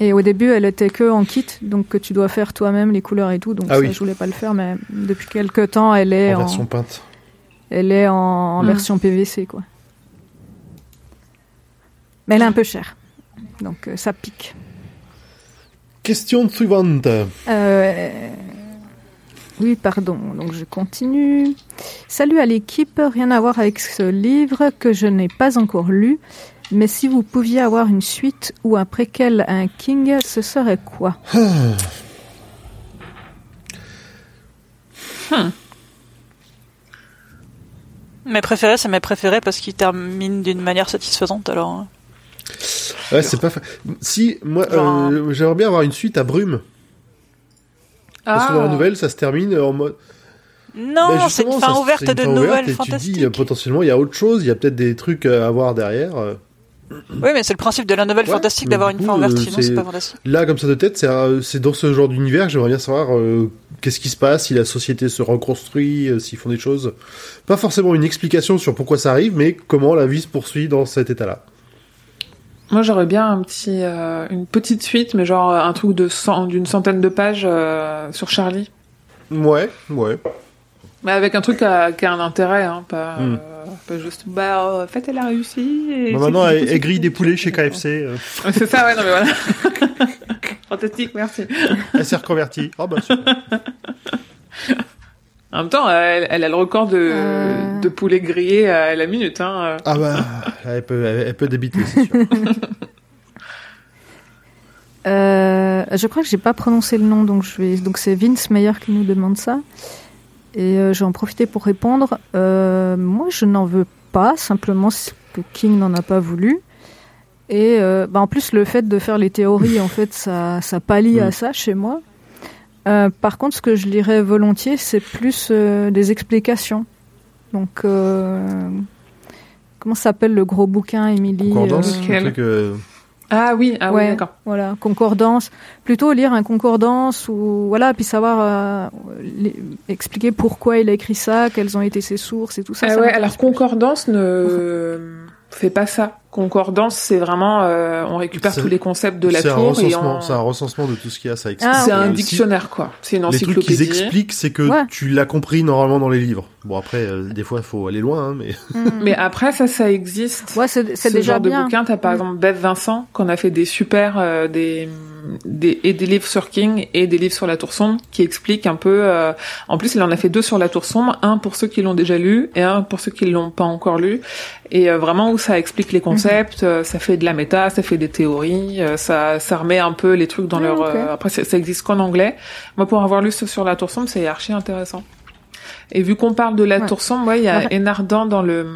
Speaker 4: Et au début, elle était que en kit, donc que tu dois faire toi-même les couleurs et tout. Donc
Speaker 3: Ah
Speaker 4: ça,
Speaker 3: oui.
Speaker 4: je voulais pas le faire, mais depuis quelques temps, elle est
Speaker 3: en
Speaker 4: en,
Speaker 3: version peinte.
Speaker 4: elle est en, en
Speaker 5: Mm.
Speaker 4: version PVC quoi. Mais elle est un peu chère, donc euh, ça pique.
Speaker 3: Question suivante.
Speaker 4: Euh, Oui, pardon. Donc je continue. Salut à l'équipe. Rien à voir avec ce livre que je n'ai pas encore lu. Mais si vous pouviez avoir une suite ou un préquel à un King, ce serait quoi
Speaker 6: Mes préférés, c'est mes préférés parce qu'ils terminent d'une manière satisfaisante. Alors, hein.
Speaker 3: Ouais, c'est pas. fa- Si moi,
Speaker 6: Genre
Speaker 3: euh, j'aimerais bien avoir une suite à Brume. Parce que dans la nouvelle, ça se termine en mode.
Speaker 6: non,
Speaker 3: Ben,
Speaker 6: c'est une fin
Speaker 3: ça-
Speaker 6: ouverte
Speaker 3: une
Speaker 6: de
Speaker 3: fin
Speaker 6: nouvelles
Speaker 3: et
Speaker 6: fantastiques.
Speaker 3: Tu dis euh, potentiellement il y a autre chose, il y a peut-être des trucs à avoir derrière.
Speaker 6: Oui, mais c'est le principe de la nouvelle
Speaker 3: Ouais,
Speaker 6: fantastique d'avoir une fin ouverte,
Speaker 3: euh,
Speaker 6: sinon
Speaker 3: c'est-
Speaker 6: pas fantastique.
Speaker 3: Là, comme ça de tête, c'est dans ce genre d'univers que j'aimerais bien savoir euh, qu'est-ce qui se passe, si la société se reconstruit, euh, s'ils font des choses. Pas forcément une explication sur pourquoi ça arrive, mais comment la vie se poursuit dans cet état-là.
Speaker 5: Moi, j'aurais bien un petit, euh, une petite suite, mais genre un truc de cent- d'une centaine de pages euh, sur Charlie.
Speaker 3: Ouais, ouais.
Speaker 5: Mais avec un truc qui a, qui a un intérêt, hein, pas,
Speaker 3: Mm.
Speaker 5: Juste, bah, en fait, elle a réussi. Et
Speaker 3: Bah, maintenant, elle, elle grille des poulets chez KFC. euh.
Speaker 5: C'est ça, ouais, non, mais voilà. Fantastique, merci.
Speaker 3: Elle s'est reconvertie. Oh bah super.
Speaker 5: En même temps, elle, elle a le record de,
Speaker 4: Euh.
Speaker 5: de poulet grillé à la minute, hein.
Speaker 3: Ah bah, elle peut, elle, elle peut débiter, c'est sûr.
Speaker 4: Euh, je crois que j'ai pas prononcé le nom, donc je vais. Donc c'est Vince Meyer qui nous demande ça. Et euh, je vais en profiter pour répondre. Euh, moi, je n'en veux pas, simplement que King n'en a pas voulu. Et euh, bah, en plus, le fait de faire les théories, en fait, ça, ça pallie à
Speaker 3: Mm.
Speaker 4: ça chez moi. Euh, par contre, ce que je lirais volontiers, c'est plus des explications. Donc, comment s'appelle le gros bouquin, Émilie
Speaker 3: Concordance,
Speaker 5: Ah oui, ah oui,
Speaker 4: Ouais.
Speaker 5: d'accord.
Speaker 4: voilà, concordance. Plutôt lire un concordance ou voilà, puis savoir euh, les- expliquer pourquoi il a écrit ça, quelles ont été ses sources et tout ça.
Speaker 5: Ah
Speaker 4: ça
Speaker 5: ouais, alors concordance ne fait pas ça. Concordance, c'est vraiment, euh, on récupère tous les concepts de la
Speaker 3: c'est un
Speaker 5: tour et
Speaker 3: recensement,
Speaker 5: on...
Speaker 3: c'est un recensement de tout ce qu'il y a, ça explique.
Speaker 4: Ah,
Speaker 5: c'est un dictionnaire, quoi. C'est une
Speaker 3: Les trucs qu'ils
Speaker 5: encyclopédie.
Speaker 3: expliquent, c'est que
Speaker 4: Ouais.
Speaker 3: tu l'as compris normalement dans les livres. Bon après, euh, des fois, il faut aller loin, hein, mais
Speaker 4: Mm.
Speaker 5: Mais après, ça, ça existe.
Speaker 4: ouais, c'est c'est
Speaker 5: ce
Speaker 4: déjà
Speaker 5: genre
Speaker 4: bien.
Speaker 5: de bouquin, t'as par
Speaker 4: Mm.
Speaker 5: exemple Bev Vincent, qu'on a fait des super, euh, des, des, et des livres sur King et des livres sur la Tour Sombre, qui expliquent un peu, euh, en plus, il en a fait deux sur la Tour Sombre, un pour ceux qui l'ont déjà lu et un pour ceux qui l'ont pas encore lu. Et euh, vraiment où ça explique les concepts, euh, ça fait de la méta, ça fait des théories, euh, ça, ça remet un peu les trucs dans
Speaker 4: Ah,
Speaker 5: leur,
Speaker 4: ok.
Speaker 5: euh, après, ça, existe qu'en anglais. Moi, pour avoir lu ce sur la Tour Sombre, c'est archi intéressant. Et vu qu'on parle de la
Speaker 4: Ouais.
Speaker 5: Tour Sombre, ouais, il y a. Enardan dans le,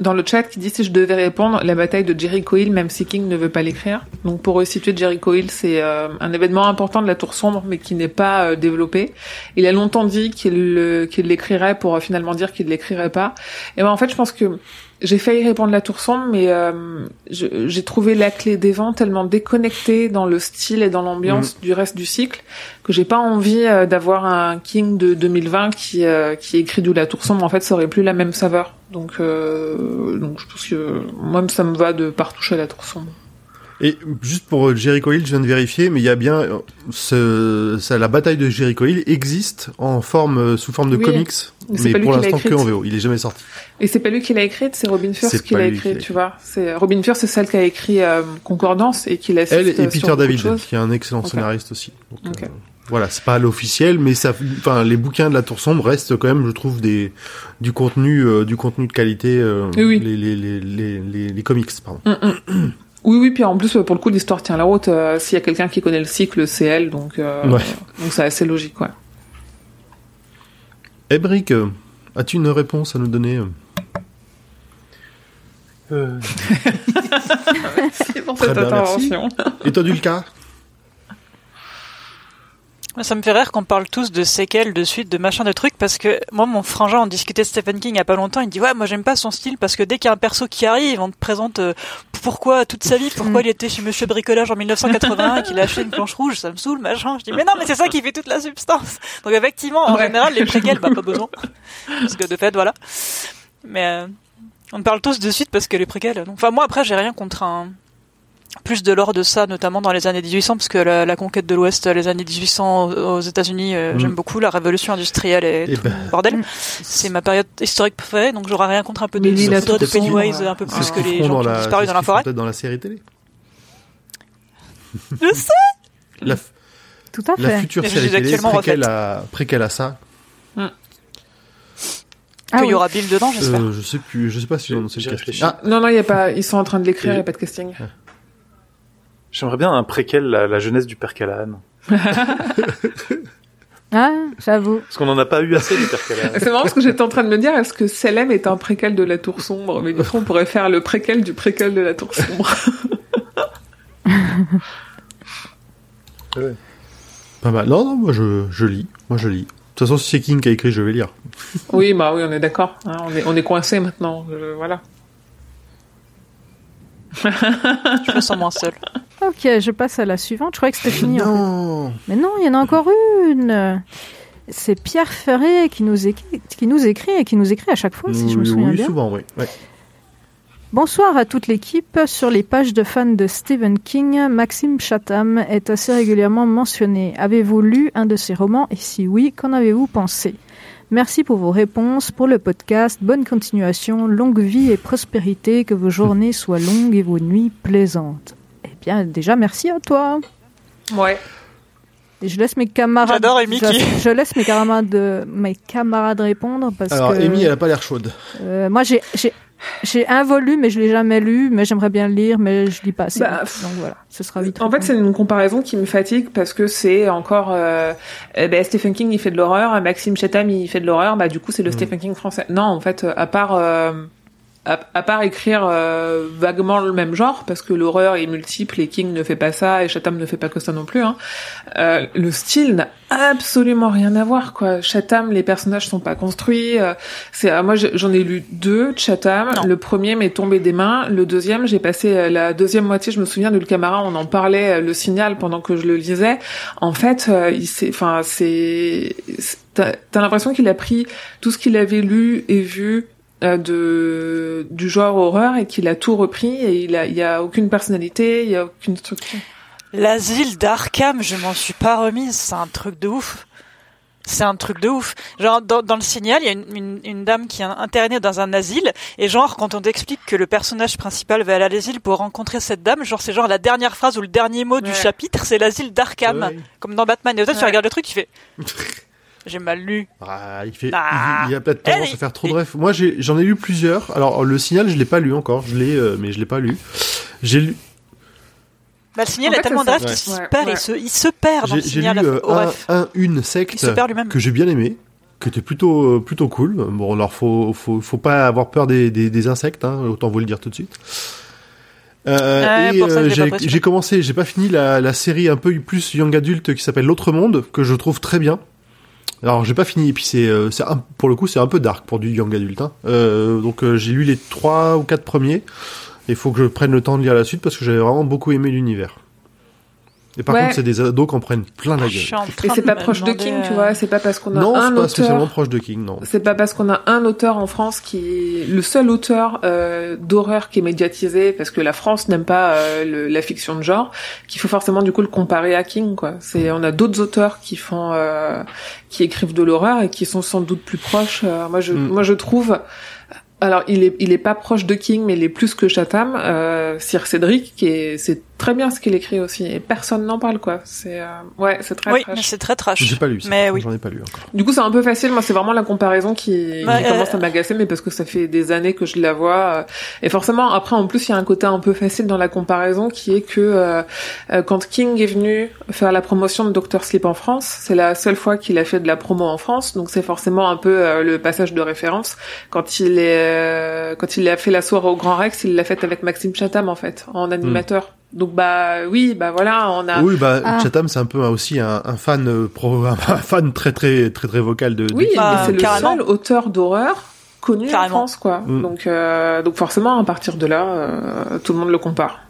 Speaker 5: dans le chat qui dit si je devais répondre, la bataille de Jericho Hill, même si King ne veut pas l'écrire. Donc pour resituer Jericho Hill, c'est euh, un événement important de la Tour Sombre, mais qui n'est pas euh, développé. Il a longtemps dit qu'il l'écrirait pour euh, finalement dire qu'il l'écrirait pas. Et ben en fait, je pense que j'ai failli répondre la Tour Sombre, mais euh, j'ai trouvé la clé des vents tellement déconnectée dans le style et dans l'ambiance du reste du cycle que j'ai pas envie euh, d'avoir un King de 2020 qui euh, qui écrit du La Tour Sombre. En fait, ça aurait plus la même saveur. Donc, euh, donc je pense que moi, ça me va de pas retoucher la Tour Sombre.
Speaker 3: Et juste pour euh, Jericho Hill, je viens de vérifier, mais il y a bien ce, ça, la bataille de Jericho Hill existe en forme sous forme de
Speaker 5: Oui.
Speaker 3: comics,
Speaker 5: Mais
Speaker 3: pour l'instant que en VO. Il est jamais sorti.
Speaker 5: Et c'est pas lui qui l'a écrite, c'est Robin Furst qui l'a écrite,
Speaker 3: l'a
Speaker 5: tu vois. C'est Robin Furst, c'est celle qui a écrit euh, Concordance et qui l'a
Speaker 3: Elle et
Speaker 5: sur
Speaker 3: Peter David, qui est un excellent scénariste aussi. Donc,
Speaker 5: Ok.
Speaker 3: euh, voilà, c'est pas l'officiel, mais ça, enfin, les bouquins de la Tour Sombre restent quand même, je trouve, des du contenu, euh, du contenu de qualité. euh,
Speaker 5: Oui.
Speaker 3: Les, les, les, les, les, les comics, pardon.
Speaker 5: Mm, mm. Oui, oui, puis en plus, pour le coup, l'histoire tient la route. Euh, S'il y a quelqu'un qui connaît le cycle, c'est elle, donc euh,
Speaker 3: Ouais.
Speaker 5: donc c'est assez logique, ouais.
Speaker 3: Ebrick, euh, as-tu une réponse à nous donner? Euh
Speaker 5: C'est pour
Speaker 3: Très
Speaker 5: cette
Speaker 3: bien, merci.
Speaker 5: intervention.
Speaker 3: Et toi, Dulca
Speaker 6: Ça me fait rire qu'on parle tous de séquelles, de suites, de machin, de trucs, parce que moi, mon frangin, on discutait de Stephen King il y a pas longtemps, il me dit, ouais, moi j'aime pas son style, parce que dès qu'il y a un perso qui arrive, on te présente euh, pourquoi toute sa vie, pourquoi il était chez Monsieur Bricolage en 1981 et qu'il a acheté une planche rouge, ça me saoule, machin. Je dis, mais non, mais c'est ça qui fait toute la substance. Donc effectivement, en
Speaker 5: Ouais.
Speaker 6: général, les préquels, bah pas besoin. Parce que de fait, voilà. Mais euh, on parle tous de suite parce que les préquels, non. Enfin, moi après, j'ai rien contre un plus de l'or de ça, notamment dans les années 1800, parce que la, la conquête de l'Ouest, les années 1800 aux, aux États-Unis, euh,
Speaker 3: Mm.
Speaker 6: j'aime beaucoup la révolution industrielle et
Speaker 3: Eh
Speaker 6: tout
Speaker 3: ben,
Speaker 6: le bordel. C'est ma période historique préférée, donc j'aurais rien contre un peu de de
Speaker 5: Tourson,
Speaker 6: Pennywise, un peu plus que les gens
Speaker 3: dans
Speaker 6: qui ont
Speaker 3: la,
Speaker 6: disparu dans la forêt.
Speaker 3: Peut-être dans la série télé.
Speaker 6: Je sais.
Speaker 3: La,
Speaker 4: Tout à
Speaker 3: la
Speaker 4: fait.
Speaker 3: future
Speaker 6: Mais je
Speaker 3: série
Speaker 6: suis
Speaker 3: télé
Speaker 6: actuellement
Speaker 3: préquelle à, préquelle à ça.
Speaker 4: Ah
Speaker 6: Qu'il y
Speaker 4: oui.
Speaker 6: aura Bill dedans, j'espère.
Speaker 3: Euh, je sais plus, je sais pas si
Speaker 1: J'ai-
Speaker 3: annoncé le casting. Ah,
Speaker 5: Non, non, il y a pas. Ils sont en train de l'écrire, il
Speaker 3: Et-
Speaker 5: y a pas de casting.
Speaker 1: J'aimerais bien un préquel, la, la jeunesse du père Callahan.
Speaker 4: Ah, j'avoue.
Speaker 1: Parce qu'on en a pas eu assez du père Callahan.
Speaker 5: C'est marrant parce que j'étais en train de me dire, est-ce que Selem est un préquel de la Tour Sombre? Mais du coup, on pourrait faire le préquel du préquel de la Tour Sombre.
Speaker 3: pas mal. Non, non, moi je, je lis. Moi je lis. De toute façon, si c'est King qui a écrit, je vais lire.
Speaker 5: oui, bah oui, on est d'accord. hein, on est, on est coincé maintenant. je- voilà.
Speaker 6: Je me sens moins seule.
Speaker 4: Ok, je passe à la suivante. Je croyais que c'était fini. en fait.
Speaker 3: Non.
Speaker 4: Mais non, il y en a encore une. C'est Pierre Ferré qui nous, écrit, qui nous écrit et qui nous écrit à chaque fois, si je me
Speaker 3: Oui,
Speaker 4: souviens
Speaker 3: oui,
Speaker 4: bien.
Speaker 3: souvent, oui. Ouais.
Speaker 4: Bonsoir à toute l'équipe. Sur les pages de fans de Stephen King, Maxime Chatham est assez régulièrement mentionné. Avez-vous lu un de ses romans Et si oui, qu'en avez-vous pensé? Merci pour vos réponses, pour le podcast. Bonne continuation, longue vie et prospérité, que vos journées soient longues et vos nuits plaisantes. Eh bien, déjà, merci à toi.
Speaker 5: Ouais.
Speaker 4: Et je laisse mes camarades.
Speaker 6: J'adore Amy
Speaker 4: je,
Speaker 6: qui-
Speaker 4: je laisse mes camarades, mes camarades répondre parce
Speaker 3: Alors,
Speaker 4: que.
Speaker 3: Amy, elle a pas l'air chaude.
Speaker 4: Euh, moi, j'ai, j'ai, j'ai un volume, mais je l'ai jamais lu, mais j'aimerais bien le lire, mais je lis pas assez.
Speaker 5: Bah,
Speaker 4: donc voilà, ce sera vite.
Speaker 5: En fait, c'est une comparaison qui me fatigue parce que c'est encore euh, eh ben, Stephen King il fait de l'horreur, Maxime Chatham il fait de l'horreur, bah du coup c'est le Stephen King français. Non, en fait, à part euh, à, à part écrire euh, vaguement le même genre parce que l'horreur est multiple et King ne fait pas ça et Chatham ne fait pas que ça non plus. Hein, euh, le style n'a absolument rien à voir quoi. Chatham, les personnages sont pas construits. euh, c'est euh, moi j'en ai lu deux de Chatham.
Speaker 6: Non.
Speaker 5: Le premier m'est tombé des mains. Le deuxième, j'ai passé euh, la deuxième moitié. Je me souviens de le Camara, on en parlait, euh, le signal pendant que je le lisais. En fait, euh, il s'est, enfin c'est, c'est- t'as l'impression qu'il a pris tout ce qu'il avait lu et vu de du genre horreur et qu'il a tout repris et il a il y a aucune personnalité, il y a aucune structure.
Speaker 6: L'asile d'Arkham, je m'en suis pas remise. C'est un truc de ouf. C'est un truc de ouf. Genre, dans, dans le signal, il y a une, une, une dame qui est internée dans un asile. Et genre, quand on t'explique que le personnage principal va aller à l'asile pour rencontrer cette dame, genre, c'est genre la dernière phrase ou le dernier mot du chapitre, c'est l'asile d'Arkham.
Speaker 3: Ouais.
Speaker 6: Comme dans Batman. Et toi, tu
Speaker 5: Ouais.
Speaker 6: regardes le truc, tu fais. J'ai mal lu.
Speaker 3: Ah, il fait,
Speaker 6: Ah.
Speaker 3: il, il a peut-être tendance
Speaker 6: Eh,
Speaker 3: à faire trop de rêves. Moi, j'ai, j'en ai lu plusieurs. Alors, le signal, je l'ai pas lu encore. Je l'ai, euh, mais je l'ai pas lu. J'ai lu,
Speaker 6: Bah, le signal
Speaker 5: En
Speaker 6: a
Speaker 5: fait,
Speaker 6: tellement de rêves qu'il se perd,
Speaker 5: Ouais.
Speaker 6: il se, il se perd dans
Speaker 3: j'ai,
Speaker 6: le
Speaker 3: j'ai
Speaker 6: signal
Speaker 3: lu euh, un, un- une
Speaker 6: Il
Speaker 3: secte
Speaker 6: se
Speaker 3: que j'ai bien aimé, qui était plutôt, euh, plutôt cool. Bon, alors faut, faut, faut pas avoir peur des, des, des insectes, hein, autant vous le dire tout de suite. Euh,
Speaker 6: Ouais,
Speaker 3: et euh,
Speaker 6: j'ai
Speaker 3: j'ai, j'ai commencé, j'ai pas fini la, la série un peu plus young adulte qui s'appelle L'autre monde que je trouve très bien. Alors j'ai pas fini et puis c'est, euh, pour le coup c'est un peu dark pour du young adulte. Hein. Euh, donc euh, j'ai lu les trois ou quatre premiers. Il faut que je prenne le temps de lire la suite parce que j'avais vraiment beaucoup aimé l'univers. Et par
Speaker 5: Ouais.
Speaker 3: contre c'est des ados qui en prennent plein la gueule.
Speaker 5: Et c'est pas proche de King, tu
Speaker 6: euh,
Speaker 5: vois. C'est pas parce qu'on a
Speaker 3: Non,
Speaker 5: un
Speaker 3: c'est pas
Speaker 5: auteur.
Speaker 3: spécialement proche de King, non.
Speaker 5: C'est pas parce qu'on a un auteur en France qui est le seul auteur euh, d'horreur qui est médiatisé parce que la France n'aime pas euh, le- la fiction de genre qu'il faut forcément du coup le comparer à King quoi. C'est on a d'autres auteurs qui font euh, qui écrivent de l'horreur et qui sont sans doute plus proches. Euh, moi je
Speaker 3: Mm.
Speaker 5: moi je trouve alors il est il est pas proche de King mais il est plus que Chatham. Euh, Sir Cédric qui est c'est très bien ce qu'il écrit aussi et personne n'en parle quoi. C'est euh, ouais c'est très
Speaker 6: Oui,
Speaker 5: trash.
Speaker 6: mais c'est très trash.
Speaker 3: J'ai pas lu ça.
Speaker 6: Mais oui.
Speaker 3: J'en ai pas lu encore.
Speaker 5: Du coup, c'est un peu facile. Moi, c'est vraiment la comparaison qui, qui
Speaker 6: euh,
Speaker 5: commence à m'agacer, mais parce que ça fait des années que je la vois. euh, Et forcément, après, en plus, il y a un côté un peu facile dans la comparaison qui est que euh, euh, quand King est venu faire la promotion de Dr. Sleep en France, c'est la seule fois qu'il a fait de la promo en France, donc c'est forcément un peu euh, le passage de référence. Quand il est, euh, quand il a fait la soirée au Grand Rex, il l'a faite avec Maxime Chatham en fait, en animateur. Donc bah oui, bah voilà, on a.
Speaker 3: Oui, bah
Speaker 4: Ah.
Speaker 3: Chatham, c'est un peu aussi un, un fan euh, pro, un fan très très très très vocal de.
Speaker 5: Oui.
Speaker 6: Bah,
Speaker 5: c'est le
Speaker 6: carrément.
Speaker 5: seul auteur d'horreur connu en. France, quoi.
Speaker 3: Mm.
Speaker 5: Donc, euh, donc forcément, à partir de là, euh, tout le monde le compare.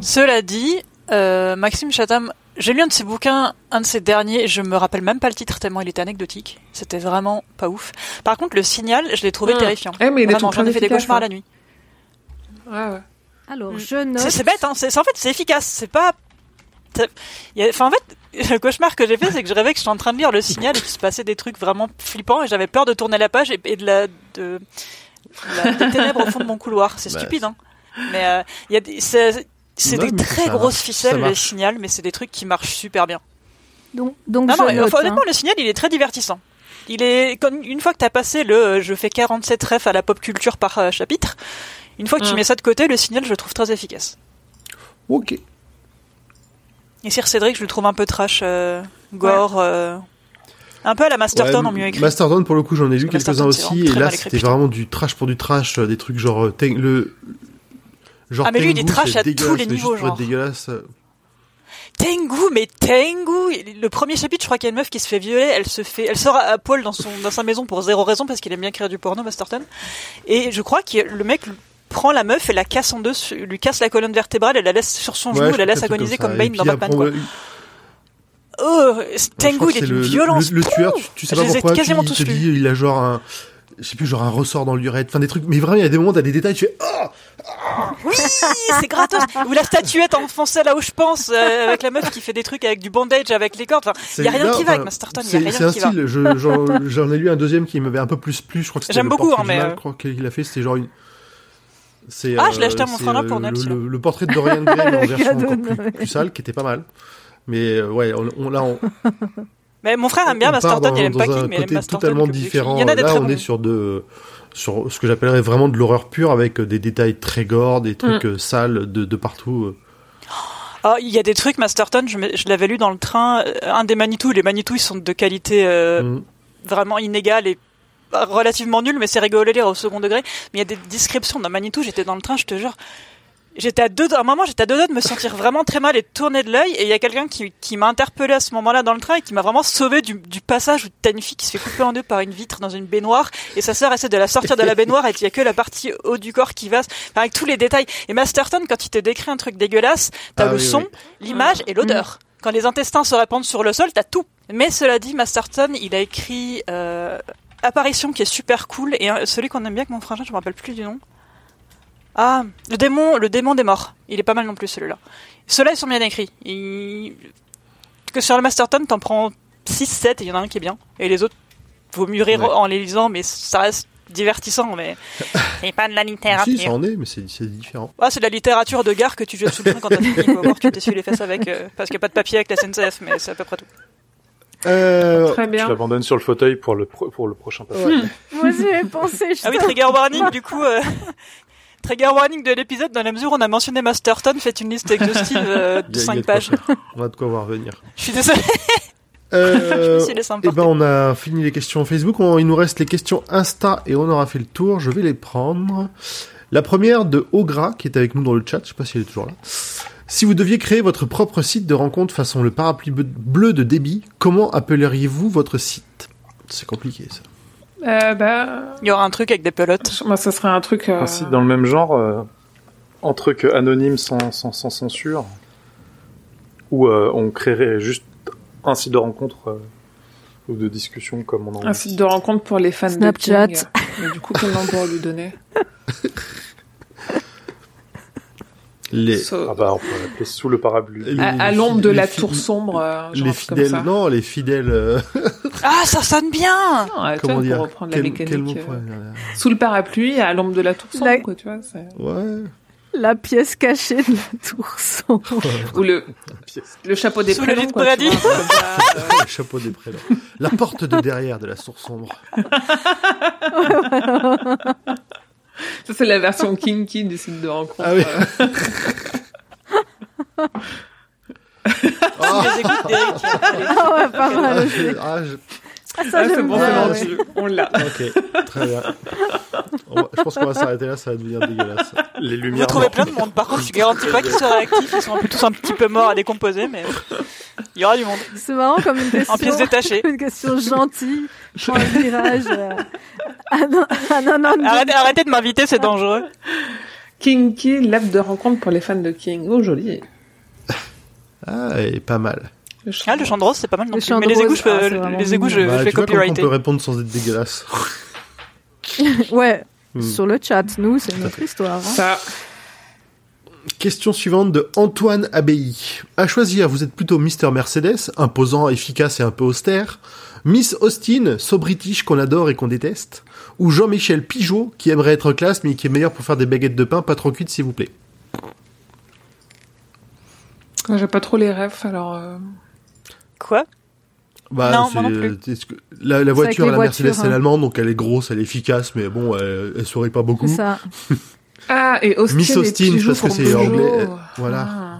Speaker 6: Cela dit, euh, Maxime Chatham, j'ai lu un de ses bouquins, un de ses derniers, je me rappelle même pas le titre tellement il était anecdotique. C'était vraiment pas ouf. Par contre, le signal, je l'ai trouvé
Speaker 5: Mm.
Speaker 6: terrifiant.
Speaker 5: Eh, mais il est
Speaker 6: Vraiment, j'en ai fait des cauchemars
Speaker 5: hein.
Speaker 6: la nuit.
Speaker 5: Ouais, ouais.
Speaker 4: Alors,
Speaker 6: Mm.
Speaker 4: je note.
Speaker 6: C'est bête, hein. C'est en fait c'est efficace. C'est pas. c'est- il y a- Enfin en fait, le cauchemar que j'ai fait, c'est que je rêvais que j'étais en train de lire le signal et qu'il se passait des trucs vraiment flippants et j'avais peur de tourner la page et, et de la de, la- des ténèbres au fond de mon couloir. C'est
Speaker 3: Bah,
Speaker 6: stupide, hein. Mais euh, il y a des, c'est des très grosses ficelles le signal, mais c'est des trucs qui marchent super bien.
Speaker 4: Donc, donc
Speaker 6: Non,
Speaker 4: je
Speaker 6: non,
Speaker 4: note,
Speaker 6: enfin,
Speaker 4: hein.
Speaker 6: honnêtement, le signal, il est très divertissant. Il est, comme- une fois que t'as passé le, euh, je fais 47 refs à la pop culture par euh, chapitre, une fois que tu
Speaker 5: Mm.
Speaker 6: mets ça de côté, le signal, je le trouve très efficace.
Speaker 3: Ok.
Speaker 6: Et Sir Cédric, je le trouve un peu trash, euh, gore, euh, un peu à la Masterton
Speaker 3: Ouais,
Speaker 6: en mieux écrit.
Speaker 3: Masterton, pour le coup, j'en ai lu quelques-uns aussi, et là, c'était vraiment du trash pour du trash, euh, des trucs genre euh, le genre
Speaker 6: Ah, mais lui, il est
Speaker 3: Tengu,
Speaker 6: trash
Speaker 3: c'est
Speaker 6: à tous les niveaux, genre.
Speaker 3: dégueulasse.
Speaker 6: Tengu, mais Tengu Le premier chapitre, je crois qu'il y a une meuf qui se fait violer, elle se fait, elle sort à poil dans son, dans sa maison pour zéro raison parce qu'il aime bien créer du porno, Masterton. Et je crois que le mec prend la meuf et la casse en deux, lui casse la colonne vertébrale et la laisse sur son
Speaker 3: ouais,
Speaker 6: genou
Speaker 3: je
Speaker 6: et la laisse agoniser
Speaker 3: comme
Speaker 6: comme Bane dans Batman, quoi.
Speaker 3: ouais,
Speaker 6: Oh, Tengu, il est d'une
Speaker 3: le-
Speaker 6: violence.
Speaker 3: Le, le tueur, tu, tu sais pas pourquoi,
Speaker 6: quasiment
Speaker 3: il
Speaker 6: tous
Speaker 3: te dit, il a genre un, je sais plus, genre un ressort dans l'urètre, enfin des trucs, mais vraiment, il y a des moments, t'as des détails, tu fais, oh
Speaker 6: Oui, c'est gratos. Ou la statuette enfoncée là où je pense, euh, avec la meuf qui fait des trucs avec du bandage avec les cordes. Enfin, il y a rien
Speaker 3: là,
Speaker 6: qui va avec Masterton. Il
Speaker 3: C'est un
Speaker 6: qui
Speaker 3: style, je- j'en ai lu un deuxième qui m'avait un peu plus plu, je crois que c'était
Speaker 6: J'aime beaucoup, hein, mais, euh,
Speaker 3: je crois qu'il a fait, c'était genre une... c'est,
Speaker 6: Ah, je l'ai acheté à mon
Speaker 3: c'est,
Speaker 6: frère là
Speaker 3: euh,
Speaker 6: pour Noël,
Speaker 3: le, le, le portrait de Dorian Gray, en version encore plus, sale, qui était pas mal. Mais euh, ouais, on, on- là, on,
Speaker 6: Mais mon frère aime bien Masterton, il aime pas King, mais il aime Masterton.
Speaker 3: totalement différent.
Speaker 6: Il y en a des
Speaker 3: Là,
Speaker 6: très
Speaker 3: on
Speaker 6: bons.
Speaker 3: est sur de sur ce que j'appellerais vraiment de l'horreur pure avec des détails très gore, des trucs euh, sales de, de partout.
Speaker 6: Ah, il y a des trucs Masterton, je, l'avais lu dans le train, euh, un des Manitou, les Manitou ils sont de qualité euh,
Speaker 3: Mm.
Speaker 6: vraiment inégale et euh, relativement nulle, mais c'est rigolo à lire au second degré. Mais il y a des descriptions d'un Manitou, j'étais dans le train, je te jure. J'étais à deux, à un moment, j'étais à deux doigts de me sentir vraiment très mal et de tourner de l'œil. Et il y a quelqu'un qui, qui m'a interpellé à ce moment-là dans le train et qui m'a vraiment sauvé du, du passage où t'as une fille qui se fait couper en deux par une vitre dans une baignoire et sa sœur essaie de la sortir de la baignoire et il y a que la partie haut du corps qui va, enfin, avec tous les détails. Et Masterton, quand il te décrit un truc dégueulasse, t'as
Speaker 3: Ah
Speaker 6: le
Speaker 3: oui,
Speaker 6: son,
Speaker 3: oui.
Speaker 6: l'image et l'odeur. Quand les intestins se répandent sur le sol, t'as tout. Mais cela dit, Masterton, il a écrit euh, Apparition qui est super cool et euh, celui qu'on aime bien avec mon frangin, je me rappelle plus du nom. Ah, le démon, le démon des morts. Il est pas mal non plus celui-là. Ceux-là, ils sont bien écrits. Que sur le Masterton, t'en prends 6, 7 et il y en a un qui est bien. Et les autres, vaut mieux rire
Speaker 3: Ouais.
Speaker 6: en les lisant, mais ça reste divertissant, mais c'est pas de la
Speaker 3: Si,
Speaker 6: littérature.
Speaker 3: ça en est, mais c'est différent.
Speaker 6: Ah, c'est de la littérature de gare que tu jettes sous le train quand t'as fini. Voir, tu t'essuies les fesses avec, euh, parce qu'il n'y a pas de papier avec la SNCF, mais c'est à peu près tout.
Speaker 3: Euh,
Speaker 5: Très
Speaker 1: Je
Speaker 5: bien.
Speaker 1: l'abandonne sur le fauteuil pour le, pro- pour le prochain passage.
Speaker 3: ouais.
Speaker 4: Moi, j'y ai pensé.
Speaker 6: Ah oui, trigger warning, du coup, euh, trigger warning de l'épisode, dans la mesure où on a mentionné Masterton, faites une liste exhaustive euh, de
Speaker 3: y a- il y a
Speaker 6: 5
Speaker 3: de quoi
Speaker 6: pages.
Speaker 3: On a de quoi voir venir.
Speaker 6: Je suis désolé, je
Speaker 3: Euh,
Speaker 6: me suis laissé
Speaker 3: Eh ben, on a fini les questions Facebook. On- il nous reste les questions Insta et on aura fait le tour. Je vais les prendre. La première de Ogra, qui est avec nous dans le chat. Je sais pas si elle est toujours là. Si vous deviez créer votre propre site de rencontre façon le parapluie bleu- de débit, comment appelleriez-vous votre site? C'est compliqué, ça.
Speaker 5: Euh, bah,
Speaker 6: Il y aura un truc avec des pelotes.
Speaker 5: moi, ça serait un truc. euh,
Speaker 1: Un site dans le même genre, euh, en truc anonyme sans, sans, sans censure, où euh, on créerait juste un site de rencontre euh, ou de discussion comme on en
Speaker 5: Un site de rencontre pour les fans
Speaker 4: Snapchat.
Speaker 5: de. Mais du coup, quel nom pour lui donner?
Speaker 3: Les,
Speaker 5: So-
Speaker 1: Ah bah on peut l'appeler sous le parapluie.
Speaker 3: les-
Speaker 5: À, à l'ombre de la tour sombre, euh, genre
Speaker 3: les
Speaker 5: truc comme
Speaker 3: fidèles,
Speaker 5: ça.
Speaker 3: non, les fidèles. euh,
Speaker 6: Ah, ça sonne bien
Speaker 5: Non,
Speaker 3: comment
Speaker 5: vois,
Speaker 3: dire
Speaker 5: pour reprendre la
Speaker 3: quel,
Speaker 5: mécanique.
Speaker 3: quel mot
Speaker 5: euh, Sous le parapluie, à l'ombre de la tour sombre,
Speaker 4: La-
Speaker 5: quoi, tu vois.
Speaker 3: Ouais.
Speaker 4: La pièce cachée de la tour sombre.
Speaker 5: Ou le,
Speaker 1: pièce.
Speaker 5: le chapeau des
Speaker 6: Sous le
Speaker 5: prénoms,
Speaker 6: lit de
Speaker 5: quoi,
Speaker 6: Brady.
Speaker 5: vois, ça, euh,
Speaker 3: Le chapeau des prénoms. La porte de derrière de la source sombre.
Speaker 5: Ça, c'est la version kinky du site de rencontre.
Speaker 3: Ah oui.
Speaker 5: euh.
Speaker 3: Ah.
Speaker 4: Ah ouais, pas mal.
Speaker 3: ah, je- ah,
Speaker 4: Ah, ça,
Speaker 5: Ah, c'est bon, c'est vendu. On l'a.
Speaker 3: Ok, très bien. Va- je pense qu'on va s'arrêter là, ça va devenir dégueulasse.
Speaker 1: Les
Speaker 6: Vous
Speaker 1: lumières.
Speaker 6: trouvez plein de monde. Par contre, je garantis pas qu'ils soient réactifs. Ils sont un peu- tous un petit peu morts à décomposer, mais il y aura du monde.
Speaker 4: C'est marrant comme une question.
Speaker 6: En pièces détachées.
Speaker 4: Une question gentille. Prends un virage. euh, Ah non, ah non, non, non.
Speaker 6: Arrêtez, arrêtez de m'inviter, c'est dangereux.
Speaker 5: Kinky, l'app de rencontre pour les fans de King. Oh, joli.
Speaker 3: Ah, et pas mal.
Speaker 5: Le
Speaker 6: Ah, le chant de rose, c'est pas mal non
Speaker 4: Le
Speaker 6: plus. Mais
Speaker 4: de
Speaker 6: les égouts,
Speaker 4: rose,
Speaker 6: je peux,
Speaker 4: ah,
Speaker 6: les égouts, je.
Speaker 3: Bah,
Speaker 6: je
Speaker 3: comment on peut répondre sans être dégueulasse.
Speaker 4: Ouais.
Speaker 3: Hmm.
Speaker 4: Sur le chat, nous, c'est notre histoire. hein.
Speaker 5: Ça,
Speaker 3: Question suivante de Antoine Abbaye. À choisir, vous êtes plutôt Mr. Mercedes, imposant, efficace et un peu austère, Miss Austin, so british qu'on adore et qu'on déteste, ou Jean-Michel Pigeot, qui aimerait être classe mais qui est meilleur pour faire des baguettes de pain pas trop cuites s'il vous plaît?
Speaker 5: j'ai pas trop les rêves, alors. euh,
Speaker 6: Quoi
Speaker 3: Bah,
Speaker 6: Non,
Speaker 3: c'est-
Speaker 6: moi non plus.
Speaker 3: La, la voiture, la Mercedes,
Speaker 4: voitures,
Speaker 3: c'est
Speaker 4: hein.
Speaker 3: l'allemande, donc elle est grosse, elle est efficace, mais bon, elle, elle sourit pas beaucoup.
Speaker 4: C'est ça.
Speaker 5: Ah, et Austin.
Speaker 3: Miss Austin, parce que c'est anglais, euh, voilà.
Speaker 5: Ah.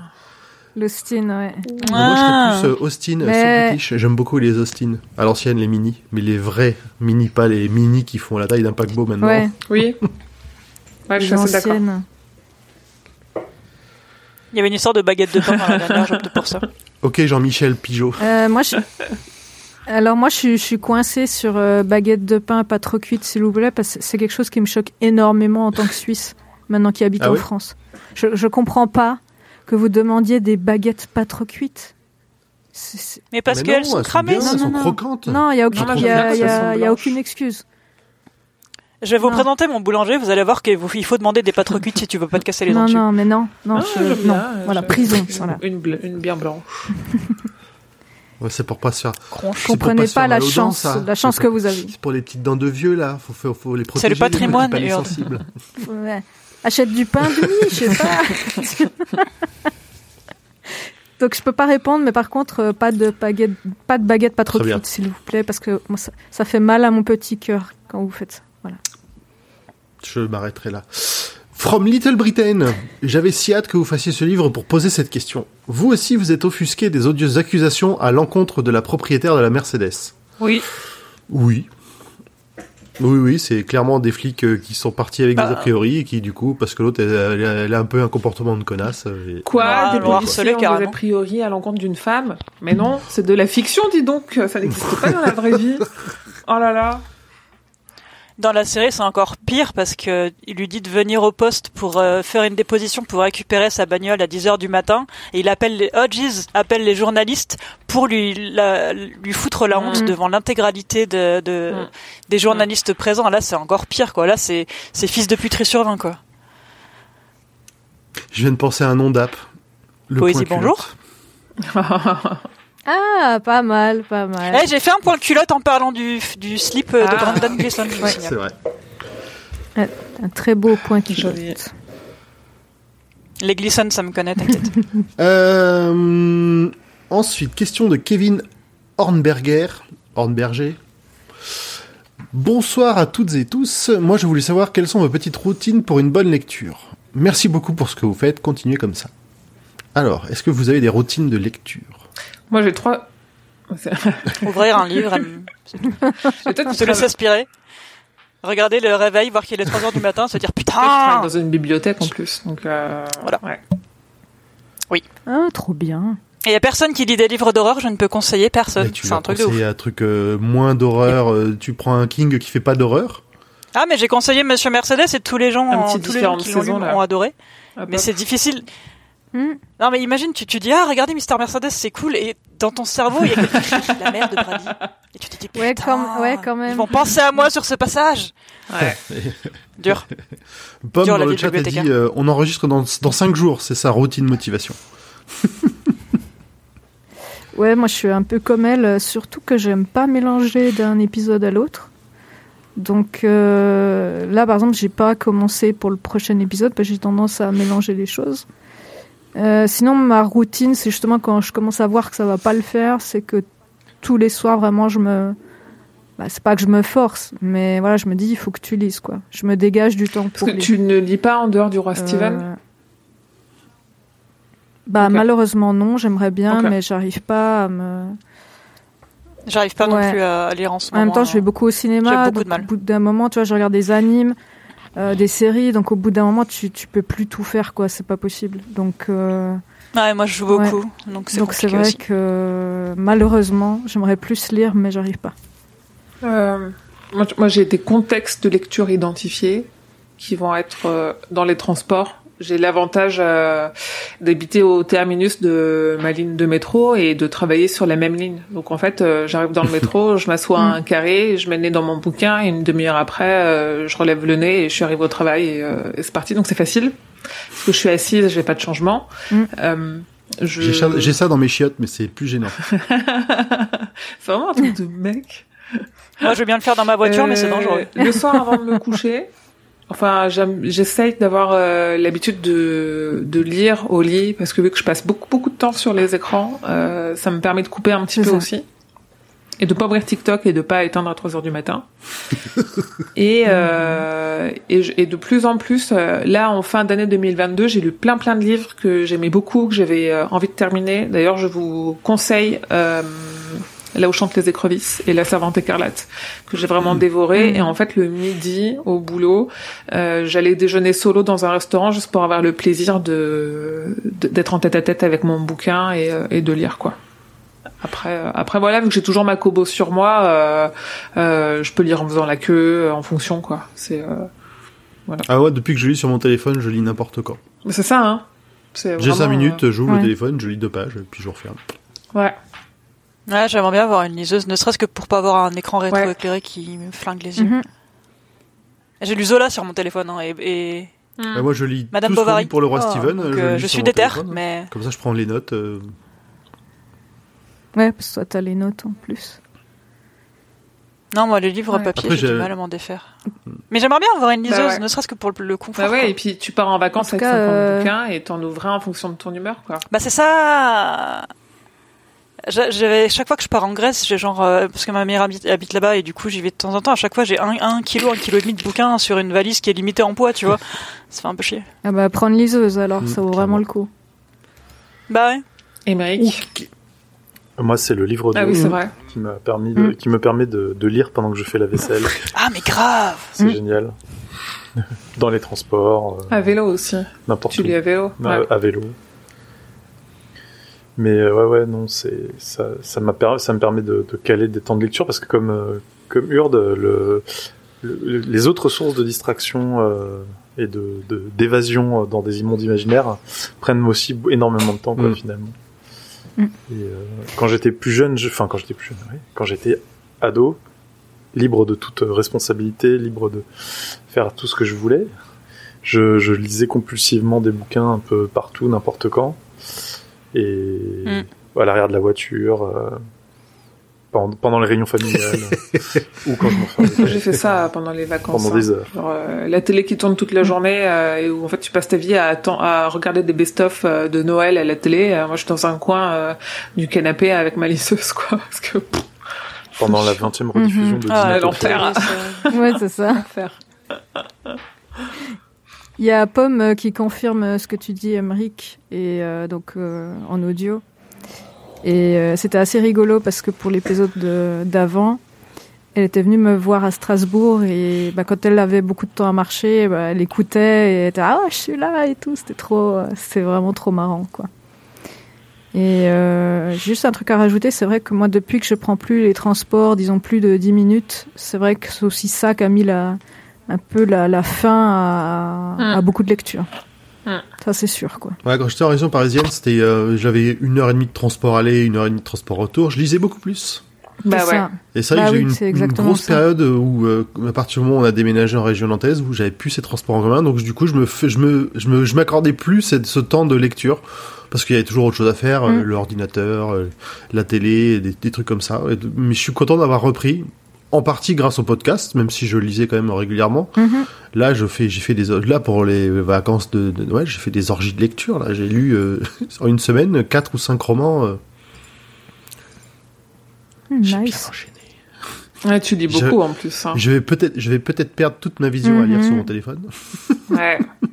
Speaker 4: L'Austin, ouais.
Speaker 3: Moi,
Speaker 6: Ah.
Speaker 3: je serais plus euh, Austin, euh,
Speaker 4: Mais-
Speaker 3: british. J'aime beaucoup les Austin. À l'ancienne, les mini. Mais les vrais mini, pas les mini qui font la taille d'un paquebot maintenant.
Speaker 4: Ouais,
Speaker 5: Oui. Ouais, je suis assez d'accord.
Speaker 6: Il y avait une histoire de baguette de pain dans la dernière, j'opte pour ça.
Speaker 3: Ok, Jean-Michel Pigeot.
Speaker 4: Euh, moi, je... Alors moi, je suis, je suis coincée sur euh, baguette de pain pas trop cuite, s'il vous plaît, parce que c'est quelque chose qui me choque énormément en tant que Suisse, maintenant qui habite
Speaker 3: Ah
Speaker 4: en
Speaker 3: oui
Speaker 4: France. Je, je comprends pas que vous demandiez des baguettes pas trop cuites. C'est- c'est-
Speaker 6: Mais parce qu'elles
Speaker 3: non,
Speaker 6: sont
Speaker 3: elles
Speaker 6: cramées.
Speaker 3: bien,
Speaker 4: Non,
Speaker 3: elles
Speaker 4: non,
Speaker 3: sont
Speaker 4: non.
Speaker 3: croquantes.
Speaker 4: Non, il y a aucune,
Speaker 5: Non,
Speaker 4: il y
Speaker 5: j'aime
Speaker 4: a, y y aucune excuse.
Speaker 6: Je vais vous
Speaker 4: Non.
Speaker 6: présenter mon boulanger, vous allez voir qu'il faut demander des pâtes recuites si tu veux pas te casser les dents
Speaker 4: Non, non, mais non, non,
Speaker 5: Ah,
Speaker 4: je- non.
Speaker 5: bien,
Speaker 4: Voilà, prison.
Speaker 5: Une,
Speaker 4: Voilà.
Speaker 5: une, bl- une bière blanche.
Speaker 3: Ouais, c'est pour pas se faire. C'est
Speaker 4: Comprenez
Speaker 3: faire
Speaker 4: pas la
Speaker 3: dents,
Speaker 4: chance, la chance
Speaker 3: C'est
Speaker 4: que vous avez.
Speaker 3: C'est pour les petites dents de vieux là, faut, faut, faut les protéger.
Speaker 6: le patrimoine,
Speaker 3: les sensibles.
Speaker 4: Ouais. Achète du pain du lit, je sais pas. Donc je peux pas répondre, mais par contre, euh, pas de baguette, pas de baguette, pas trop cuite, s'il vous plaît, parce que moi, ça, ça fait mal à mon petit cœur quand vous faites ça. Voilà.
Speaker 3: Je m'arrêterai là. From Little Britain, j'avais si hâte que vous fassiez ce livre pour poser cette question. Vous aussi, vous êtes offusqué des odieuses accusations à l'encontre de la propriétaire de la Mercedes.
Speaker 5: Oui.
Speaker 3: Oui. Oui, oui, c'est clairement des flics euh, qui sont partis avec
Speaker 6: Bah.
Speaker 3: des a priori et qui, du coup, parce que l'autre, elle, elle a- elle a un peu un comportement de connasse. euh, et-
Speaker 5: Quoi
Speaker 6: Ah,
Speaker 5: Des policiers ont des a priori à l'encontre d'une femme? Mais non, c'est de la fiction, dis donc. Ça n'existe pas dans la vraie vie. Oh là là.
Speaker 6: Dans la série, c'est encore pire parce que il lui dit de venir au poste pour euh, faire une déposition pour récupérer sa bagnole à 10 heures du matin et il appelle les Hodges, appelle les journalistes pour lui la- lui foutre la honte
Speaker 4: Mhm.
Speaker 6: devant l'intégralité de, de-
Speaker 5: Mhm.
Speaker 6: des journalistes présents. Là, c'est encore pire quoi. Là, c'est c'est fils de puterie sur 20 quoi.
Speaker 3: Je viens de penser à un nom d'app.
Speaker 6: Poésie, bonjour.
Speaker 3: culotte.
Speaker 4: Ah, pas mal, pas mal.
Speaker 6: Eh, j'ai fait un point culotte en parlant du du slip de
Speaker 5: Ah.
Speaker 6: Brandon Gleeson.
Speaker 4: Ouais.
Speaker 3: C'est vrai.
Speaker 4: Un très beau point qui
Speaker 5: Joli.
Speaker 6: Les Gleeson, ça me connaît, t'inquiète.
Speaker 3: Euh, ensuite, question de Kevin Hornberger. Hornberger. Bonsoir à toutes et tous. Moi, je voulais savoir quelles sont vos petites routines pour une bonne lecture. Merci beaucoup pour ce que vous faites. Continuez comme ça. Alors, est-ce que vous avez des routines de lecture?
Speaker 5: Moi, j'ai trois.
Speaker 6: Ouvrir un livre,
Speaker 5: peut-être
Speaker 6: se laisser aspirer. Regarder le réveil, voir qu'il est 3 heures du matin, se dire putain
Speaker 5: dans une bibliothèque en plus. Donc, euh,
Speaker 6: Voilà.
Speaker 5: ouais.
Speaker 4: Ah, trop bien.
Speaker 6: Et y a personne qui lit des livres d'horreur, je ne peux conseiller personne. C'est un truc de ouf.
Speaker 3: conseiller un truc euh, moins d'horreur. euh, tu prends un King qui fait pas d'horreur?
Speaker 6: Ah, mais j'ai conseillé Monsieur Mercedes et tous les gens,
Speaker 5: Un petit
Speaker 6: tous les gens qui l'ont lu
Speaker 5: saisons, là.
Speaker 6: ont adoré.
Speaker 5: Hop,
Speaker 6: Mais c'est difficile.
Speaker 4: Hmm.
Speaker 6: Non, mais imagine, tu, tu dis, ah, regardez Mister Mercedes, c'est cool, et dans ton cerveau, il y a quelqu'un qui dit la mère de Brady. Et tu te dis,
Speaker 4: Ouais, quand- ouais, quand même.
Speaker 6: Ils vont penser à moi sur ce passage.
Speaker 5: Ouais.
Speaker 6: Dur.
Speaker 3: Pomme
Speaker 6: Dur, la
Speaker 3: dans le
Speaker 6: de
Speaker 3: chat a dit euh, on enregistre dans, dans 5 jours. C'est sa routine motivation.
Speaker 4: Ouais, moi je suis un peu comme elle, euh, surtout que j'aime pas mélanger d'un épisode à l'autre. Donc euh, là, par exemple, j'ai pas commencé pour le prochain épisode parce que j'ai tendance à mélanger les choses. Euh, sinon, ma routine, c'est justement quand je commence à voir que ça va pas le faire, c'est que tous les soirs, vraiment, je me. Bah, c'est pas que je me force, mais voilà, je me dis, il faut que tu lises, quoi. Je me dégage du temps
Speaker 5: Parce
Speaker 4: pour
Speaker 5: que
Speaker 4: lire.
Speaker 5: tu ne lis pas en dehors du roi
Speaker 4: Euh,
Speaker 5: Steven?
Speaker 4: Bah, malheureusement, non, j'aimerais bien,
Speaker 5: Ok.
Speaker 4: mais j'arrive pas à me.
Speaker 6: J'arrive pas non plus à lire en ce
Speaker 4: En
Speaker 6: moment.
Speaker 4: même temps, je vais beaucoup au
Speaker 6: j'ai
Speaker 4: cinéma.
Speaker 6: beaucoup de mal.
Speaker 4: Au bout d'un moment, tu vois, je regarde des animes, euh, des séries. Donc, au bout d'un moment, tu, tu peux plus tout faire, quoi. C'est pas possible. Donc, euh,
Speaker 6: Ouais, moi, je joue
Speaker 4: Ouais.
Speaker 6: beaucoup. Donc, c'est
Speaker 4: donc c'est vrai
Speaker 6: aussi.
Speaker 4: que malheureusement, j'aimerais plus lire, mais j'arrive pas.
Speaker 5: Euh, moi, moi, j'ai des contextes de lecture identifiés qui vont être euh, dans les transports. J'ai l'avantage euh, d'habiter au terminus de ma ligne de métro et de travailler sur la même ligne. Donc en fait, euh, j'arrive dans le métro, je m'assois à un carré, je mets le nez dans mon bouquin et une demi-heure après, euh, je relève le nez et je suis arrivé au travail et, euh, et c'est parti. Donc c'est facile parce que je suis assise, j'ai pas de changement.
Speaker 4: Mm.
Speaker 5: Euh, je...
Speaker 3: J'ai ça, dans mes chiottes, mais c'est plus gênant.
Speaker 5: c'est vraiment un truc de mec.
Speaker 6: Moi, je veux bien le faire dans ma voiture, mais c'est dangereux.
Speaker 5: Le soir avant de me coucher, enfin, j'essaye d'avoir euh, l'habitude de, de lire au lit parce que vu que je passe beaucoup beaucoup de temps sur les écrans, euh, ça me permet de couper un petit peu
Speaker 4: ça.
Speaker 5: aussi. Et de pas ouvrir TikTok et de pas éteindre à 3 heures du matin. et, euh, et, je- et de plus en plus, là en fin d'année 2022, j'ai lu plein plein de livres que j'aimais beaucoup, que j'avais envie de terminer. D'ailleurs, je vous conseille euh, Là où chantent les écrevisses et La Servante écarlate que j'ai vraiment dévoré.
Speaker 4: Mm.
Speaker 5: Et en fait, le midi au boulot, euh, j'allais déjeuner solo dans un restaurant juste pour avoir le plaisir de d'être en tête à tête avec mon bouquin et, euh, et de lire quoi. Après, euh, après voilà, vu que j'ai toujours ma cobo sur moi, euh, euh, je peux lire en faisant la queue, en fonction quoi. C'est euh,
Speaker 3: Ah ouais, depuis que je lis sur mon téléphone, je lis n'importe quand.
Speaker 5: c'est ça, hein.
Speaker 3: J'ai
Speaker 5: vraiment,
Speaker 3: 5 minutes, j'ouvre
Speaker 4: ouais.
Speaker 3: le téléphone, je lis deux pages, puis je referme.
Speaker 5: ouais.
Speaker 6: Ouais, j'aimerais bien avoir une liseuse, ne serait-ce que pour pas avoir un écran rétro-éclairé qui me flingue les yeux.
Speaker 4: Mhm.
Speaker 6: J'ai lu Zola sur mon téléphone hein, et, et
Speaker 5: Hmm.
Speaker 3: Bah, moi, je lis
Speaker 6: Madame
Speaker 3: tout ce
Speaker 6: Bovary.
Speaker 3: lit pour le roi
Speaker 4: Oh,
Speaker 3: Steven.
Speaker 6: donc,
Speaker 3: je,
Speaker 6: euh, je suis déter,
Speaker 3: téléphone.
Speaker 6: mais
Speaker 3: Comme ça, je prends les notes. euh,
Speaker 4: Ouais, parce que toi, t'as les notes en plus.
Speaker 6: non, moi les livres
Speaker 5: Ouais.
Speaker 6: papier, j'ai du mal à m'en défaire. Mais j'aimerais bien avoir une liseuse,
Speaker 5: Bah ouais.
Speaker 6: ne serait-ce que pour le, le confort.
Speaker 5: Bah ouais,
Speaker 6: quoi.
Speaker 5: et puis tu pars en vacances
Speaker 4: En
Speaker 5: avec
Speaker 4: cas,
Speaker 5: 50
Speaker 4: euh,
Speaker 5: bouquins et t'en ouvres un en fonction de ton humeur, quoi.
Speaker 6: Bah c'est ça. J'avais chaque fois que je pars en Grèce, j'ai genre euh, parce que ma mère habite, habite là-bas et du coup j'y vais de temps en temps. À chaque fois j'ai un, un kilo, un kilo et demi de bouquins sur une valise qui est limitée en poids, tu vois. Ça fait un peu chier.
Speaker 4: Ah bah, prendre liseuse alors,
Speaker 3: Mm,
Speaker 4: ça vaut
Speaker 3: clairement.
Speaker 4: vraiment le coup.
Speaker 6: Bah ouais.
Speaker 5: Émeric.
Speaker 1: Moi, c'est le livre de
Speaker 5: Ah oui, c'est vrai.
Speaker 1: qui m'a permis de,
Speaker 4: Mm.
Speaker 1: qui me permet de, de lire pendant que je fais la vaisselle.
Speaker 6: Ah mais grave.
Speaker 1: C'est
Speaker 4: Mm.
Speaker 1: génial. Dans les transports, euh,
Speaker 5: À vélo aussi.
Speaker 1: n'importe
Speaker 5: Tu
Speaker 1: où.
Speaker 5: lis à vélo.
Speaker 1: à,
Speaker 5: Ouais.
Speaker 1: à vélo. Mais euh, ouais, ouais, non, c'est ça, ça m'a per- ça me permet de, de caler des temps de lecture parce que comme euh, comme Urde, le, le- les autres sources de distraction euh, et de de- d'évasion dans des mondes imaginaires prennent aussi énormément de temps, quoi,
Speaker 3: Mm.
Speaker 1: finalement.
Speaker 4: Mm.
Speaker 1: Et euh, quand j'étais plus jeune, je- enfin quand j'étais plus jeune, ouais, quand j'étais ado, libre de toute responsabilité, libre de faire tout ce que je voulais, je, je lisais compulsivement des bouquins un peu partout, n'importe quand. Et
Speaker 6: Mm.
Speaker 1: à l'arrière de la voiture, euh, pendant, pendant les réunions familiales, ou quand je
Speaker 5: J'ai fait ça pendant les vacances.
Speaker 1: pendant
Speaker 5: hein.
Speaker 1: des heures.
Speaker 5: Genre, euh, la télé qui tourne toute la journée euh, et où en fait tu passes ta vie à, regarder des best-of euh, de Noël à la télé. Euh, moi, je suis dans un coin euh, du canapé avec ma lisseuse, quoi. Parce que pff,
Speaker 1: Pendant la 20e rediffusion
Speaker 4: Mhm.
Speaker 1: de
Speaker 6: Ah,
Speaker 1: Disney
Speaker 5: l'enfer.
Speaker 4: Ouais, c'est ça. Il y a Pomme euh, qui confirme euh, ce que tu dis, Emric, et euh, donc en audio. Et c'était assez rigolo parce que pour l'épisode de- d'avant, elle était venue me voir à Strasbourg et bah, quand elle avait beaucoup de temps à marcher, bah, elle écoutait et était ah je suis là et tout. C'était trop, c'était vraiment trop marrant quoi. Et juste un truc à rajouter, c'est vrai que moi depuis que je prends plus les transports, disons plus de 10 minutes, c'est vrai que c'est aussi ça qui a mis la, un peu la, la fin à,
Speaker 5: Mm.
Speaker 4: à beaucoup de lectures.
Speaker 5: Mm.
Speaker 4: Ça c'est sûr quoi.
Speaker 3: Ouais, quand j'étais en région parisienne, c'était, euh, j'avais une heure et demie de transport aller, une heure et demie de transport retour. Je lisais beaucoup plus.
Speaker 5: Bah ouais.
Speaker 4: ça.
Speaker 3: Et c'est vrai
Speaker 4: Bah
Speaker 3: que j'ai
Speaker 4: oui,
Speaker 3: eu
Speaker 4: c'est
Speaker 3: une, grosse
Speaker 4: ça.
Speaker 3: période où, euh, à partir du moment où on a déménagé en région nantaise, où j'avais plus ces transports en commun, donc du coup, je me, fais- je me, je me, je m'accordais plus cette- ce temps de lecture parce qu'il y avait toujours autre chose à faire,
Speaker 4: Mm.
Speaker 3: euh, l'ordinateur, euh, la télé, des, des trucs comme ça. Mais je suis content d'avoir repris. En partie grâce au podcast, même si je lisais quand même régulièrement.
Speaker 4: Mhm.
Speaker 3: Là, je fais, j'ai fait des, là pour les vacances de, de Noël, j'ai fait des orgies de lecture. Là, j'ai lu euh, en une semaine quatre ou cinq romans. euh,
Speaker 4: Mm,
Speaker 3: j'ai bien
Speaker 4: nice.
Speaker 3: enchaîné.
Speaker 5: Ouais, tu lis
Speaker 3: Je-
Speaker 5: beaucoup en plus. Hein.
Speaker 3: Je vais peut-être, je vais peut-être perdre toute ma vision à lire
Speaker 4: Mhm.
Speaker 3: sur mon téléphone.
Speaker 5: Ouais.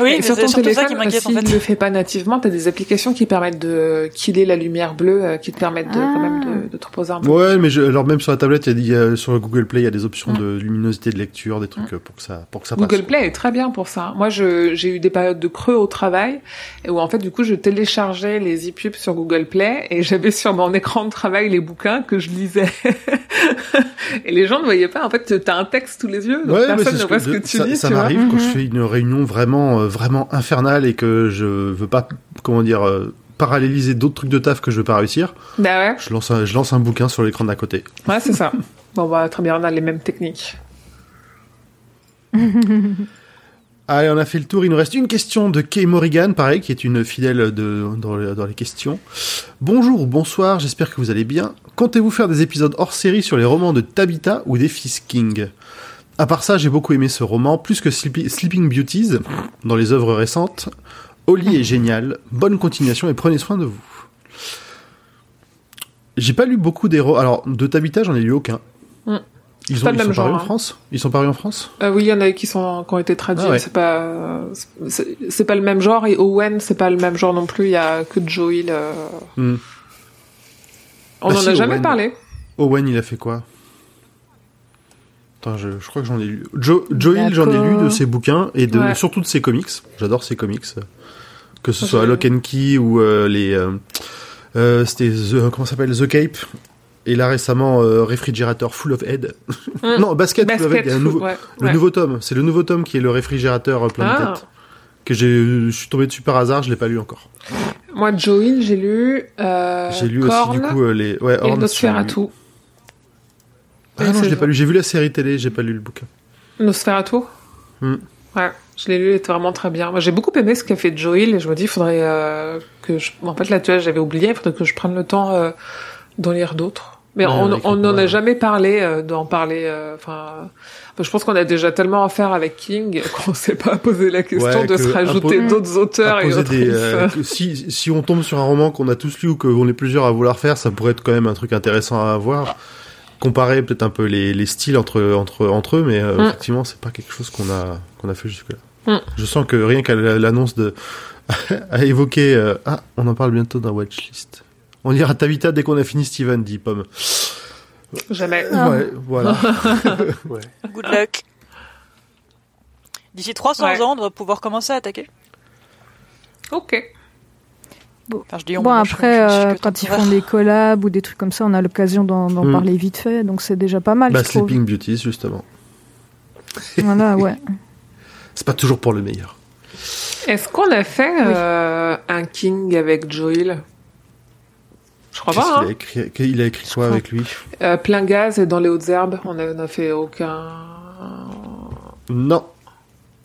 Speaker 6: Oui, mais
Speaker 5: sur
Speaker 6: c'est
Speaker 5: ton
Speaker 6: surtout ça
Speaker 5: téléphone,
Speaker 6: qui m'inquiète en
Speaker 5: s'il
Speaker 6: fait.
Speaker 5: ne le fait pas nativement, t'as des applications qui permettent de killer la lumière bleue, euh, qui te permettent de, quand même de, de te reposer un peu.
Speaker 3: Ouais, mais je, alors même sur la tablette, il y a, y sur le Google Play, il y a des options
Speaker 5: Mm.
Speaker 3: de luminosité de lecture, des trucs euh, pour que ça, pour que ça passe.
Speaker 5: Google Play est très bien pour ça. Moi, je, j'ai eu des périodes de creux au travail et où en fait, du coup, je téléchargeais les e-pubs sur Google Play et j'avais sur mon écran de travail les bouquins que je lisais. et les gens ne voyaient pas. En fait, t'as un texte sous les yeux, donc
Speaker 3: Ouais,
Speaker 5: personne
Speaker 3: c'est
Speaker 5: ne voit
Speaker 3: ce que,
Speaker 5: que tu
Speaker 3: ça,
Speaker 5: lis.
Speaker 3: ça m'arrive quand je
Speaker 4: Mhm.
Speaker 3: fais une réunion vraiment, euh, vraiment infernale et que je veux pas, comment dire, euh, paralléliser d'autres trucs de taf que je veux pas réussir.
Speaker 5: Bah ouais,
Speaker 3: Je lance un, je lance un bouquin sur l'écran d'à côté.
Speaker 5: ouais, c'est ça. Bon, bah, très bien, on a les mêmes techniques.
Speaker 3: Allez, on a fait le tour. Il nous reste une question de Kay Morrigan, pareil, qui est une fidèle de, dans, les, dans les questions. Bonjour ou bonsoir, j'espère que vous allez bien. Comptez-vous faire des épisodes hors série sur les romans de Tabitha ou des Fils King? À part ça, j'ai beaucoup aimé ce roman, plus que Sleeping Beauties, dans les œuvres récentes. Oli est génial, bonne continuation et prenez soin de vous. J'ai pas lu beaucoup d'héros. Alors, de Tabitha, j'en ai lu aucun.
Speaker 5: Mm.
Speaker 3: Ils, ont, ils sont parus en
Speaker 5: hein.
Speaker 3: France? Ils sont parus en France?
Speaker 5: Euh, oui, il y en a qui sont qui ont été traduits.
Speaker 3: Ah ouais.
Speaker 5: C'est pas c'est pas le même genre et Owen c'est pas le même genre non plus. Il y a que Joel. euh,
Speaker 3: Hmm.
Speaker 5: On
Speaker 3: Bah
Speaker 5: en
Speaker 3: si,
Speaker 5: a jamais
Speaker 3: Owen.
Speaker 5: parlé.
Speaker 3: Owen, il a fait quoi? Je, je crois que j'en ai lu. Jo, Joel, j'en ai lu de ses bouquins et de,
Speaker 5: Ouais.
Speaker 3: surtout de ses comics. J'adore ses comics. Que ce soit Lock and Key ou euh, les. euh, euh, C'était The. Comment ça s'appelle? The Cape. Et là récemment, euh, Réfrigérateur Full of Head. Non, Basket, Full of Head.
Speaker 5: Basket,
Speaker 3: il y a un nouveau,
Speaker 5: ouais,
Speaker 3: le
Speaker 5: ouais.
Speaker 3: nouveau tome. C'est le nouveau tome qui est le réfrigérateur plein de
Speaker 5: Ah.
Speaker 3: tête. Que j'ai, je suis tombé dessus par hasard, je l'ai pas lu encore.
Speaker 5: Moi, Joel, j'ai lu.
Speaker 3: J'ai lu
Speaker 5: Korn
Speaker 3: aussi du coup les. Ouais,
Speaker 5: et
Speaker 3: Horn, lu. Ah non, je l'ai pas lu. J'ai vu la série télé, j'ai pas lu le bouquin.
Speaker 5: Nosferatu
Speaker 3: Hmm.
Speaker 5: Ouais, je l'ai lu, il était vraiment très bien. Moi, j'ai beaucoup aimé ce qu'a fait Joel et je me dis, il faudrait euh, que je... En fait, là, tu vois, j'avais oublié, il faudrait que je prenne le temps euh, d'en lire d'autres. Mais
Speaker 3: Ouais,
Speaker 5: on n'en a jamais parlé, euh, d'en parler. euh, Enfin, je pense qu'on a déjà tellement à faire avec King qu'on s'est pas posé la question
Speaker 3: Ouais,
Speaker 5: de
Speaker 3: que
Speaker 5: se rajouter
Speaker 3: impo-
Speaker 5: d'autres auteurs et
Speaker 3: poser
Speaker 5: autres.
Speaker 3: des, euh, que si, si on tombe sur un roman qu'on a tous lu ou qu'on est plusieurs à vouloir faire, ça pourrait être quand même un truc intéressant à voir. Comparer peut-être un peu les, les styles entre, entre, entre eux, mais euh,
Speaker 5: Mm.
Speaker 3: effectivement, c'est pas quelque chose qu'on a, qu'on a fait jusque-là.
Speaker 5: Mm.
Speaker 3: Je sens que rien qu'à l'annonce de, à évoquer, euh, ah, on en parle bientôt d'un watchlist. On ira Tabitha dès qu'on a fini Steven, dit Pomme.
Speaker 5: Jamais.
Speaker 4: Ah.
Speaker 3: Ouais, voilà.
Speaker 1: Ouais.
Speaker 6: Good luck. D'ici 300
Speaker 5: Ouais.
Speaker 6: ans, on va pouvoir commencer à attaquer.
Speaker 5: Ok.
Speaker 6: Enfin, je dis on,
Speaker 4: Bon, après, euh, quand ils font des collabs ou des trucs comme ça, on a l'occasion d'en
Speaker 3: Mm.
Speaker 4: parler vite fait, donc c'est déjà pas mal,
Speaker 3: bah,
Speaker 4: je trouve.
Speaker 3: Sleeping Beauties, justement.
Speaker 4: Voilà, ouais.
Speaker 3: C'est pas toujours pour le meilleur.
Speaker 5: Est-ce qu'on a fait euh, un King avec Joel Je crois pas.
Speaker 3: qu'il
Speaker 5: Hein
Speaker 3: a écrit, a quoi avec lui?
Speaker 5: Euh, plein gaz et dans les hautes herbes, on a, on a fait aucun.
Speaker 3: Non.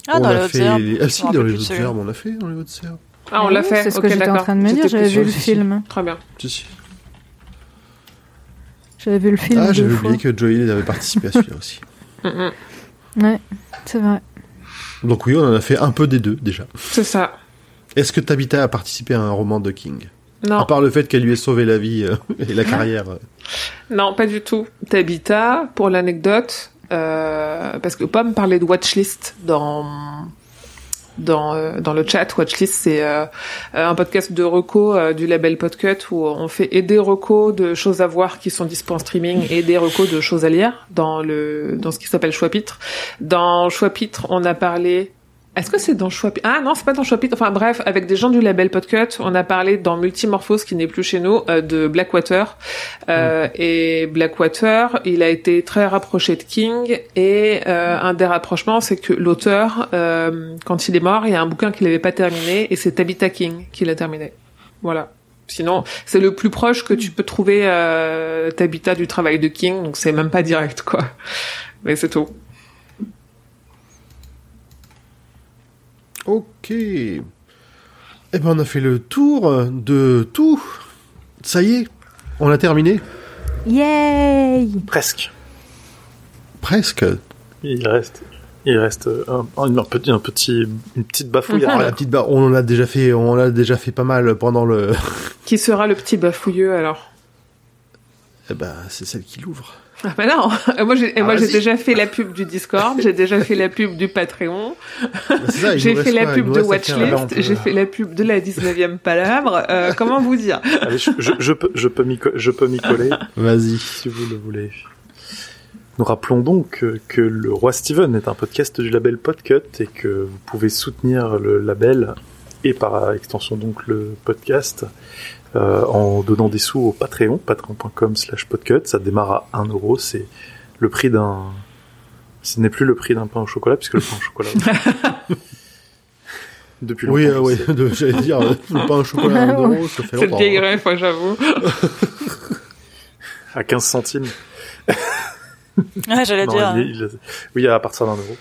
Speaker 6: Ah,
Speaker 3: on
Speaker 6: dans
Speaker 3: a
Speaker 6: les hautes
Speaker 3: fait...
Speaker 6: herbes.
Speaker 3: Ah si, dans les
Speaker 6: celui-là.
Speaker 3: herbes, on l'a fait dans les autres herbes.
Speaker 5: Ah, on l'a fait.
Speaker 4: C'est ce
Speaker 5: ok,
Speaker 4: que j'étais en train de me dire, j'avais vu le film.
Speaker 5: Très bien.
Speaker 3: Si, si.
Speaker 4: J'avais vu le film
Speaker 3: Ah, j'avais oublié que Joey avait participé à celui-là aussi.
Speaker 5: Mm, mm.
Speaker 4: Ouais, c'est vrai.
Speaker 3: Donc oui, on en a fait un peu des deux déjà.
Speaker 5: C'est ça.
Speaker 3: Est-ce que Tabitha a participé à un roman de King?
Speaker 5: Non,
Speaker 3: À part le fait qu'elle lui ait sauvé la vie euh, et la carrière. euh.
Speaker 5: non, pas du tout. Tabitha, pour l'anecdote, euh, parce que Pomme parlait de watchlist dans dans euh, dans le chat. Watchlist, c'est euh, un podcast de reco euh, du label Podcut où on fait et des recos de choses à voir qui sont dispo en streaming et des recos de choses à lire dans le dans ce qui s'appelle Choix-Pitre. Dans Choix-Pitre, on a parlé est-ce que c'est dans Choix-Pitre Ah non, c'est pas dans Choix-Pitre. Enfin bref, avec des gens du label Podcut, on a parlé dans Multimorphose, qui n'est plus chez nous, euh, de Blackwater. Euh, Et Blackwater, il a été très rapproché de King. Et euh, un des rapprochements, c'est que l'auteur, euh, quand il est mort, il y a un bouquin qu'il n'avait pas terminé, et c'est Tabitha King qui l'a terminé. Voilà. Sinon, c'est le plus proche que tu peux trouver euh, Tabitha du travail de King, donc c'est même pas direct, quoi. Mais c'est tout.
Speaker 3: Ok. Eh ben, on a fait le tour de tout. Ça y est, on a terminé.
Speaker 4: Yay
Speaker 1: Presque.
Speaker 3: Presque.
Speaker 1: Il reste, il reste un, un, un petit, un petit, une petite bafouille.
Speaker 3: Ah, la petite on en a déjà fait, on l'a déjà fait pas mal pendant le.
Speaker 5: Qui sera le petit bafouilleux alors?
Speaker 3: Eh ben, c'est celle qui l'ouvre.
Speaker 5: Ah bah non, Et moi j'ai et
Speaker 3: Ah,
Speaker 5: déjà fait la pub du Discord, j'ai déjà fait la pub du Patreon,
Speaker 3: Bah,
Speaker 5: j'ai fait la pub de Watchlist, j'ai fait la pub de la 19e palabre. Euh, comment vous dire?
Speaker 1: Allez, je, je, je peux, je peux m'y, co- je peux m'y coller
Speaker 3: Vas-y.
Speaker 1: si vous le voulez. Nous rappelons donc que, que le Roi Steven est un podcast du label Podcut et que vous pouvez soutenir le label et par extension donc le podcast euh, en donnant des sous au Patreon, patreon.com slash podcut. Ça démarre à 1 euro, c'est le prix d'un... Ce n'est plus le prix d'un pain au chocolat puisque le pain au chocolat... Depuis longtemps.
Speaker 3: Oui, euh, oui,
Speaker 1: c'est-
Speaker 3: de- j'allais dire, euh, pas un chocolat à un euro, ça fait longtemps.
Speaker 5: vieille
Speaker 3: hein.
Speaker 5: rêve, moi, j'avoue.
Speaker 1: À 15 centimes.
Speaker 6: Ouais, j'allais
Speaker 1: Non,
Speaker 6: dire.
Speaker 1: il est- il est- oui, à partir d'un euro.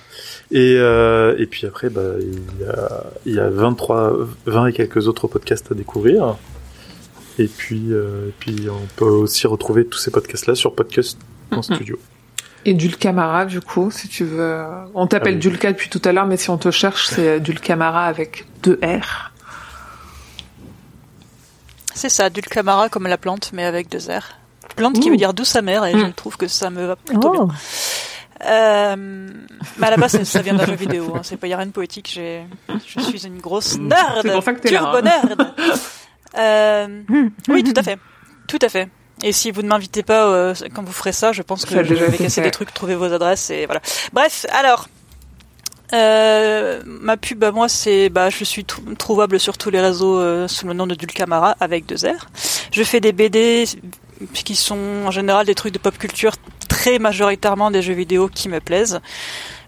Speaker 1: Et, euh, et puis après, bah, il y a, il y a 23, 20 et quelques autres podcasts à découvrir. Et puis, euh, et puis on peut aussi retrouver tous ces podcasts-là sur Podcast en studio.
Speaker 5: Et Dulcamara, du coup, si tu veux. On t'appelle
Speaker 1: Ah oui.
Speaker 5: Dulca depuis tout à l'heure, mais si on te cherche, c'est Dulcamara avec deux R.
Speaker 6: C'est ça, Dulcamara comme la plante, mais avec deux R. Plante qui veut dire douce amère, et
Speaker 5: Mm.
Speaker 6: je trouve que ça me va plutôt bien.
Speaker 4: Oh,
Speaker 6: Euh, mais à la base, ça- vient d'un jeu vidéo. Hein. C'est pas y a rien de poétique. J'ai, je suis une grosse nerd.
Speaker 5: C'est pour ça que t'es là,
Speaker 6: turbo
Speaker 5: hein.
Speaker 6: nerd. Euh, oui, tout à fait, tout à fait. Et si vous ne m'invitez pas euh, quand vous ferez ça, je pense que
Speaker 5: Ça
Speaker 6: je vais casser des trucs, trouver vos adresses et voilà. Bref, alors. Euh, ma pub à moi c'est bah je suis trou- trouvable sur tous les réseaux euh, sous le nom de Dulcamara avec deux R. Je fais des BD qui sont en général des trucs de pop culture très majoritairement des jeux vidéo qui me plaisent.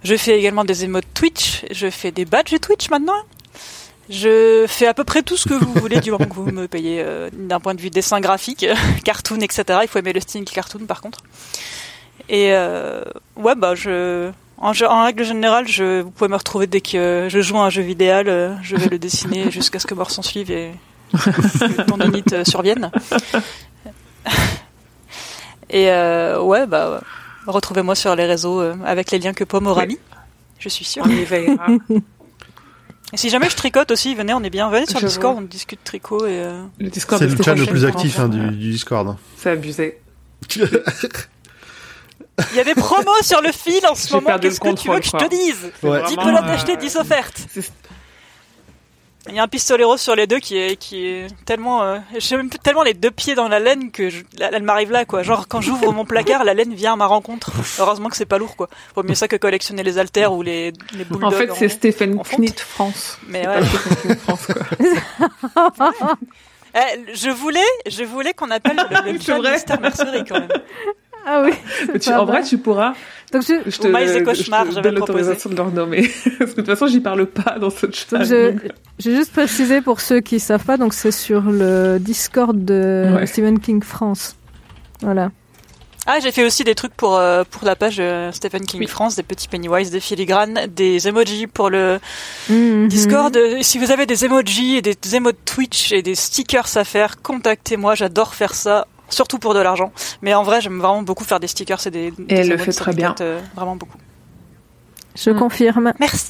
Speaker 6: Je fais également des émotes Twitch, je fais des badges Twitch maintenant. Je fais à peu près tout ce que vous voulez du moment que vous me payez euh, d'un point de vue dessin graphique, cartoon, etc. Il faut aimer le style cartoon par contre. Et euh, ouais, bah je, En, règle générale, je, vous pouvez me retrouver dès que je joue à un jeu vidéo, euh, je vais le dessiner jusqu'à ce que mort s'en suive et que ton unit euh, survienne. Et euh, ouais, bah, retrouvez-moi sur les réseaux euh, avec les liens que Pomme aura mis. Je suis sûre.
Speaker 5: On y veillera.
Speaker 6: Et si jamais je tricote aussi, venez, on est bien. Venez sur
Speaker 5: Je
Speaker 6: le Discord,
Speaker 5: vois.
Speaker 6: on discute tricot et. euh,
Speaker 5: Le Discord
Speaker 3: C'est le chat le plus actif hein, du, du Discord.
Speaker 5: C'est abusé.
Speaker 6: Il y a des promos sur le fil en ce moment. Qu'est-ce que tu veux que je te dise
Speaker 3: Ouais.
Speaker 6: 10
Speaker 5: Vraiment,
Speaker 6: pelotes
Speaker 5: euh,
Speaker 6: achetées, 10 offertes. Il y a un pistolet rose sur les deux qui est, qui est tellement, euh, j'ai même tellement les deux pieds dans la laine que je, la- elle m'arrive là, quoi. Genre, quand j'ouvre mon placard, la laine vient à ma rencontre. Heureusement que c'est pas lourd, quoi. Vaut mieux ça que collectionner les haltères ou les, les boules
Speaker 5: En fait, c'est
Speaker 6: fonte.
Speaker 5: Knit France.
Speaker 6: Mais ouais.
Speaker 5: pas France, quoi.
Speaker 6: Eh, je voulais, je voulais qu'on appelle le, le chat. Mister Mercerie, quand même.
Speaker 4: Ah oui.
Speaker 5: Tu- en vrai, tu pourras.
Speaker 4: Donc je,
Speaker 5: Je te, je
Speaker 6: j'avais
Speaker 5: donne l'autorisation de leur nommer. Parce que de toute façon, j'y parle pas dans ce chat.
Speaker 4: je, j'ai juste précisé pour ceux qui savent pas, donc c'est sur le Discord de
Speaker 5: Ouais.
Speaker 4: Stephen King France. Voilà.
Speaker 6: Ah, j'ai fait aussi des trucs pour euh, pour la page euh, Stephen King
Speaker 5: Oui.
Speaker 6: France, des petits Pennywise, des filigranes, des emojis pour le
Speaker 4: Mhm.
Speaker 6: Discord. Euh, Si vous avez des emojis et des emotes Twitch et des stickers à faire, contactez-moi. J'adore faire ça, surtout pour de l'argent. Mais en vrai, j'aime vraiment beaucoup faire des stickers et des. des
Speaker 5: elle le fait très bien.
Speaker 6: euh, vraiment beaucoup.
Speaker 4: Je
Speaker 5: Mm.
Speaker 4: confirme.
Speaker 6: Merci.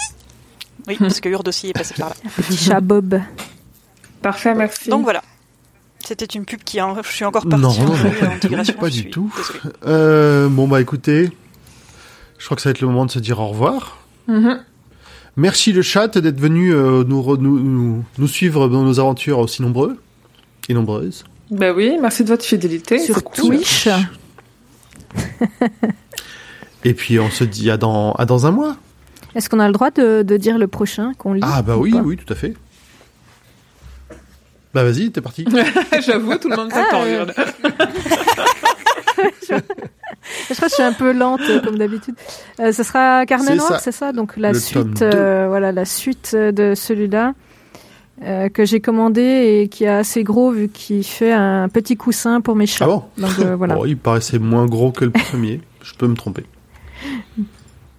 Speaker 6: Oui, parce que Urde aussi est passé par là.
Speaker 4: Petit chat Bob.
Speaker 5: Parfait, merci.
Speaker 6: Donc voilà. C'était une pub qui, en- je suis encore partie
Speaker 3: non, non,
Speaker 6: en digression,
Speaker 3: pas du
Speaker 6: suis
Speaker 3: tout. Euh, bon bah écoutez, je crois que ça va être le moment de se dire au revoir.
Speaker 5: Mhm.
Speaker 3: Merci le chat d'être venu euh, nous, re- nous, nous, nous suivre dans nos aventures aussi nombreux et nombreuses.
Speaker 5: Bah oui, merci de votre fidélité.
Speaker 4: Sur. Twitch.
Speaker 3: Et puis on se dit à dans, à dans un mois.
Speaker 4: Est-ce qu'on a le droit de, de dire le prochain qu'on lit
Speaker 3: Ah bah
Speaker 4: ou
Speaker 3: oui, oui, tout à fait. Bah vas-y, t'es parti.
Speaker 5: J'avoue, tout le monde s'attend.
Speaker 4: Ah, euh. Je crois que je suis un peu lente euh, comme d'habitude. Euh, ce sera Carnet
Speaker 3: C'est
Speaker 4: Noir,
Speaker 3: ça.
Speaker 4: c'est ça? Donc la
Speaker 3: Le
Speaker 4: suite, euh, voilà, la suite de celui-là euh, que j'ai commandé et qui est assez gros vu qu'il fait un petit coussin pour mes chats.
Speaker 3: Ah bon
Speaker 4: Donc euh, voilà.
Speaker 3: Bon, il paraissait moins gros que le premier. Je peux me tromper.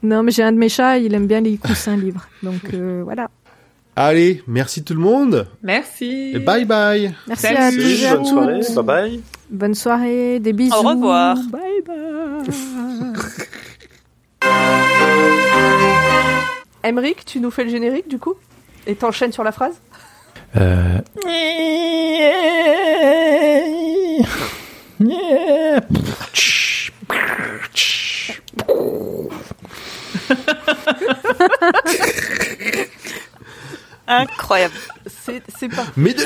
Speaker 4: Non, mais j'ai un de mes chats, il aime bien les coussins libres. Donc euh, voilà.
Speaker 3: Allez, merci tout le monde.
Speaker 5: Merci.
Speaker 3: Et bye bye.
Speaker 4: Merci
Speaker 5: Salut,
Speaker 4: à tous.
Speaker 1: bonne soirée, bye bye.
Speaker 4: Bonne soirée, des bisous.
Speaker 6: Au revoir.
Speaker 4: Bye bye.
Speaker 2: Emric, tu nous fais le générique du coup Et t'enchaînes sur la phrase?
Speaker 1: Euh...
Speaker 6: Incroyable.
Speaker 2: C'est c'est pas.
Speaker 3: Mais de